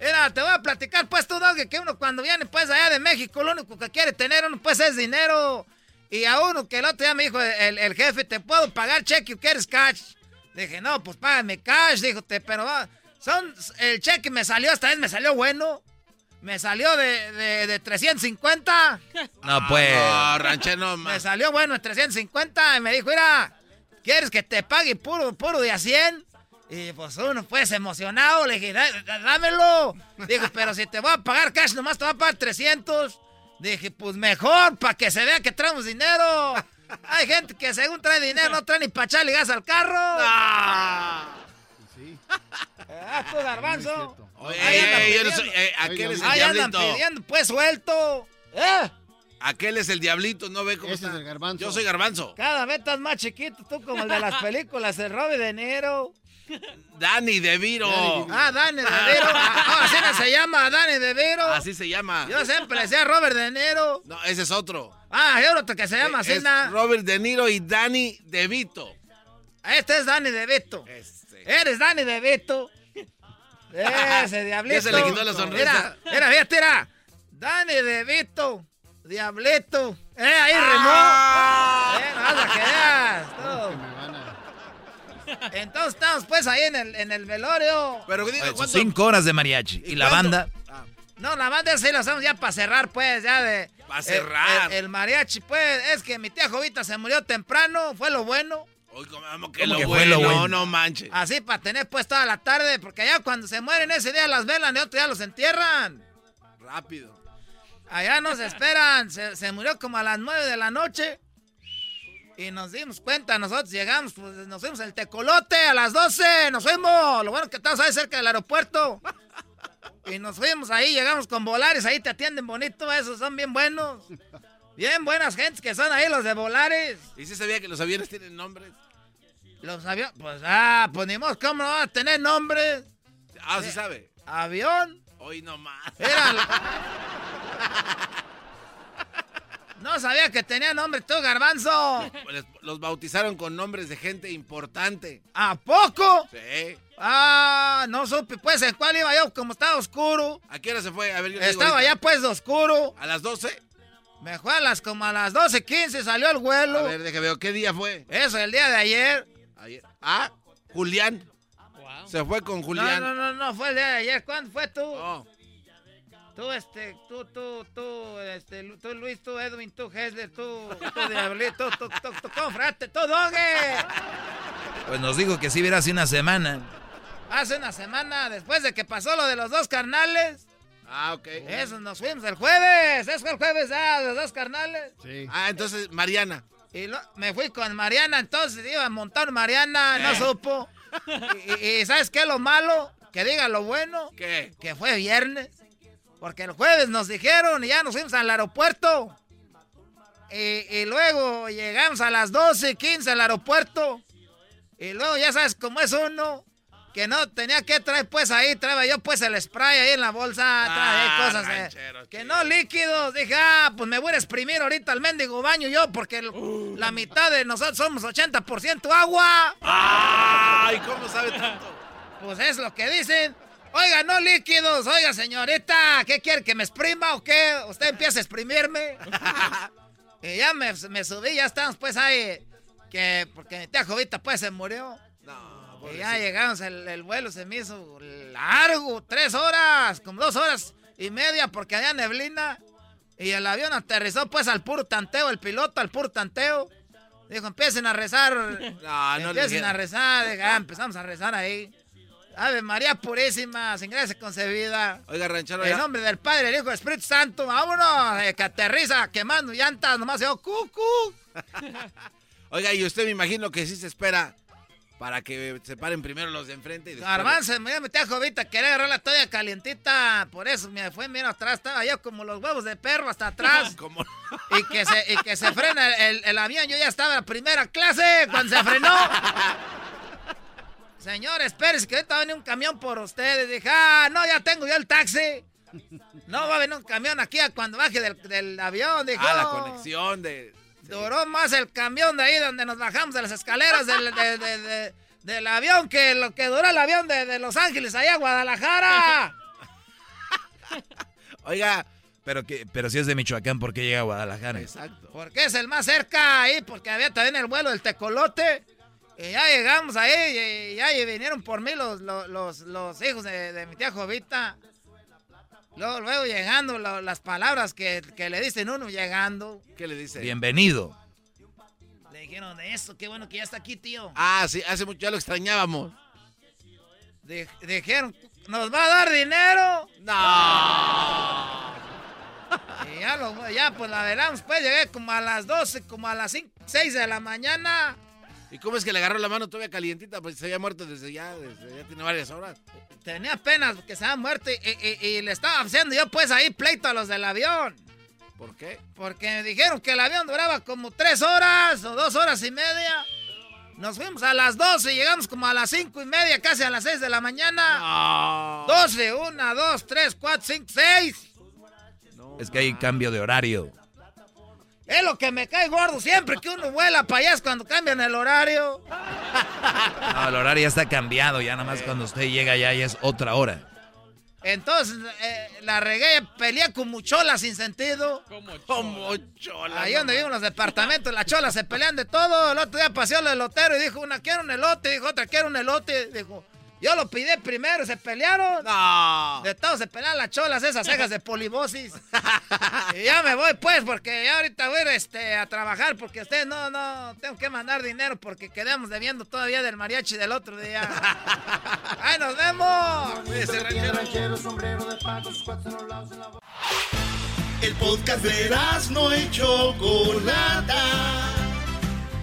Mira, te voy a platicar pues tú, Doggy, que uno cuando viene pues allá de México, lo único que quiere tener uno pues es dinero. Y a uno que el otro día me dijo el, jefe, ¿te puedo pagar cheque o quieres cash? Dije, no, pues págame cash, dijo, pero son, el cheque me salió, esta vez me salió bueno. Me salió de, de, de 350. No, pues. No, ranchero, Me salió bueno en 350 y me dijo, mira, ¿quieres que te pague puro, puro de a 100? Y pues uno pues emocionado, le dije, dámelo. Dijo, pero si te voy a pagar cash, nomás te voy a pagar 300. Dije, pues mejor, para que se vea que traemos dinero. Hay gente que según trae dinero no trae ni para echarle gas al carro. Ah, sí. Ah, tú, garbanzo. Oye, yo no soy. Eh, aquel es el Ahí diablito. andan pidiendo, pues suelto. ¿Eh? Aquel es el diablito, no ve cómo Ese está. es el garbanzo. Yo soy garbanzo. Cada vez estás más chiquito, tú como el de las películas, el Robbie de Niro. Dani De Viro. Ah, Dani De Viro. Ah, así no se llama, Dani De Viro. Así se llama. Yo siempre decía Robert De Niro. No, ese es otro. Ah, hay otro que se llama así, Robert De Niro y Dani De Vito. Este es Dani De Vito. Este. Eres Dani De Vito. Ese diablito. Ya se le quitó la sonrisa. Mira, mira, mira. Dani De Vito. Diablito. Eh, ahí ah. remó. Eh, no vas a quedar. Entonces estamos pues ahí en el, en el velorio. Pero Cinco horas de mariachi. ¿Y, la banda? Ah. No, la banda sí la hacemos ya para cerrar, pues, ya de. Para cerrar. El, mariachi, pues, es que mi tía Jovita se murió temprano, fue lo bueno. Uy, que lo, bueno, No, no manches. Así para tener pues toda la tarde, porque allá cuando se mueren ese día las velan y otro día los entierran. Rápido. Allá nos esperan, se, se murió como a las nueve de la noche. Y nos dimos cuenta, nosotros llegamos, pues nos fuimos el tecolote a las 12, nos fuimos. Lo bueno que estamos ahí cerca del aeropuerto. Y nos fuimos ahí, llegamos con Volares, ahí te atienden bonito, esos son bien buenos. Bien buenas gentes que son ahí los de Volares. ¿Y si sabía que los aviones tienen nombres? Los aviones, pues ah, ponemos pues, cómo no va a tener nombres. Ah, sí sabe. Avión. Hoy nomás. Era... No sabía que tenía nombre tú, garbanzo. Pues los bautizaron con nombres de gente importante. ¿A poco? Sí. Ah, no supe, pues, ¿en cuál iba yo? Como estaba oscuro. ¿A qué hora se fue? A ver, yo Estaba ya, pues, oscuro. ¿A las 12? Me fue a las, como a las 12.15, salió el vuelo. A ver, déjame ver, ¿qué día fue? Eso, el día de ayer. Ayer. Ah, Julián. Se fue con Julián. No, no, no, no, fue el día de ayer. ¿Cuándo fue tú? Tú, este, tú, tú, tú, este, tú, Luis, tú, Edwin, tú, Hesler, tú, tú, Diablito, tú, tú, tú, confrate, tú, Doge. Pues nos dijo que sí hubiera hace una semana. Hace una semana, después de que pasó lo de los dos carnales. Ah, ok. Eso, nos fuimos el jueves. Eso fue el jueves, ah, los dos carnales. Sí. Ah, entonces, Mariana. Y me fui con Mariana, entonces iba a montar Mariana, no eh. supo. Y, ¿sabes qué? Lo malo, que diga lo bueno. ¿Qué? Que fue viernes. Porque el jueves nos dijeron y ya nos fuimos al aeropuerto. Y, luego llegamos a las 12, 15 al aeropuerto. Y luego ya sabes cómo es uno. Que no tenía que traer pues ahí, traía yo pues el spray ahí en la bolsa, ah, cosas. Eh, que no líquidos. Dije, ah, pues me voy a exprimir ahorita al mendigo baño yo, porque la mitad de nosotros somos 80% agua. ¡Ay! ¿Cómo sabe tanto? Pues es lo que dicen. Oiga, no líquidos. Oiga, señorita, ¿qué quiere? ¿Que me exprima o qué? Usted empieza a exprimirme. y ya me, subí, ya estamos pues ahí. Que porque mi tía Jovita pues se murió. No, y ya llegamos, el, vuelo se me hizo largo, tres horas, como dos horas y media porque había neblina. Y el avión aterrizó pues al puro tanteo, el piloto al puro tanteo. Dijo, empiecen a rezar. No, no empiecen a rezar. Ah, empezamos a rezar ahí. Ave María Purísima, sin gracia concebida. Oiga, ranchero. En nombre del Padre, el Hijo, del Espíritu Santo, vámonos, eh, que aterriza quemando llantas, nomás yo, cucu. Oiga, y usted me imagino que sí se espera para que se paren primero los de enfrente y después... se me metí a Jovita, quería agarrar la toalla calientita, por eso me fue mira atrás, estaba yo como los huevos de perro hasta atrás. y, que se, y que se frena el, el avión, yo ya estaba en primera clase cuando se frenó. Señor, espérese que ahorita va a venir un camión por ustedes. Dije, ah, no, ya tengo yo el taxi. No va a venir un camión aquí cuando baje del, avión. Dije, ah, la conexión de... Duró más el camión de ahí donde nos bajamos de las escaleras del, avión que lo que duró el avión de, Los Ángeles allá a Guadalajara. Oiga, pero que, pero si es de Michoacán, ¿por qué llega a Guadalajara? Exacto. Porque es el más cerca ahí, porque había también el vuelo del tecolote. Y ya llegamos ahí, y ya vinieron por mí los, los, hijos de, mi tía Jovita. Luego, luego llegando las palabras que, le dicen uno llegando. ¿Qué le dice? Bienvenido. Le dijeron de eso, qué bueno que ya está aquí, tío. Ah, sí, hace mucho ya lo extrañábamos. dijeron, ¿nos va a dar dinero? No. Y ya, lo, ya pues la velamos, pues llegué como a las 12, como a las 5, 6 de la mañana. ¿Y cómo es que le agarró la mano todavía calientita? Pues se había muerto desde ya, desde ya tiene varias horas. Tenía apenas que se había muerto y, le estaba haciendo yo pues ahí pleito a los del avión. ¿Por qué? Porque me dijeron que el avión duraba como tres horas o dos horas y media. Nos fuimos a las 12 y llegamos como a las cinco y media, casi a las 6 de la mañana. No. 12, 1, 2, 3, 4, 5, 6. es que hay cambio de horario. Es lo que me cae gordo siempre que uno vuela para allá es cuando cambian el horario. No, el horario ya está cambiado, ya nada más cuando usted llega allá ya es otra hora. Entonces, eh, la regué, peleé como chola sin sentido. Como chola. Ahí donde viven los departamentos, las cholas se pelean de todo. El otro día paseó el elotero y dijo, una quiero un elote, dijo otra quiero un elote. Dijo, yo lo pidí primero, se pelearon. No. De todos se pelean las cholas, esas cejas de polibosis. y ya me voy pues, porque ya ahorita voy este, a trabajar, porque ustedes no, no, tengo que mandar dinero porque quedamos debiendo todavía del mariachi del otro día. ¡Ay, nos vemos! El podcast de no hecho Chocolata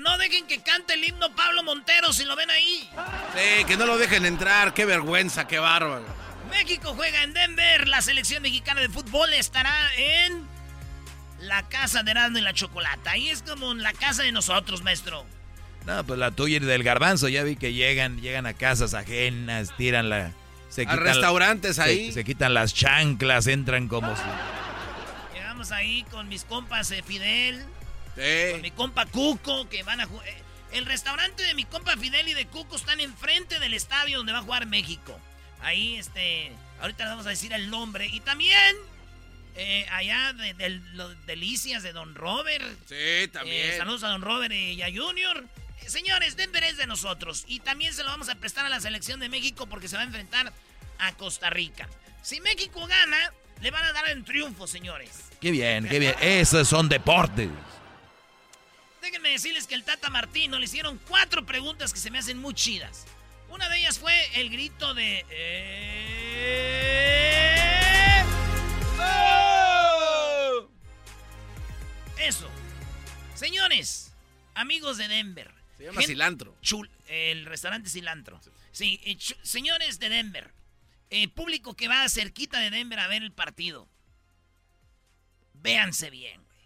No dejen que cante el himno Pablo Montero si lo ven ahí. Sí, que no lo dejen entrar, qué vergüenza, qué bárbaro. México juega en Denver, la selección mexicana de fútbol estará en la casa de Erasmo y la Chocolata. Ahí es como la casa de nosotros, maestro. No, pues la tuya y del garbanzo, ya vi que llegan, llegan a casas ajenas, tiran la... Se a restaurantes ahí. Se, quitan las chanclas, entran como si... Llegamos ahí con mis compas de Fidel, con mi compa Cuco, que van a jugar... Eh, el restaurante de mi compa Fidel y de Cuco están enfrente del estadio donde va a jugar México. Ahí, este, ahorita les vamos a decir el nombre. Y también, eh, allá de, los delicias de Don Robert. Sí, también. Eh, saludos a Don Robert y a Junior. Eh, señores, Denver es de nosotros. Y también se lo vamos a prestar a la selección de México porque se va a enfrentar a Costa Rica. Si México gana, le van a dar el triunfo, señores. Qué bien, qué bien. Esos son deportes. Déjenme decirles que el Tata Martino le hicieron cuatro preguntas que se me hacen muy chidas. Una de ellas fue el grito de... Eh, ¡Oh! Eso. Señores, amigos de Denver. Se llama Cilantro. el restaurante Cilantro. Sí, señores de Denver. Eh, público que va cerquita de Denver a ver el partido. Véanse bien, güey.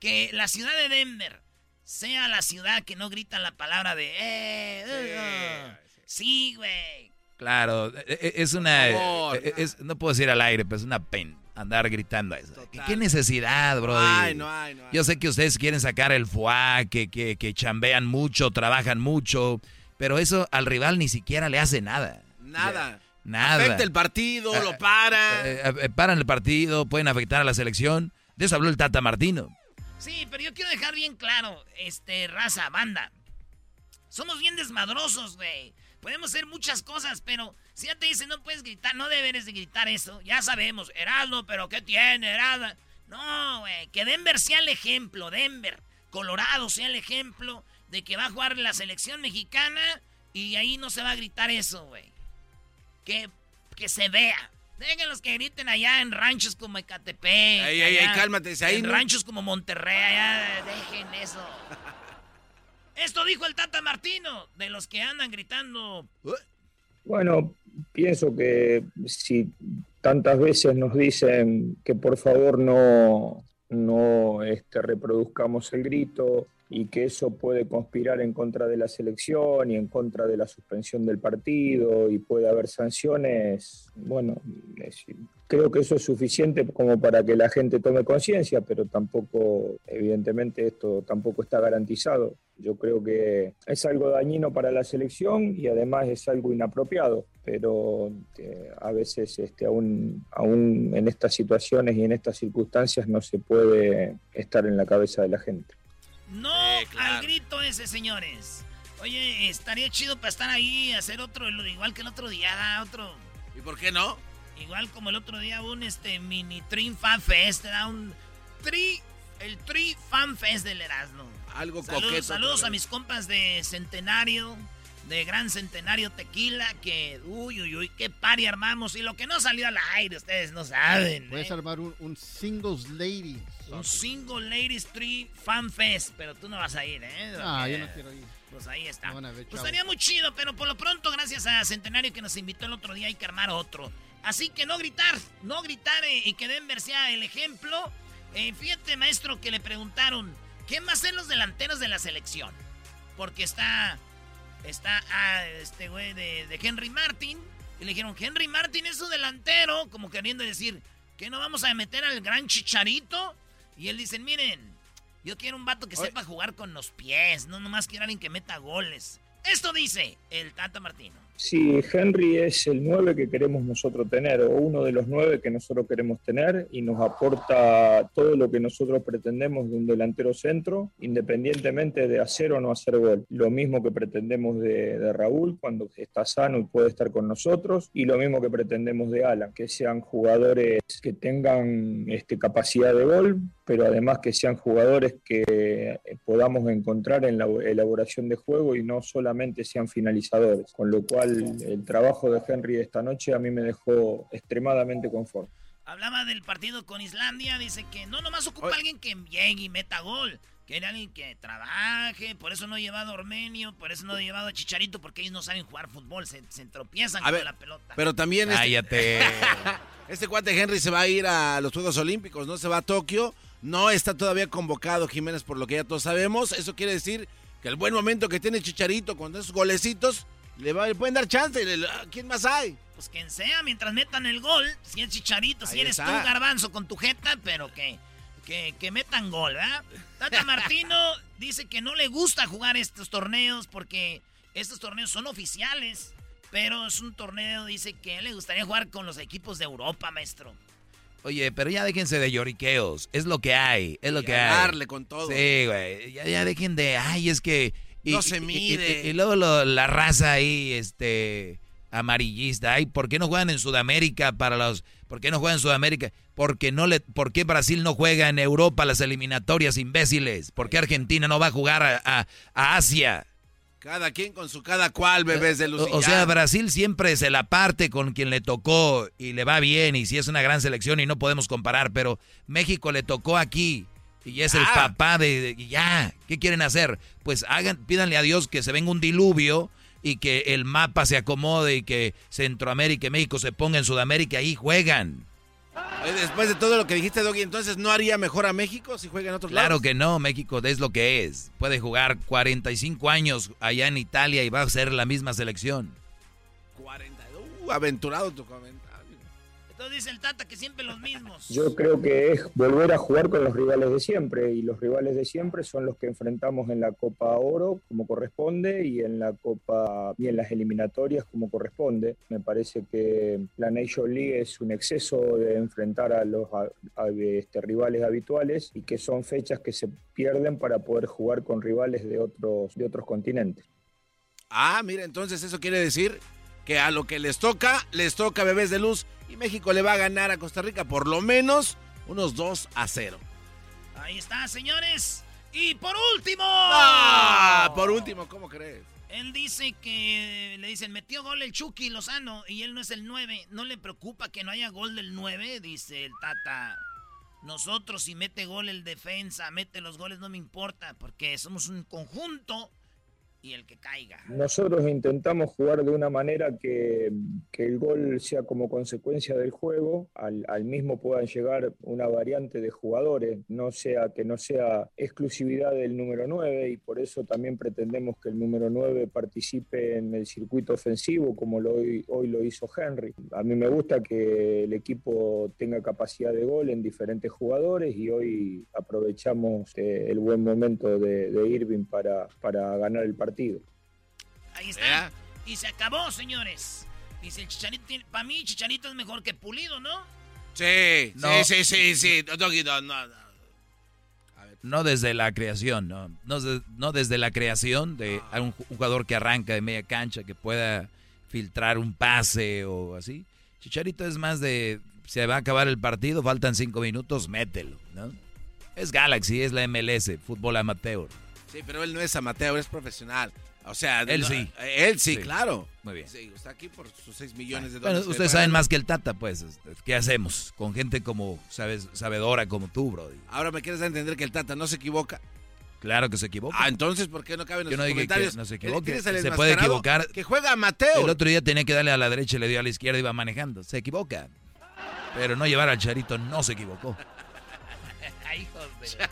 Que la ciudad de Denver sea la ciudad que no grita la palabra de... Eh, Sí, güey. Claro, e, e, es una... E, no puedo decir al aire, pero es una pena andar gritando eso. ¿Qué, necesidad, bro? No no Yo sé que ustedes quieren sacar el fuá, que, que, que chambean mucho, trabajan mucho, pero eso al rival ni siquiera le hace nada. Nada. Nada. Afecta el partido, lo eh, para. Eh, eh, paran el partido, pueden afectar a la selección. De eso habló el Tata Martino. Sí, pero yo quiero dejar bien claro, este, raza, banda. Somos bien desmadrosos, güey. Podemos hacer muchas cosas, pero si ya te dicen no puedes gritar, no deberes de gritar eso. Ya sabemos, Erasmo, pero ¿qué tiene, Erasmo? No, güey, que Denver sea el ejemplo, Denver, Colorado sea el ejemplo de que va a jugar la selección mexicana y ahí no se va a gritar eso, güey. Que, que se vea. Dejen los que griten allá en ranchos como Ecatepec. Ay, ay, ay, cálmate. Ahí en ranchos como Monterrey, allá, dejen eso. Esto dijo el Tata Martino, de los que andan gritando. Bueno, pienso que si tantas veces nos dicen que por favor no, no este, reproduzcamos el grito y que eso puede conspirar en contra de la selección y en contra de la suspensión del partido y puede haber sanciones, bueno, creo que eso es suficiente como para que la gente tome conciencia, pero tampoco, evidentemente, esto tampoco está garantizado. Yo creo que es algo dañino para la selección y además es algo inapropiado, pero eh, a veces este, aún, aún en estas situaciones y en estas circunstancias no se puede estar en la cabeza de la gente. No al grito ese, señores. Oye, estaría chido para estar ahí y hacer otro, igual que el otro día, otro. ¿Y por qué no? Igual como el otro día, un este mini Trin Fan Fest, da un tri, el Tri Fan Fest del Erasmo. Algo coqueto. Saludos a mis compas de Centenario, de Gran Centenario Tequila, que uy, uy, uy, qué pari armamos. Y lo que no salió al aire, ustedes no saben. Puedes ¿eh? armar un, un Singles Ladies. Un Single Ladies Tree Fan Fest, pero tú no vas a ir, ¿eh? Ah, yo no quiero ir. Pues ahí está. pues estaría muy chido, pero por lo pronto, gracias a Centenario que nos invitó el otro día, hay que armar otro. Así que no gritar, no gritar eh, y que Denver sea el ejemplo. Eh, fíjate, maestro, que le preguntaron, ¿qué más hacen los delanteros de la selección? Porque está, está, ah, este güey de, de Henry Martin. Y le dijeron, Henry Martin es su delantero, como queriendo decir, que no vamos a meter al gran chicharito. Y él dice, miren, yo quiero un vato que sepa jugar con los pies, no nomás quiero alguien que meta goles. Esto dice el Tata Martino. Sí, Henry es el 9 que queremos nosotros tener, o uno de los 9 que nosotros queremos tener, y nos aporta todo lo que nosotros pretendemos de un delantero centro, independientemente de hacer o no hacer gol. Lo mismo que pretendemos de, de Raúl cuando está sano y puede estar con nosotros, y lo mismo que pretendemos de Alan, que sean jugadores que tengan este, capacidad de gol, pero además que sean jugadores que podamos encontrar en la elaboración de juego y no solamente sean finalizadores, con lo cual el trabajo de Henry esta noche a mí me dejó extremadamente conforme. Hablaba del partido con Islandia, dice que no nomás ocupa alguien que llegue y meta gol, que era alguien que trabaje, por eso no ha llevado a Ormenio, por eso no ha llevado a Chicharito, porque ellos no saben jugar fútbol, se, se tropiezan con la pelota. Pero también este, Cállate. este cuate Henry se va a ir a los Juegos Olímpicos, no se va a Tokio, no está todavía convocado Jiménez por lo que ya todos sabemos, eso quiere decir que el buen momento que tiene Chicharito con esos golecitos le, va, pueden dar chance. ¿Quién más hay? Pues quien sea, mientras metan el gol. Si es Chicharito, si eres tú, Garbanzo, con tu jeta, pero que, que, que metan gol, ¿verdad? Tata Martino dice que no le gusta jugar estos torneos porque estos torneos son oficiales. Pero es un torneo, dice que le gustaría jugar con los equipos de Europa, maestro. Oye, pero ya déjense de lloriqueos. Es lo que hay, es lo que hay. Darle con todo. Sí, güey. Ya, ya dejen de, ay, es que no se mide. Y, luego la raza ahí, este, amarillista. Ay, ¿por qué no juegan en Sudamérica para los... ¿Por qué no juegan en Sudamérica? Porque no le, ¿Por qué Brasil no juega en Europa las eliminatorias, imbéciles? ¿Por qué Argentina no va a jugar a, Asia? Cada quien con su cada cual, bebés de luz. O, sea, Brasil siempre se la parte con quien le tocó y le va bien y si es una gran selección y no podemos comparar, pero México le tocó aquí y es el ah. papá de, ya, ¿qué quieren hacer? Pues hagan, pídanle a Dios que se venga un diluvio y que el mapa se acomode y que Centroamérica y México se pongan en Sudamérica y juegan. Después de todo lo que dijiste, Doggy, entonces ¿no haría mejor a México si juega en otros claro lados? Claro que no, México es lo que es. Puede jugar 45 años allá en Italia y va a ser la misma selección. 40, uh, aventurado tu comentario. Entonces dice el Tata que siempre los mismos. Yo creo que es volver a jugar con los rivales de siempre y los rivales de siempre son los que enfrentamos en la Copa Oro como corresponde y en la Copa y en las eliminatorias como corresponde. Me parece que la Nation League es un exceso de enfrentar a los este, rivales habituales y que son fechas que se pierden para poder jugar con rivales de otros de otros continentes. Ah, mira, entonces eso quiere decir que a lo que les toca, les toca bebés de luz y México le va a ganar a Costa Rica por lo menos unos 2 a 0. Ahí está, señores. Y por último. Ah, por último, ¿cómo crees? Él dice que le dicen, metió gol el Chucky Lozano y él no es el 9. ¿No le preocupa que no haya gol del 9? Dice el Tata. Nosotros si mete gol el defensa, mete los goles, no me importa, porque somos un conjunto el que caiga. Nosotros intentamos jugar de una manera que, el gol sea como consecuencia del juego, al, mismo puedan llegar una variante de jugadores, no sea que no sea exclusividad del número 9 y por eso también pretendemos que el número 9 participe en el circuito ofensivo como lo, hoy lo hizo Henry. A mí me gusta que el equipo tenga capacidad de gol en diferentes jugadores y hoy aprovechamos eh, el buen momento de, de Irving para, para ganar el partido. Ahí está. Y se acabó, señores. Dice el Chicharito, para mí Chicharito es mejor que Pulido, ¿no? Sí, sí, sí, sí, no, desde la creación, no. No, desde la creación de un jugador que arranca de media cancha, que pueda filtrar un pase o así. Chicharito es más de, se va a acabar el partido, faltan cinco minutos, mételo, ¿no? Es Galaxy, es la MLS, fútbol amateur. Sí, pero él no es amateur, es profesional. O sea, él sí. Él sí, claro. Muy bien. Sí, está aquí por sus 6 millones de dólares. Bueno, ustedes saben más que el Tata, pues. ¿Qué hacemos con gente como, sabes, sabedora como tú, bro? Ahora me quieres entender que el Tata no se equivoca. Claro que se equivoca. Ah, entonces, ¿por qué no caben los no comentarios? Que no se equivoque. Se puede equivocar. Que juega amateur. El otro día tenía que darle a la derecha y le dio a la izquierda y iba manejando. Se equivoca. Pero no llevar al Charito no se equivocó. Hijos de...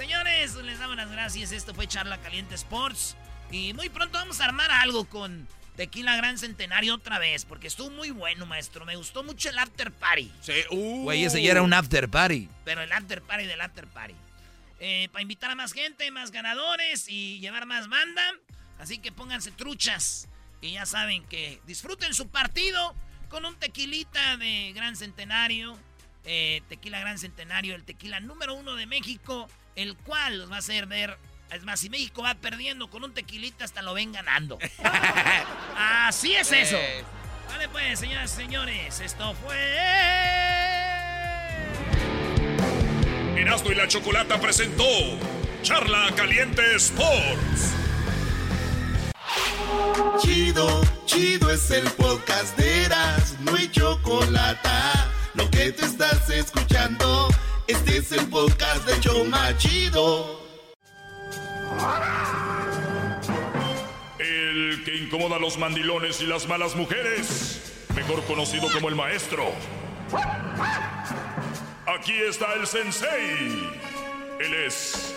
Señores, les damos las gracias. Esto fue Charla Caliente Sports. Y muy pronto vamos a armar algo con Tequila Gran Centenario otra vez. Porque estuvo muy bueno, maestro. Me gustó mucho el after party. Sí, uh. Güey, ese ya era un after party. Pero el after party del after party. Eh, para invitar a más gente, más ganadores y llevar más banda. Así que pónganse truchas. Y ya saben que disfruten su partido con un tequilita de Gran Centenario. Eh, tequila Gran Centenario, el tequila número uno de México, el cual los va a hacer ver. Es más, si México va perdiendo con un tequilita, hasta lo ven ganando. Así es eso. Vale, pues, señoras y señores, esto fue. Erasmo y la Chocolata presentó Charla Caliente Sports. Chido, chido es el podcast de Eras, no hay chocolate. Lo que te estás escuchando, este es el podcast de Choma Chido. El que incomoda a los mandilones y las malas mujeres, mejor conocido como el maestro. Aquí está el sensei. Él es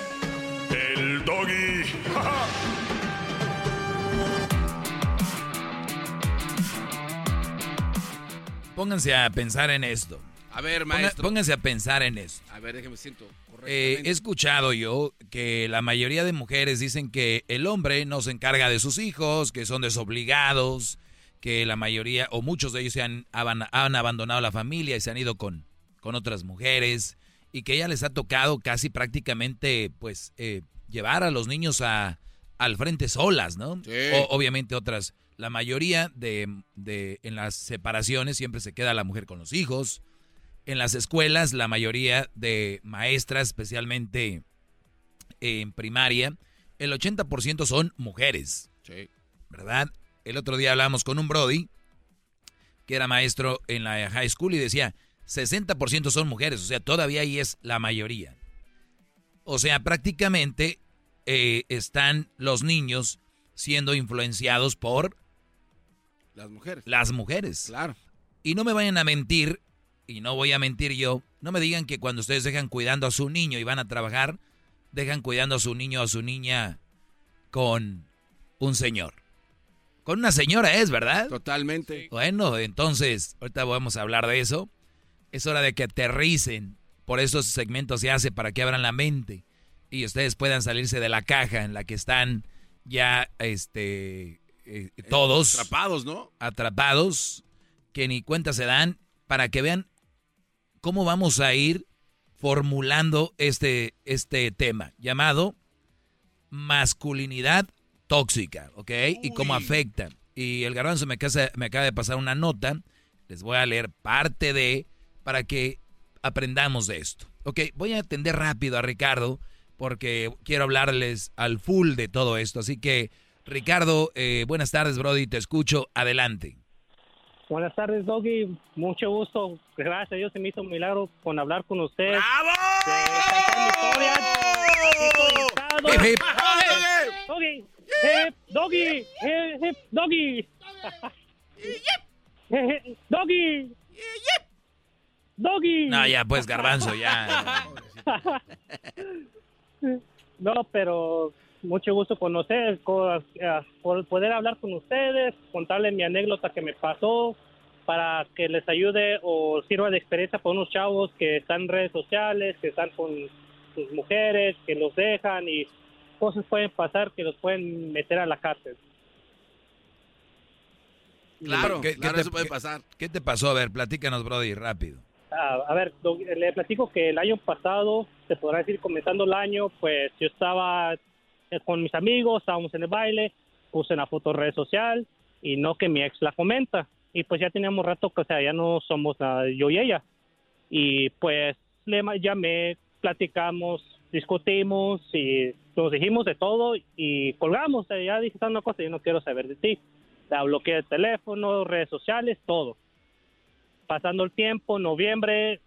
el doggy. Pónganse a pensar en esto. A ver, maestro. Pónganse a pensar en esto. A ver, déjeme siento. Eh, he escuchado yo que la mayoría de mujeres dicen que el hombre no se encarga de sus hijos, que son desobligados, que la mayoría o muchos de ellos se han, han abandonado la familia y se han ido con, con otras mujeres y que ya les ha tocado casi prácticamente pues eh, llevar a los niños a, al frente solas, ¿no? O- obviamente otras, la mayoría de, de en las separaciones siempre se queda la mujer con los hijos. En las escuelas, la mayoría de maestras, especialmente en primaria, el 80% son mujeres. Sí. ¿Verdad? El otro día hablábamos con un Brody, que era maestro en la high school, y decía, 60% son mujeres, o sea, todavía ahí es la mayoría. O sea, prácticamente eh, están los niños siendo influenciados por Las mujeres. las mujeres. Claro. Y no me vayan a mentir, y no voy a mentir yo, no me digan que cuando ustedes dejan cuidando a su niño y van a trabajar, dejan cuidando a su niño o a su niña con un señor. Con una señora es, ¿verdad? Totalmente. Bueno, entonces, ahorita vamos a hablar de eso. Es hora de que aterricen. Por eso ese segmento se hace para que abran la mente y ustedes puedan salirse de la caja en la que están ya este eh, todos Atrapados, ¿no? atrapados que ni cuenta se dan para que vean cómo vamos a ir formulando este, este tema llamado masculinidad tóxica, ¿ok? Y cómo afecta. Y el garbanzo me, casa- me acaba de pasar una nota, les voy a leer parte de, para que aprendamos de esto. Ok, voy a atender rápido a Ricardo porque quiero hablarles al full de todo esto. Así que, Ricardo, eh, buenas tardes, Brody, te escucho, adelante. Buenas tardes, Doggy. Mucho gusto. Gracias a Dios se me hizo un milagro con hablar con usted. ¡Bravo! Hip, hip. Doggy, hip, Doggy, hip, hip, Doggy. Doggy. Doggy. No, ya, pues, garbanzo, ya. No, pero mucho gusto conocer, co- eh, por poder hablar con ustedes, contarles mi anécdota que me pasó para que les ayude o sirva de experiencia para unos chavos que están en redes sociales, que están con sus mujeres, que los dejan y cosas pueden pasar que los pueden meter a la cárcel. Claro, ¿Qué- qué claro, te- eso puede pasar. ¿Qué te pasó? A ver, platícanos, Brody, rápido. Ah, a ver, le platico que el año pasado, se podrá decir comenzando el año, pues yo estaba con mis amigos, estábamos en el baile, puse una foto en red social y no que mi ex la comenta. Y pues ya teníamos rato que, o sea, ya no somos nada yo y ella. Y pues le llamé, platicamos, discutimos y nos dijimos de todo y colgamos. Ya dije, "¿Sabes una cosa, yo no quiero saber de ti. La bloqueé de teléfono, redes sociales, todo pasando el tiempo, noviembre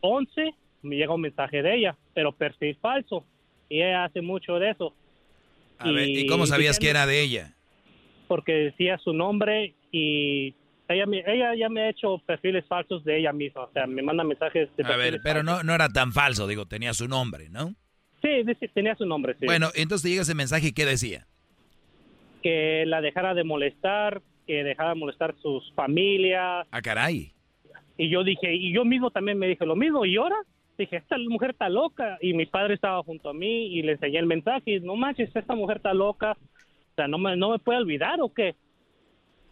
11, me llega un mensaje de ella, pero perfil falso. Y ella hace mucho de eso. A ver, ¿y cómo sabías que era de ella? Porque decía su nombre y ella, ella ya me ha hecho perfiles falsos de ella misma. O sea, me manda mensajes de A ver, pero falsos. no, no era tan falso, digo, tenía su nombre, ¿no? Sí, tenía su nombre, sí. Bueno, entonces te llega ese mensaje y ¿qué decía? Que la dejara de molestar, que dejara de molestar sus familias. Ah, caray. Y yo dije, y yo mismo también me dije lo mismo, ¿y ahora? Dije, esta mujer está loca. Y mi padre estaba junto a mí y le enseñé el mensaje. Y, no manches, esta mujer está loca. O sea, ¿no me, no me puede olvidar o qué?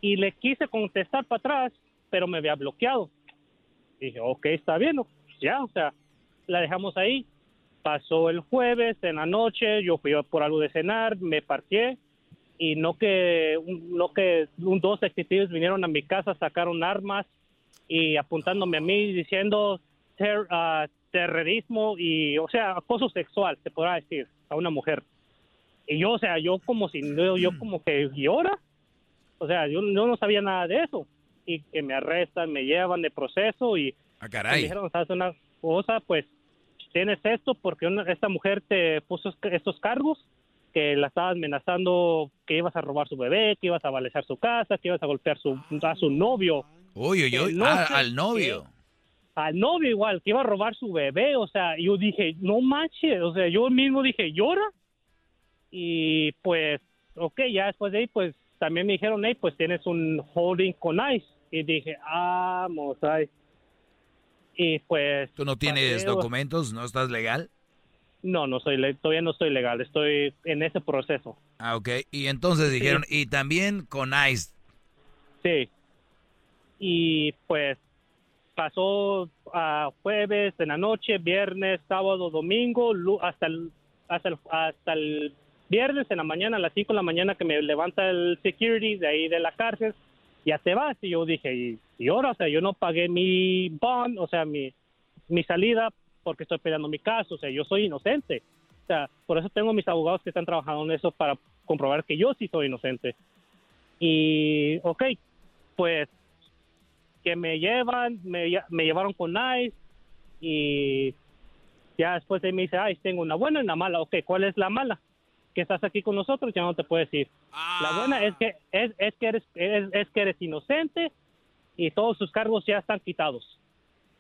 y le quise contestar para atrás, pero me había bloqueado. Dije, ok, está bien, ¿no? ya, o sea, la dejamos ahí. Pasó el jueves en la noche, yo fui por algo de cenar, me parqué y no que no que un, dos detectives vinieron a mi casa, sacaron armas y apuntándome a mí diciendo ter- ah, terrorismo y, o sea, acoso sexual, se podrá decir, a una mujer. Y yo, o sea, yo como si, yo, yo como que, ¿y ahora? O sea, yo, yo no sabía nada de eso. Y que me arrestan, me llevan de proceso y Ah, me caray. dijeron, ¿sabes una cosa? Pues tienes esto porque una- esta mujer te puso es- estos cargos que la estaba amenazando que ibas a robar su bebé, que ibas a balear su casa, que ibas a golpear su, a su novio. Uy, uy, Que uy. no Ah, al novio. Al novio igual, que iba a robar su bebé, o sea, yo dije, no manches, o sea, yo mismo dije, llora. Y pues, ok, ya después de ahí, pues también me dijeron, hey, pues tienes un holding con ICE. Y dije, vamos, ICE. Y pues... ¿Tú no tienes documentos? ¿No estás legal? No, no soy, todavía no estoy legal, estoy en ese proceso. Ah, ok. Y entonces dijeron, y también con ICE. Sí. Y pues pasó a jueves en la noche, viernes, sábado, domingo, hasta el, hasta el, hasta el viernes en la mañana, a las 5 de la mañana que me levanta el security de ahí de la cárcel, ya te vas. Y yo dije, ¿y, y ahora? O sea, yo no pagué mi bond, o sea, mi, mi salida porque estoy peleando mi caso, o sea, yo soy inocente. O sea, por eso tengo mis abogados que están trabajando en eso para comprobar que yo sí soy inocente. Y, ok, pues que me llevan, me, me llevaron con ICE y ya después de me dice, ICE, tengo una buena y una mala. Ok, ¿cuál es la mala? Que estás aquí con nosotros, ya no te puedo decir. La buena es que es, es que eres, es, es que eres inocente y todos sus cargos ya están quitados.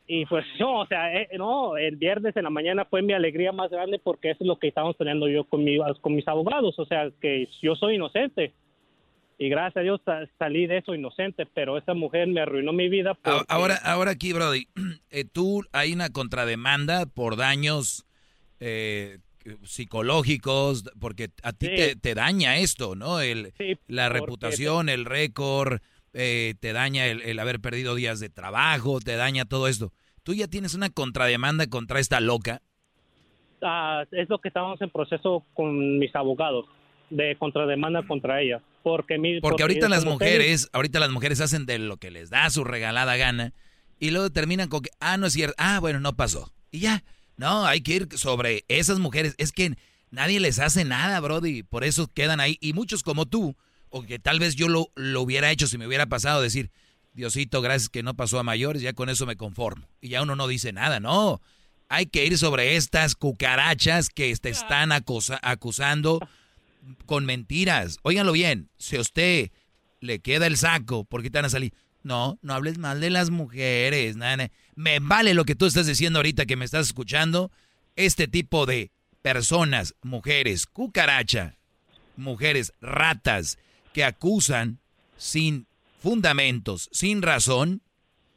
Y pues no, o sea, eh, no, el viernes en la mañana fue mi alegría más grande porque eso es lo que estábamos teniendo yo con, mi- con mis abogados, o sea, que yo soy inocente. Y gracias a Dios sa- salí de eso inocente, pero esa mujer me arruinó mi vida. Porque- Ahora, ahora aquí, Brody, eh, tú hay una contrademanda por daños eh, psicológicos, porque a ti Sí. te, te daña esto, ¿no? El, la reputación, el récord, eh, te daña el, el haber perdido días de trabajo, te daña todo esto. Tú ya tienes una contrademanda contra esta loca. Ah, es lo que estábamos en proceso con mis abogados de contrademanda contra ella. Porque, mi, Porque ahorita las mujeres, ahorita las mujeres hacen de lo que les da su regalada gana y luego terminan con que, ah, no es cierto, ah, bueno, no pasó. Y ya, no, hay que ir sobre esas mujeres. Es que nadie les hace nada, Brody, por eso quedan ahí. Y muchos como tú, o que tal vez yo lo, lo hubiera hecho si me hubiera pasado, decir, Diosito, gracias que no pasó a mayores, ya con eso me conformo. Y ya uno no dice nada, no. Hay que ir sobre estas cucarachas que te están acusa- acusando con mentiras. Óiganlo bien, si a usted le queda el saco, ¿por qué te van a salir? No, no hables mal de las mujeres. nada. Me vale lo que tú estás diciendo ahorita que me estás escuchando. Este tipo de personas, mujeres, cucaracha, mujeres, ratas, que acusan sin fundamentos, sin razón,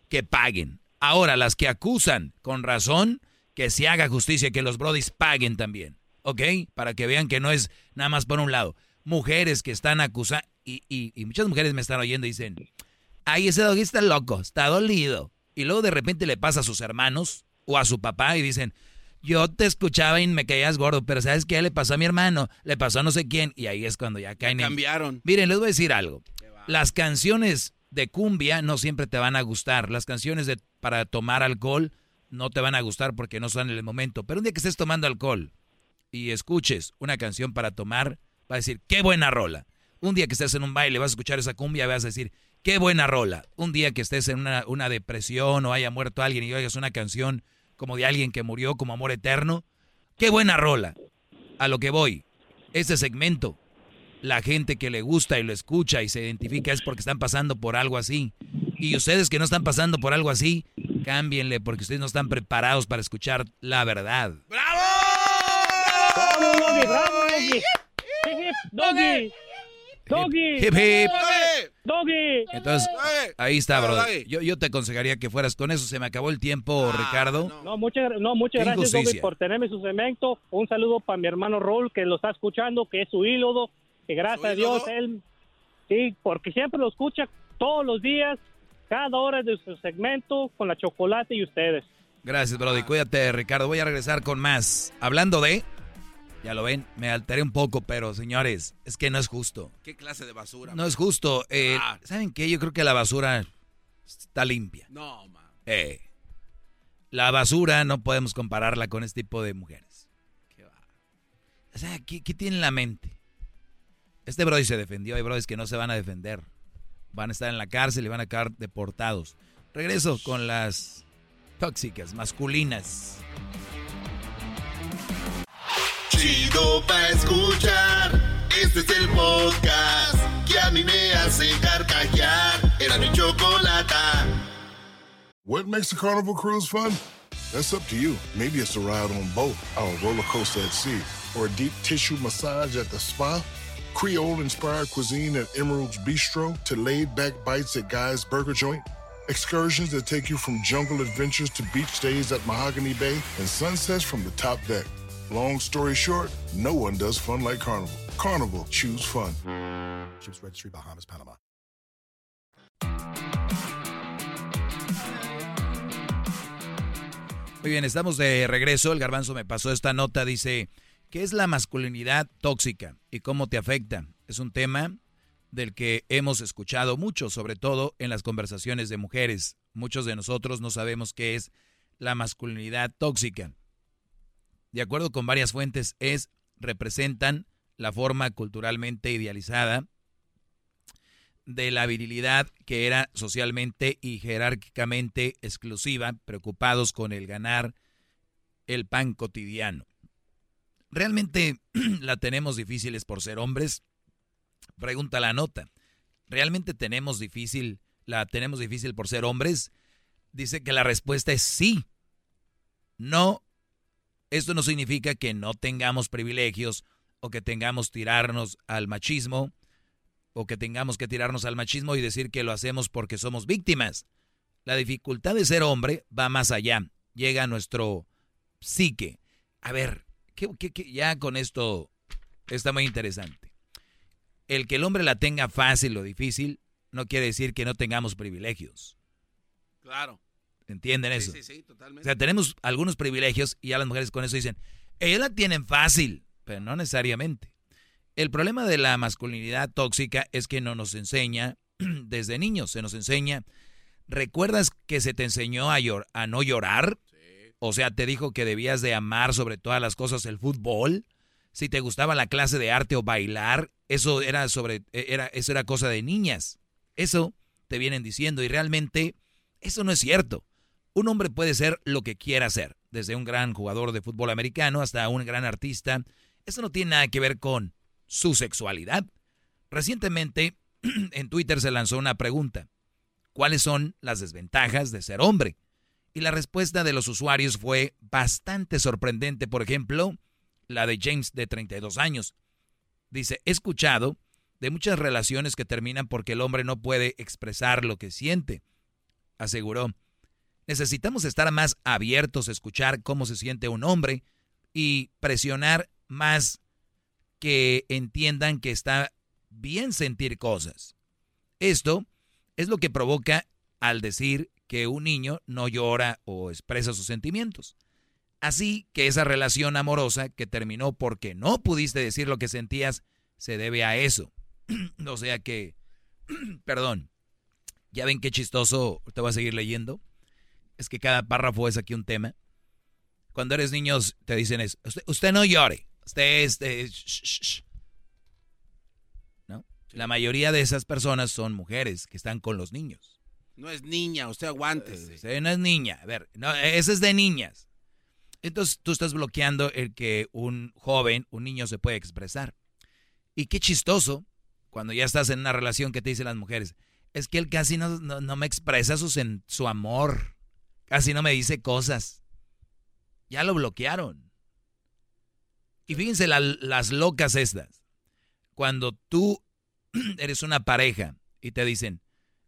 que paguen. Ahora, las que acusan con razón, que se haga justicia, que los brodis paguen también. ¿Ok? Para que vean que no es nada más por un lado. Mujeres que están acusando, y, y- y muchas mujeres me están oyendo y dicen, ay, ese doggy está loco, está dolido. Y luego de repente le pasa a sus hermanos o a su papá y dicen, yo te escuchaba y me caías gordo, pero ¿sabes qué le pasó a mi hermano? Le pasó a no sé quién. Y ahí es cuando ya caen en... cambiaron. Miren, les voy a decir algo. Las canciones de cumbia no siempre te van a gustar. Las canciones de para tomar alcohol no te van a gustar porque no son en el momento. Pero un día que estés tomando alcohol y escuches una canción para tomar, vas a decir, qué buena rola. Un día que estés en un baile vas a escuchar esa cumbia, vas a decir, qué buena rola. Un día que estés en una, una depresión o haya muerto alguien y oigas una canción como de alguien que murió como amor eterno, qué buena rola. A lo que voy, este segmento, la gente que le gusta y lo escucha y se identifica es porque están pasando por algo así. Y ustedes que no están pasando por algo así, cámbienle porque ustedes no están preparados para escuchar la verdad. ¡Bravo, Doggy! ¡Bravo, Doggy! ¡Hip, hip, ¡Doggy! ¡Doggy! Hip, hip. ¡Doggy! Entonces, ahí está, bro. Yo, yo te aconsejaría que fueras con eso. Se me acabó el tiempo, Ricardo. No, muchas, no, muchas gracias, Doggy, por tenerme su cemento. Un saludo para mi hermano Raúl, que lo está escuchando, que es su ídolo. Que gracias a Dios, él... Sí, porque siempre lo escucha todos los días, cada hora de su segmento con la chocolate y ustedes. Gracias, Brody. Cuídate, Ricardo. Voy a regresar con más. Hablando de. Ya lo ven, me alteré un poco, pero señores, es que no es justo. ¿Qué clase de basura? No es justo. Eh, Ah. ¿Saben qué? Yo creo que la basura está limpia. No, man. Eh, la basura no podemos compararla con este tipo de mujeres. O sea, ¿qué, qué tiene en la mente? Este Brody se defendió. Hay Brodis que no se van a defender. Van a estar en la cárcel y van a quedar deportados. Regreso con las tóxicas, masculinas. Chido escuchar. Este es el podcast que a mí me hace carcajear. Era mi. What makes a carnival cruise fun? That's up to you. Maybe it's a ride on boat, or a roller coaster at sea, or a deep tissue massage at the spa. Creole inspired cuisine at Emerald's Bistro to laid back bites at Guy's Burger Joint. Excursions that take you from jungle adventures to beach stays at Mahogany Bay and sunsets from the top deck. Long story short, no one does fun like Carnival. Carnival, choose fun. Ships Registry, Bahamas, Panama. Muy bien, estamos de regreso. El garbanzo me pasó esta nota. Dice, ¿qué es la masculinidad tóxica y cómo te afecta? Es un tema del que hemos escuchado mucho, sobre todo en las conversaciones de mujeres. Muchos de nosotros no sabemos qué es la masculinidad tóxica. De acuerdo con varias fuentes, es representan la forma culturalmente idealizada de la virilidad que era socialmente y jerárquicamente exclusiva, preocupados con el ganar el pan cotidiano. ¿Realmente la tenemos difíciles por ser hombres? Pregunta la nota. ¿Realmente tenemos difícil, la tenemos difícil por ser hombres? Dice que la respuesta es sí. No. Esto no significa que no tengamos privilegios o que tengamos tirarnos al machismo o que tengamos que tirarnos al machismo y decir que lo hacemos porque somos víctimas. La dificultad de ser hombre va más allá, llega a nuestro psique. A ver, ¿qué, ya con esto está muy interesante. El que el hombre la tenga fácil o difícil no quiere decir que no tengamos privilegios. Claro. ¿Entienden Sí, eso? sí, sí, O totalmente. sea, tenemos algunos privilegios y ya las mujeres con eso dicen, ellas la tienen fácil, pero no necesariamente. El problema de la masculinidad tóxica es que no nos enseña desde niños, se nos enseña. ¿Recuerdas que se te enseñó a, llor- a no llorar? O sea, te dijo que debías de amar sobre todas las cosas el fútbol. Si te gustaba la clase de arte o bailar, eso era sobre era eso era cosa de niñas. Eso te vienen diciendo y realmente eso no es cierto. Un hombre puede ser lo que quiera ser, desde un gran jugador de fútbol americano hasta un gran artista. Eso no tiene nada que ver con su sexualidad. Recientemente en Twitter se lanzó una pregunta. ¿Cuáles son las desventajas de ser hombre? Y la respuesta de los usuarios fue bastante sorprendente. Por ejemplo, la de James de 32 años. Dice, he escuchado de muchas relaciones que terminan porque el hombre no puede expresar lo que siente. Aseguró, necesitamos estar más abiertos escuchar cómo se siente un hombre y presionar más que entiendan que está bien sentir cosas. Esto es lo que provoca al decir que un niño no llora o expresa sus sentimientos. Así que esa relación amorosa que terminó porque no pudiste decir lo que sentías se debe a eso. o sea que, perdón, ya ven qué chistoso, te voy a seguir leyendo. Es que cada párrafo es aquí un tema. Cuando eres niño te dicen es, usted, usted no llore, usted es... eh, sh". ¿No? La mayoría de esas personas son mujeres que están con los niños. No es niña, usted aguante. Usted no es niña. A ver, no, ese es de niñas. Entonces tú estás bloqueando el que un joven, un niño se puede expresar. Y qué chistoso cuando ya estás en una relación que te dicen las mujeres, es que él casi no, no- no me expresa su, su amor, casi no me dice cosas. Ya lo bloquearon. Y fíjense la- las locas estas. Cuando tú eres una pareja y te dicen,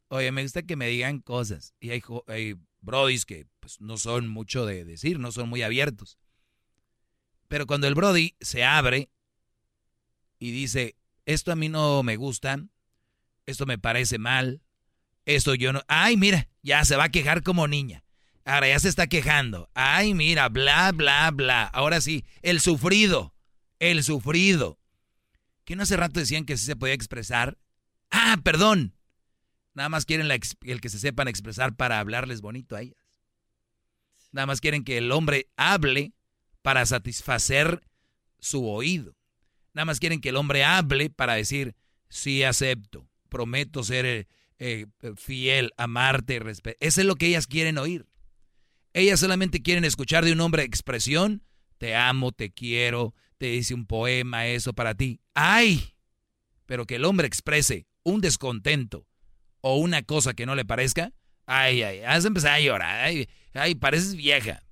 oye, me gusta que me digan cosas. Y hay, hay brodis que pues, no son mucho de decir, no son muy abiertos. Pero cuando el brody se abre y dice, esto a mí no me gusta, esto me parece mal, esto yo no... Ay, mira, ya se va a quejar como niña. Ahora ya se está quejando. Ay, mira, bla, bla, bla. Ahora sí, el sufrido, el sufrido. ¿Que no hace rato decían que sí se podía expresar? Ah, perdón. Nada más quieren el que se sepan expresar para hablarles bonito a ellas. Nada más quieren que el hombre hable para satisfacer su oído. Nada más quieren que el hombre hable para decir, sí acepto, prometo ser eh, eh, fiel, amarte, respeto. Eso es lo que ellas quieren oír. Ellas solamente quieren escuchar de un hombre expresión, te amo, te quiero, te dice un poema, eso para ti. ¡Ay! Pero que el hombre exprese un descontento o una cosa que no le parezca, ay, ay, has empezado a llorar, ay, ay, pareces vieja.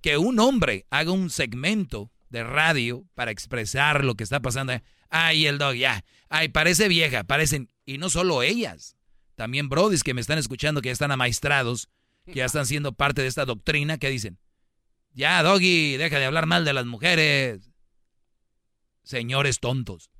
Que un hombre haga un segmento de radio para expresar lo que está pasando. Ay, el dog, ya. Ay, parece vieja, parecen. Y no solo ellas. También brodis que me están escuchando, que ya están amaestrados, que ya están siendo parte de esta doctrina, que dicen, ya, Doggy, deja de hablar mal de las mujeres. Señores tontos.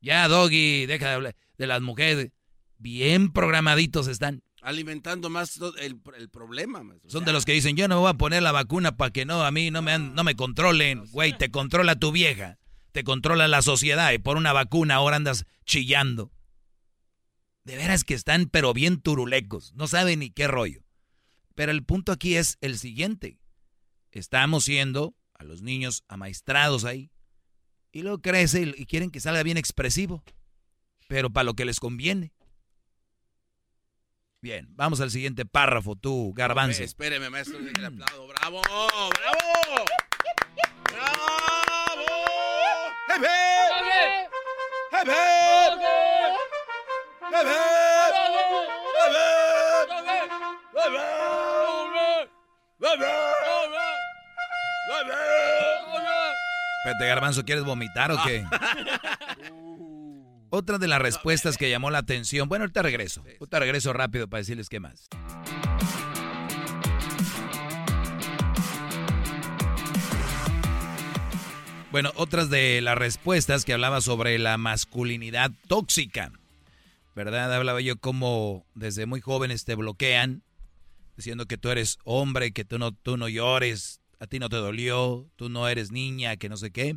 Ya, Doggy, deja de hablar de las mujeres. Bien programaditos están. Alimentando más el, el problema. Son de los que dicen, yo no me voy a poner la vacuna para que no, a mí no me, no me controlen. Güey, te controla tu vieja. Te controla la sociedad y por una vacuna ahora andas chillando. De veras que están pero bien turulecos. No saben ni qué rollo. Pero el punto aquí es el siguiente. Estamos siendo a los niños amaestrados ahí. Y luego crece y quieren que salga bien expresivo. Pero para lo que les conviene. Bien, vamos al siguiente párrafo, tú, garbanzo. espéreme, maestro, el aplauso. ¡Bravo! ¡Bravo! ¡Bravo! ¡Jefe! ¡Jefe! ¡Jefe! Pete Garbanzo, ¿quieres vomitar o qué? Otra de las respuestas que llamó la atención. Bueno, ahorita regreso. Ahorita regreso rápido para decirles qué más. Bueno, otras de las respuestas que hablaba sobre la masculinidad tóxica. ¿Verdad? Hablaba yo como desde muy jóvenes te bloquean, diciendo que tú eres hombre, que tú no, tú no llores, a ti no te dolió, tú no eres niña, que no sé qué.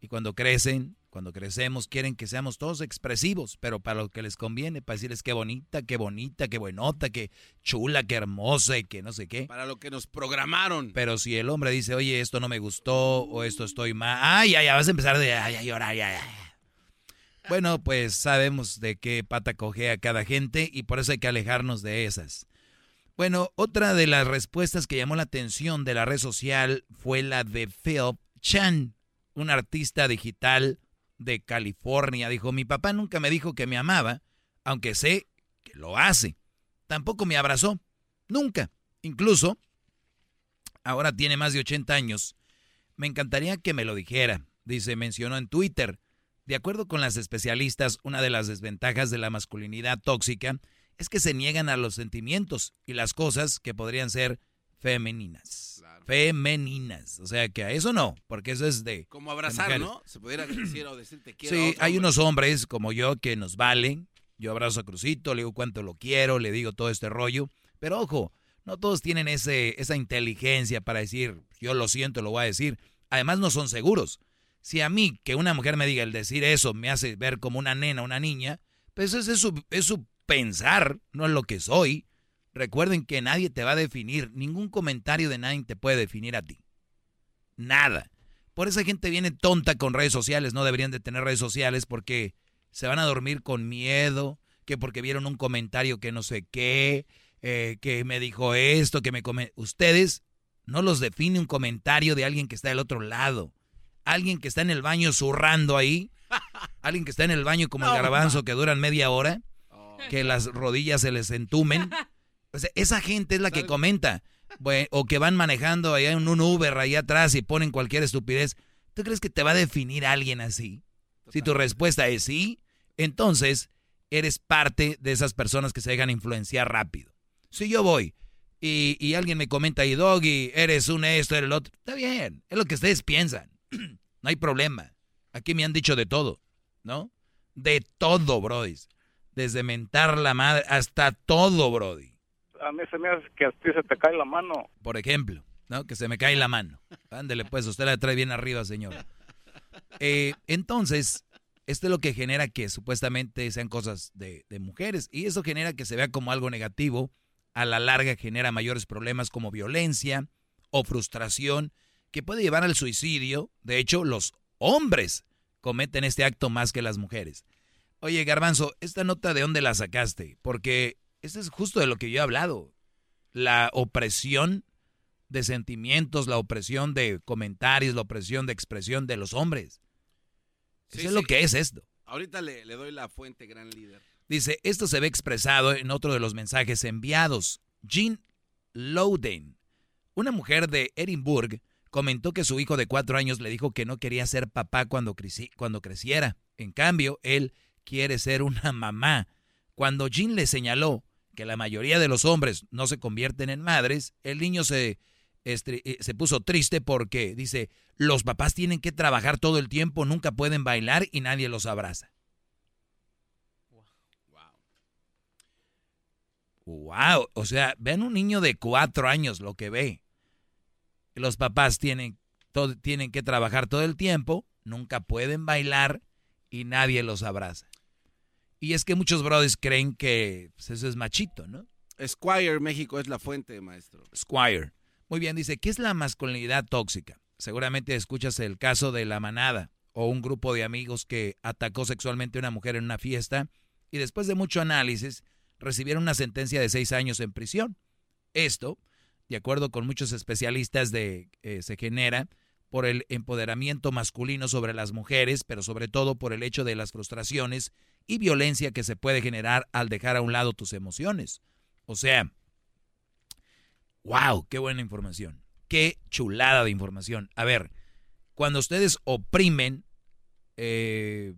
Y cuando crecen, cuando crecemos, quieren que seamos todos expresivos, pero para lo que les conviene, para decirles qué bonita, qué bonita, qué buenota, qué chula, qué hermosa y que no sé qué. Para lo que nos programaron. Pero si el hombre dice, oye, esto no me gustó o esto estoy mal, ay, ya, ya vas a empezar de, ay, ay, llorar, ya, ya. Bueno, pues sabemos de qué pata a cada gente y por eso hay que alejarnos de esas. Bueno, otra de las respuestas que llamó la atención de la red social fue la de Phil Chan, un artista digital de California. Dijo, mi papá nunca me dijo que me amaba, aunque sé que lo hace. Tampoco me abrazó, nunca. Incluso, ahora tiene más de 80 años. Me encantaría que me lo dijera, dice, mencionó en Twitter. De acuerdo con las especialistas, una de las desventajas de la masculinidad tóxica es que se niegan a los sentimientos y las cosas que podrían ser femeninas. Femeninas. O sea que a eso no, porque eso es de. Como abrazar, ¿no? Se pudiera decir o decirte quiero. Sí, hay unos hombres como yo que nos valen. Yo abrazo a Crucito, le digo cuánto lo quiero, le digo todo este rollo. Pero ojo, no todos tienen ese, esa inteligencia para decir, yo lo siento, lo voy a decir. Además, no son seguros. Si a mí, que una mujer me diga el decir eso, me hace ver como una nena, una niña, pues eso es su, es su pensar, no es lo que soy. Recuerden que nadie te va a definir, ningún comentario de nadie te puede definir a ti. Nada. Por esa gente viene tonta con redes sociales, no deberían de tener redes sociales porque se van a dormir con miedo, que porque vieron un comentario que no sé qué, eh, que me dijo esto, que me come... Ustedes no los define un comentario de alguien que está del otro lado. Alguien que está en el baño zurrando ahí, alguien que está en el baño como el garbanzo que duran media hora, que las rodillas se les entumen. esa gente es la que comenta. o que van manejando allá en un Uber allá atrás y ponen cualquier estupidez. ¿Tú crees que te va a definir alguien así? Si tu respuesta es sí, entonces eres parte de esas personas que se dejan influenciar rápido. Si yo voy y, y alguien me comenta, y Doggy, eres un esto, eres el otro, está bien, es lo que ustedes piensan. no hay problema. Aquí me han dicho de todo, ¿no? De todo, brodis Desde mentar la madre hasta todo, Brody. A mí se me hace que a ti se te cae la mano. Por ejemplo, ¿no? Que se me cae la mano. Ándele, pues, usted la trae bien arriba, señor. Eh, entonces, esto es lo que genera que supuestamente sean cosas de, de mujeres. Y eso genera que se vea como algo negativo. A la larga genera mayores problemas como violencia o frustración que puede llevar al suicidio. De hecho, los hombres cometen este acto más que las mujeres. Oye, Garbanzo, ¿esta nota de dónde la sacaste? Porque esto es justo de lo que yo he hablado. La opresión de sentimientos, la opresión de comentarios, la opresión de expresión de los hombres. Eso es lo que es esto. Ahorita le, le doy la fuente, gran líder. Dice, esto se ve expresado en otro de los mensajes enviados. Jean Louden, una mujer de Edinburgh, comentó que su hijo de cuatro años le dijo que no quería ser papá cuando, creci- cuando creciera. En cambio, él quiere ser una mamá. Cuando Jean le señaló que la mayoría de los hombres no se convierten en madres, el niño se, eh, se puso triste porque dice, los papás tienen que trabajar todo el tiempo, nunca pueden bailar y nadie los abraza. Wow, o sea, vean un niño de cuatro años lo que ve. Los papás tienen, tienen que trabajar todo el tiempo, nunca pueden bailar y nadie los abraza. Y es que muchos brothers creen que pues, eso es machito, ¿no? Squire México es la fuente, maestro. Squire. Muy bien, dice, ¿qué es la masculinidad tóxica? Seguramente escuchas el caso de la manada o un grupo de amigos que atacó sexualmente a una mujer en una fiesta y después de mucho análisis recibieron una sentencia de seis años en prisión. Esto, de acuerdo con muchos especialistas, de, eh, se genera por el empoderamiento masculino sobre las mujeres, pero sobre todo por el hecho de las frustraciones y violencia que se puede generar al dejar a un lado tus emociones. O sea, wow, qué buena información, qué chulada de información. A ver, cuando ustedes oprimen eh,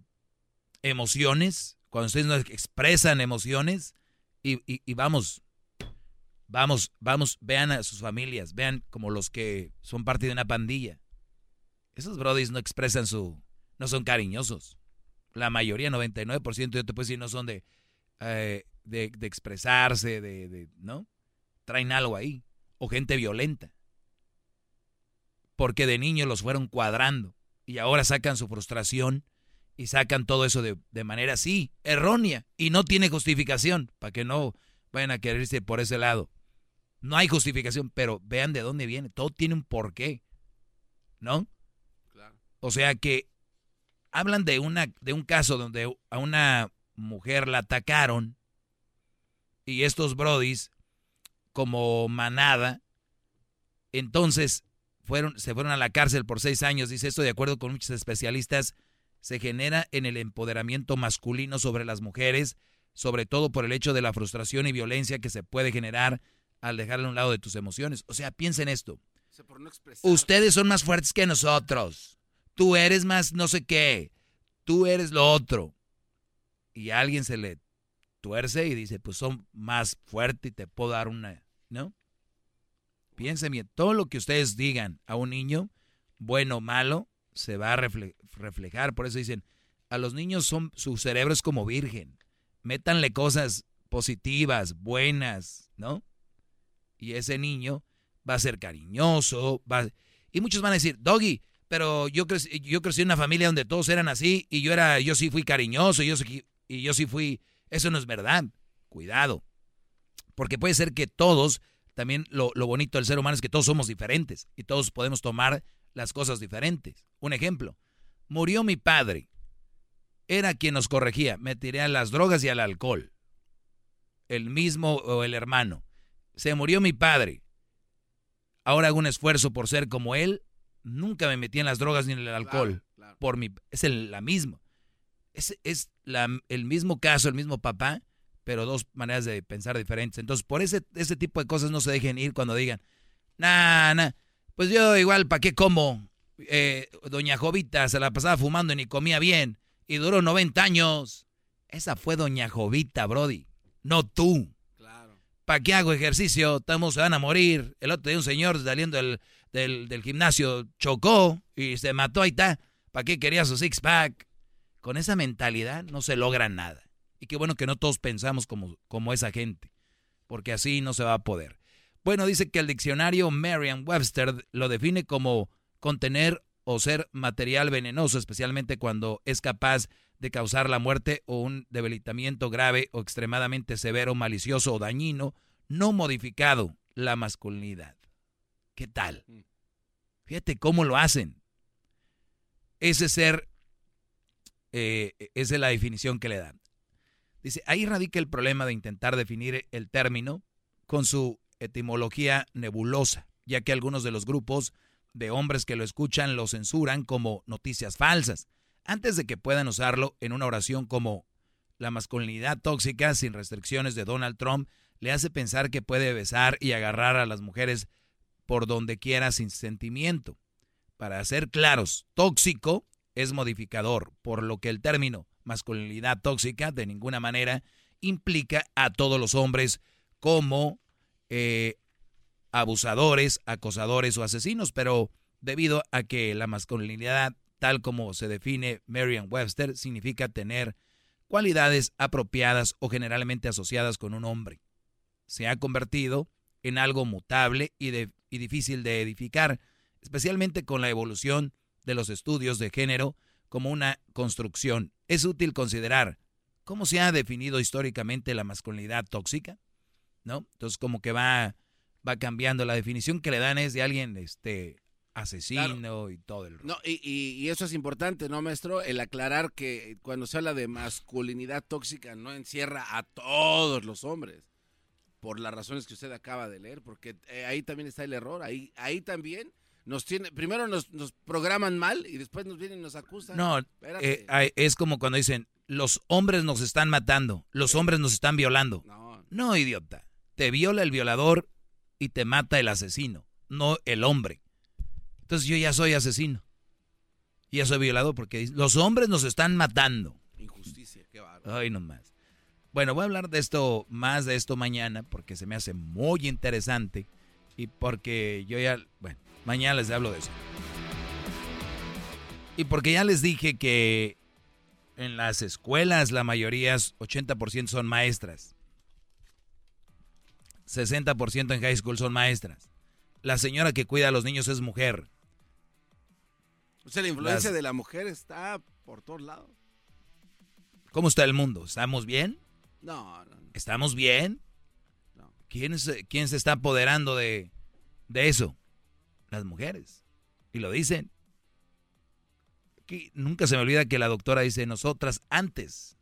emociones, cuando ustedes no expresan emociones, y, y, y vamos, vamos, vamos, vean a sus familias, vean como los que son parte de una pandilla. Esos brodis no expresan su, no son cariñosos. La mayoría, 99%, yo te puedo decir, no son de, eh, de, de, expresarse, de, de, ¿no? Traen algo ahí. O gente violenta. Porque de niños los fueron cuadrando. Y ahora sacan su frustración y sacan todo eso de, de manera así, errónea. Y no tiene justificación. Para que no vayan a quererse por ese lado. No hay justificación, pero vean de dónde viene. Todo tiene un porqué. ¿No? O sea que hablan de, una, de un caso donde a una mujer la atacaron y estos brodis, como manada, entonces fueron, se fueron a la cárcel por seis años. Dice esto, de acuerdo con muchos especialistas, se genera en el empoderamiento masculino sobre las mujeres, sobre todo por el hecho de la frustración y violencia que se puede generar al dejarle a un lado de tus emociones. O sea, piensen esto. Ustedes son más fuertes que nosotros. Tú eres más no sé qué. Tú eres lo otro. Y alguien se le tuerce y dice, pues son más fuertes y te puedo dar una, ¿no? Piensen bien, todo lo que ustedes digan a un niño, bueno o malo, se va a refle reflejar. Por eso dicen, a los niños son, su cerebro es como virgen. Métanle cosas positivas, buenas, ¿no? Y ese niño va a ser cariñoso, va... Y muchos van a decir, Doggy, pero yo crecí, yo crecí en una familia donde todos eran así y yo era, yo sí fui cariñoso y yo, y yo sí fui, eso no es verdad, cuidado, porque puede ser que todos, también lo, lo bonito del ser humano es que todos somos diferentes y todos podemos tomar las cosas diferentes. Un ejemplo, murió mi padre, era quien nos corregía, me tiré a las drogas y al alcohol, el mismo o el hermano, se murió mi padre, ahora hago un esfuerzo por ser como él, nunca me metí en las drogas ni en el alcohol. Claro, claro. Por mi, es el, la misma. Es, es la, el mismo caso, el mismo papá, pero dos maneras de pensar diferentes. Entonces, por ese, ese tipo de cosas no se dejen ir cuando digan, nah, nah, pues yo igual, ¿para qué como? Eh, doña Jovita se la pasaba fumando y ni comía bien y duró 90 años. Esa fue Doña Jovita, Brody, no tú. Claro. ¿Para qué hago ejercicio? Estamos, se van a morir. El otro día un señor saliendo del, del, del, gimnasio chocó y se mató, ahí está. ¿Para qué quería su six-pack? Con esa mentalidad no se logra nada. Y qué bueno que no todos pensamos como, como esa gente, porque así no se va a poder. Bueno, dice que el diccionario Merriam-Webster lo define como contener o ser material venenoso, especialmente cuando es capaz de causar la muerte o un debilitamiento grave o extremadamente severo, malicioso o dañino, no modificado la masculinidad. ¿Qué tal? Mm. Fíjate cómo lo hacen. Ese ser, eh, esa es la definición que le dan. Dice, ahí radica el problema de intentar definir el término con su etimología nebulosa, ya que algunos de los grupos de hombres que lo escuchan lo censuran como noticias falsas, antes de que puedan usarlo en una oración como la masculinidad tóxica sin restricciones de Donald Trump le hace pensar que puede besar y agarrar a las mujeres por donde quiera sin sentimiento. Para ser claros, tóxico es modificador, por lo que el término masculinidad tóxica de ninguna manera implica a todos los hombres como eh, abusadores, acosadores o asesinos, pero debido a que la masculinidad, tal como se define Merriam-Webster, significa tener cualidades apropiadas o generalmente asociadas con un hombre. Se ha convertido en algo mutable y, y difícil de edificar, especialmente con la evolución de los estudios de género como una construcción. Es útil considerar cómo se ha definido históricamente la masculinidad tóxica, ¿no? Entonces como que va, va cambiando. La definición que le dan es de alguien este, asesino y todo el... No, y, y, eso es importante, ¿no, maestro? El aclarar que cuando se habla de masculinidad tóxica no encierra a todos los hombres, por las razones que usted acaba de leer, porque eh, ahí también está el error, ahí, ahí también nos tiene, primero nos, nos programan mal y después nos vienen y nos acusan. No, eh, es como cuando dicen, los hombres nos están matando, los hombres nos están violando. No, no, idiota. Te viola el violador y te mata el asesino, no el hombre. Entonces yo ya soy asesino. Y ya soy violador porque los hombres nos están matando. Injusticia, qué bárbaro. Ay, más. Bueno, voy a hablar de esto, más de esto mañana, porque se me hace muy interesante. Y porque yo ya, bueno, Mañana les hablo de eso. Y porque ya les dije que en las escuelas la mayoría, 80% son maestras. 60% en high school son maestras. La señora que cuida a los niños es mujer. O sea, la influencia de la mujer está por todos lados. ¿Cómo está el mundo? ¿Estamos bien? No, no. ¿Estamos bien? No. ¿Quién, ¿Quién se está apoderando de, de eso? las mujeres. Y lo dicen. nunca se me olvida que la doctora dice, nosotras antes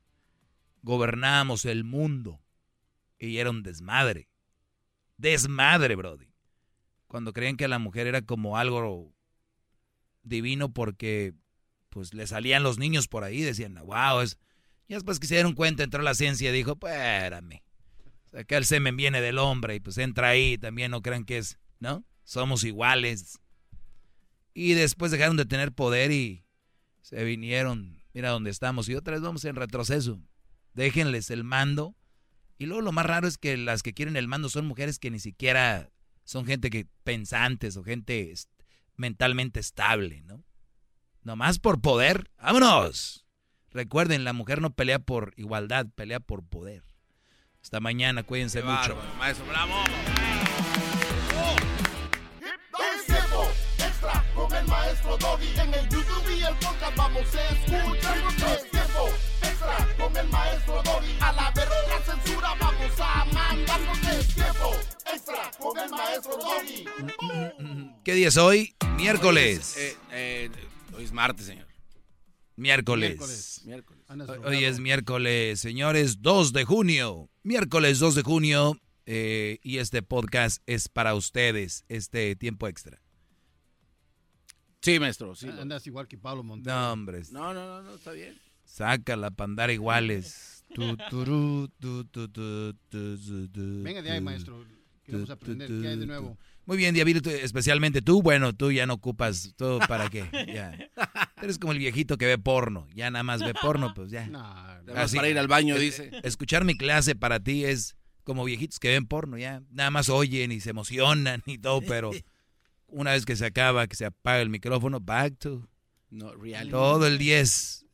gobernábamos el mundo y era un desmadre. Desmadre, Brody. Cuando creían que la mujer era como algo divino porque pues le salían los niños por ahí, decían, wow, es... Y después que se dieron cuenta, entró la ciencia y dijo, espérame. Que el semen viene del hombre y pues entra ahí, también no crean que es, ¿no? somos iguales. Y después dejaron de tener poder y se vinieron, mira dónde estamos, y otra vez vamos en retroceso. Déjenles el mando. Y luego lo más raro es que las que quieren el mando son mujeres que ni siquiera son gente que pensantes o gente mentalmente estable, ¿no? Nomás por poder. ¡Vámonos! Recuerden, la mujer no pelea por igualdad, pelea por poder. Hasta mañana, cuídense mucho. maestro, bravo. el maestro Doggy. En el YouTube y el podcast vamos a escuchar. Es tiempo extra con el maestro Doggy. A la verga la censura vamos a mandar. Porque es tiempo extra con el maestro Doggy. ¿Qué día es hoy? Miércoles. Eh, eh, hoy es martes, señor. Miércoles. Miércoles. Hoy es miércoles, señores, 2 de junio. Miércoles 2 de junio. Eh, y este podcast es para ustedes, este tiempo extra. Sí, maestro. Sí, Andas igual que Pablo Montero. No, hombre. No, no, no, no, está bien. Sácala para andar iguales. Venga de ahí, maestro. Queremos aprender. ¿Qué hay de nuevo? Muy bien, Diablito, especialmente tú. Bueno, tú ya no ocupas todo para qué. Ya. Eres como el viejito que ve porno. Ya nada más ve porno, pues ya. No, Así, para ir al baño, dice. Escuchar mi clase para ti es como viejitos que ven porno, ya. Nada más oyen y se emocionan y todo, pero una vez que se acaba, que se apaga el micrófono, back to no, reality. todo el 10.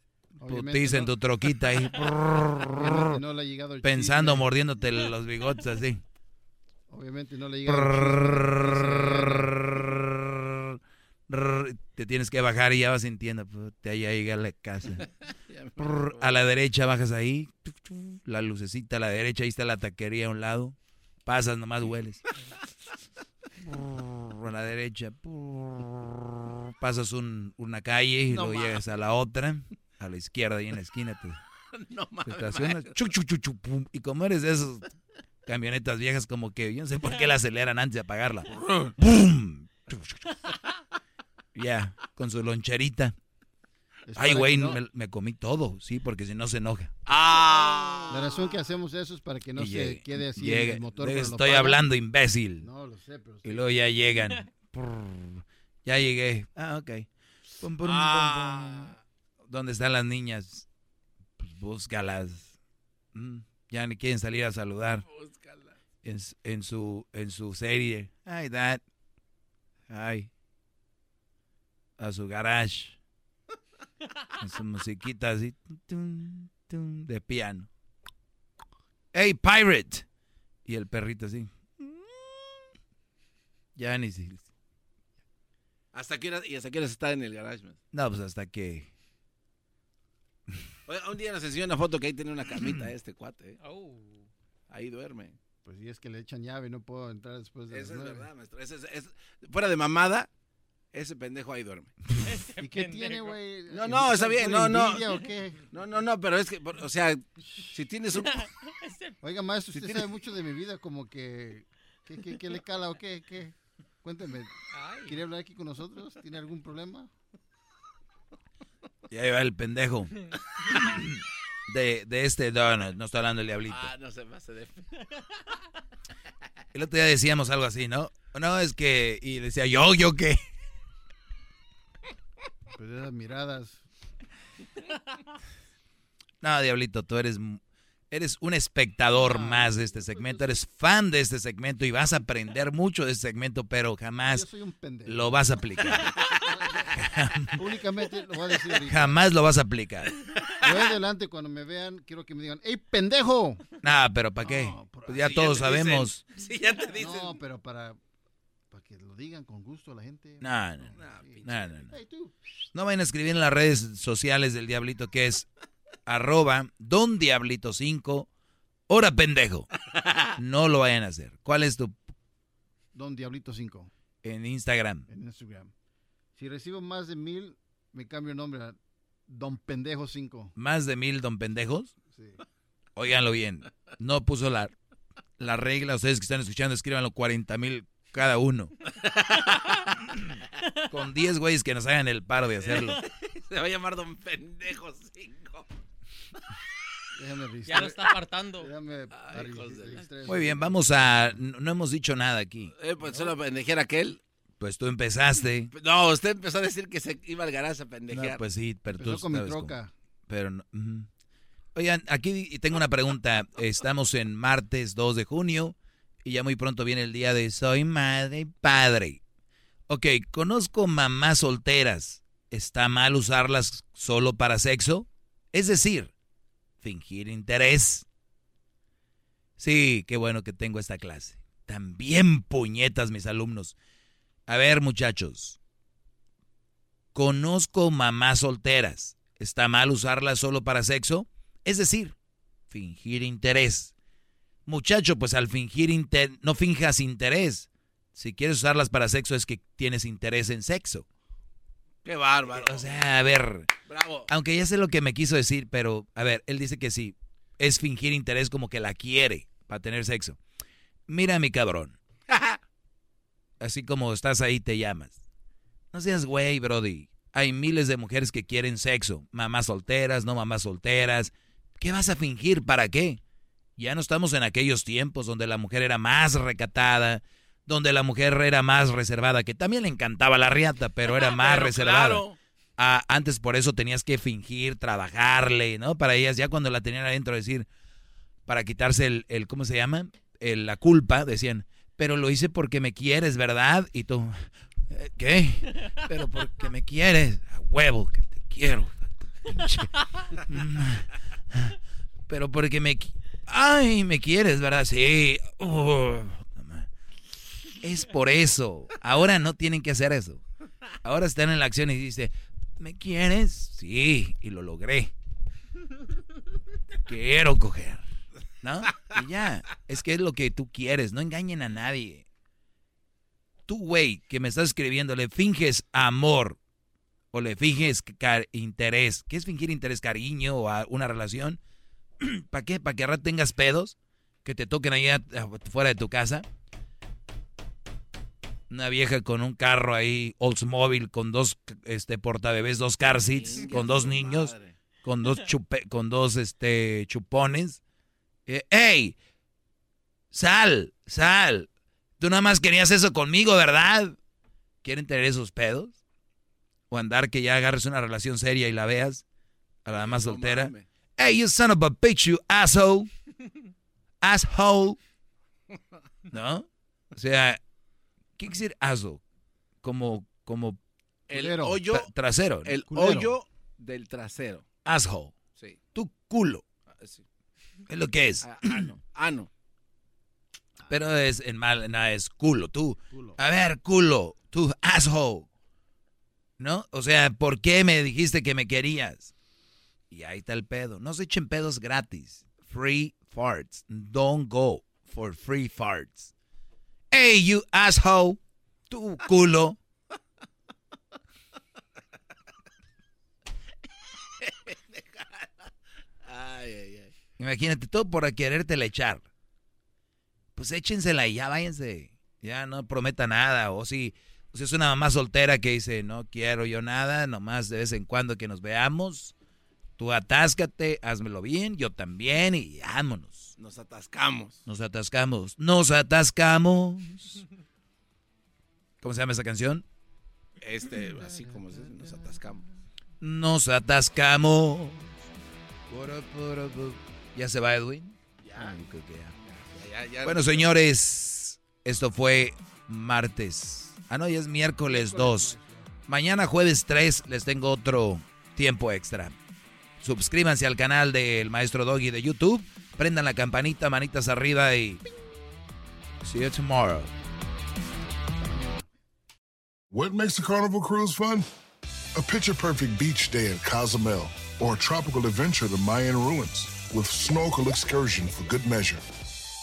putiza en tu troquita ahí. no le ha llegado el pensando, mordiéndote los bigotes así. Obviamente no le ha llegado Te tienes que bajar y ya vas sintiendo. Te ahí llega la casa. a la derecha bajas ahí. La lucecita a la derecha. Ahí está la taquería a un lado. Pasas, nomás hueles. a la derecha. Pasas una calle y luego llegas a la otra. A la izquierda y en la esquina te, no, estacionas. y como eres de esos camionetas viejas, como que yo no sé por qué la aceleran antes de apagarla. Ya, con su loncherita. Ay, güey, me, comí todo, sí, porque si no se enoja. Ah. La razón que hacemos eso es para que no se quede así el motor. Estoy hablando, imbécil. No, lo sé, pero... Y luego ya llegan. ya llegué. Ah, ok. Ah. ¿Dónde están las niñas? Pues búscalas. Mm, ya ni quieren salir a saludar. Búscalas. En, en, su, en su serie. Ay, dad. Ay. A su garage con su musiquita así de piano. ¡Hey, pirate! Y el perrito así. Ya ni si. ¿Hasta qué ¿Y hasta qué está en el garage, No, pues hasta que. un día nos enseñó una foto que ahí tiene una camita este cuate. ¿eh? Oh. Ahí duerme. Pues si es que le echan llave, no puedo entrar después de. Eso es verdad, maestro. fuera de mamada, ese pendejo ahí duerme. ¿Y qué tiene, güey? No, no, está bien, no, no. No, no, no, pero es que, o sea, si tienes un... Oiga, maestro, usted sabe mucho de mi vida, como que, ¿qué, qué, le cala o qué? qué? Cuénteme, ¿quiere hablar aquí con nosotros? ¿Tiene algún problema? Y ahí va el pendejo. De, de este, no, no, no estoy hablando del diablito. Ah, no se pase de... El otro día decíamos algo así, ¿no? No, es que, y decía, yo, yo qué. Pues esas miradas. No, Diablito, tú eres, eres un espectador más de este segmento, eres fan de este segmento y vas a aprender mucho de este segmento, pero jamás lo vas a aplicar. Únicamente lo voy a decir Jamás lo vas a aplicar. Voy adelante cuando me vean, quiero que me digan, ¡Ey, pendejo! Nah, pero ¿para qué? pues ya todos sabemos. Sí, ya te dicen. No, pero para para que lo digan con gusto a la gente. No, no, no. No, vayan a escribir en las redes sociales del Diablito que es arroba don Diablito 5 hora pendejo. No lo vayan a hacer. ¿Cuál es tu? Don Diablito 5. En Instagram. En Instagram. Si recibo más de mil, me cambio el nombre a Don Pendejo 5. ¿Más de mil Don Pendejos? Sí. Óiganlo bien. No puso la, la regla. Ustedes que están escuchando, escríbanlo 40 mil cada uno. Con 10 güeyes que nos hagan el paro de hacerlo. Se va a llamar Don Pendejo 5. ya lo está apartando. Muy bien, vamos a. No, hemos dicho nada aquí. Eh, pues solo pendejear aquel. Pues tú empezaste. No, usted empezó a decir que se iba al garaje a pendejear. pues sí, pero tú. con mi troca. Pero no. Oigan, aquí tengo una pregunta. Estamos en martes 2 de junio. Y ya muy pronto viene el día de soy madre y padre. Ok, conozco mamás solteras. ¿Está mal usarlas solo para sexo? Es decir, fingir interés. Sí, qué bueno que tengo esta clase. También puñetas mis alumnos. A ver, muchachos. Conozco mamás solteras. ¿Está mal usarlas solo para sexo? Es decir, fingir interés. Muchacho, pues al fingir inter no finjas interés. Si quieres usarlas para sexo es que tienes interés en sexo. Qué bárbaro. O sea, a ver. Bravo. Aunque ya sé lo que me quiso decir, pero a ver, él dice que sí. Es fingir interés como que la quiere para tener sexo. Mira mi cabrón. Así como estás ahí te llamas. No seas güey, Brody. Hay miles de mujeres que quieren sexo. Mamás solteras, no mamás solteras. ¿Qué vas a fingir? ¿Para qué? Ya no estamos en aquellos tiempos donde la mujer era más recatada, donde la mujer era más reservada, que también le encantaba la riata, pero era más reservada. Ah, antes por eso tenías que fingir, trabajarle, ¿no? Para ellas, ya cuando la tenían adentro, decir, para quitarse el, el ¿cómo se llama? El, la culpa, decían, pero lo hice porque me quieres, ¿verdad? Y tú, ¿qué? Pero porque me quieres, a huevo que te quiero. Pero porque me... Ay, me quieres, ¿verdad? Sí. Oh, es por eso. Ahora no tienen que hacer eso. Ahora están en la acción y dice, ¿me quieres? Sí, y lo logré. Quiero coger. ¿No? Y ya, es que es lo que tú quieres, no engañen a nadie. Tú, güey, que me estás escribiendo, le finges amor o le finges interés. ¿Qué es fingir interés, cariño o una relación? ¿Para qué? ¿Para que ahora tengas pedos? Que te toquen allá fuera de tu casa. Una vieja con un carro ahí, Oldsmobile, con dos este, portabebés, dos car seats, con dos niños, con dos, chupe, con dos este, chupones. Eh, ¡Ey! Sal, sal. Tú nada más querías eso conmigo, ¿verdad? ¿Quieren tener esos pedos? O andar que ya agarres una relación seria y la veas a la más soltera. Hey, you son of a bitch, you asshole. Asshole. ¿No? O sea, ¿qué quiere decir asshole? Como, como el hoyo trasero. El hoyo del trasero. Asshole. Sí. Tu culo. Ah, es lo que es. Ah, ano. Ano. Pero es en mal, nada, es culo. Tú. A ver, culo. Tú, asshole. ¿No? O sea, ¿por qué me dijiste que me querías? Y ahí está el pedo. No se echen pedos gratis. Free farts. Don't go for free farts. Hey, you asshole. Tu culo. Imagínate, todo por quererte echar. Pues échensela y ya váyanse. Ya no prometa nada. O si, o si es una mamá soltera que dice, no quiero yo nada, nomás de vez en cuando que nos veamos Tú atáscate, házmelo bien, yo también y vámonos. Nos atascamos. Nos atascamos. Nos atascamos. ¿Cómo se llama esa canción? Este, así como se nos atascamos. Nos atascamos. ¿Ya se va Edwin? Ya. bueno, señores, esto fue martes. Ah, no, ya es miércoles 2. Mañana jueves 3 les tengo otro tiempo extra. Suscríbanse al canal del Maestro Doggy de YouTube. Prendan la campanita, manitas arriba y... See you tomorrow. What makes a carnival cruise fun? A picture-perfect beach day at Cozumel or a tropical adventure to Mayan ruins with snorkel excursion for good measure.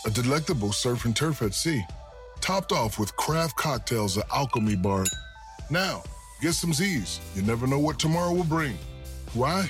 A delectable surf and turf at sea, topped off with craft cocktails at Alchemy Bar. Now, get some Z's. You never know what tomorrow will bring. Why?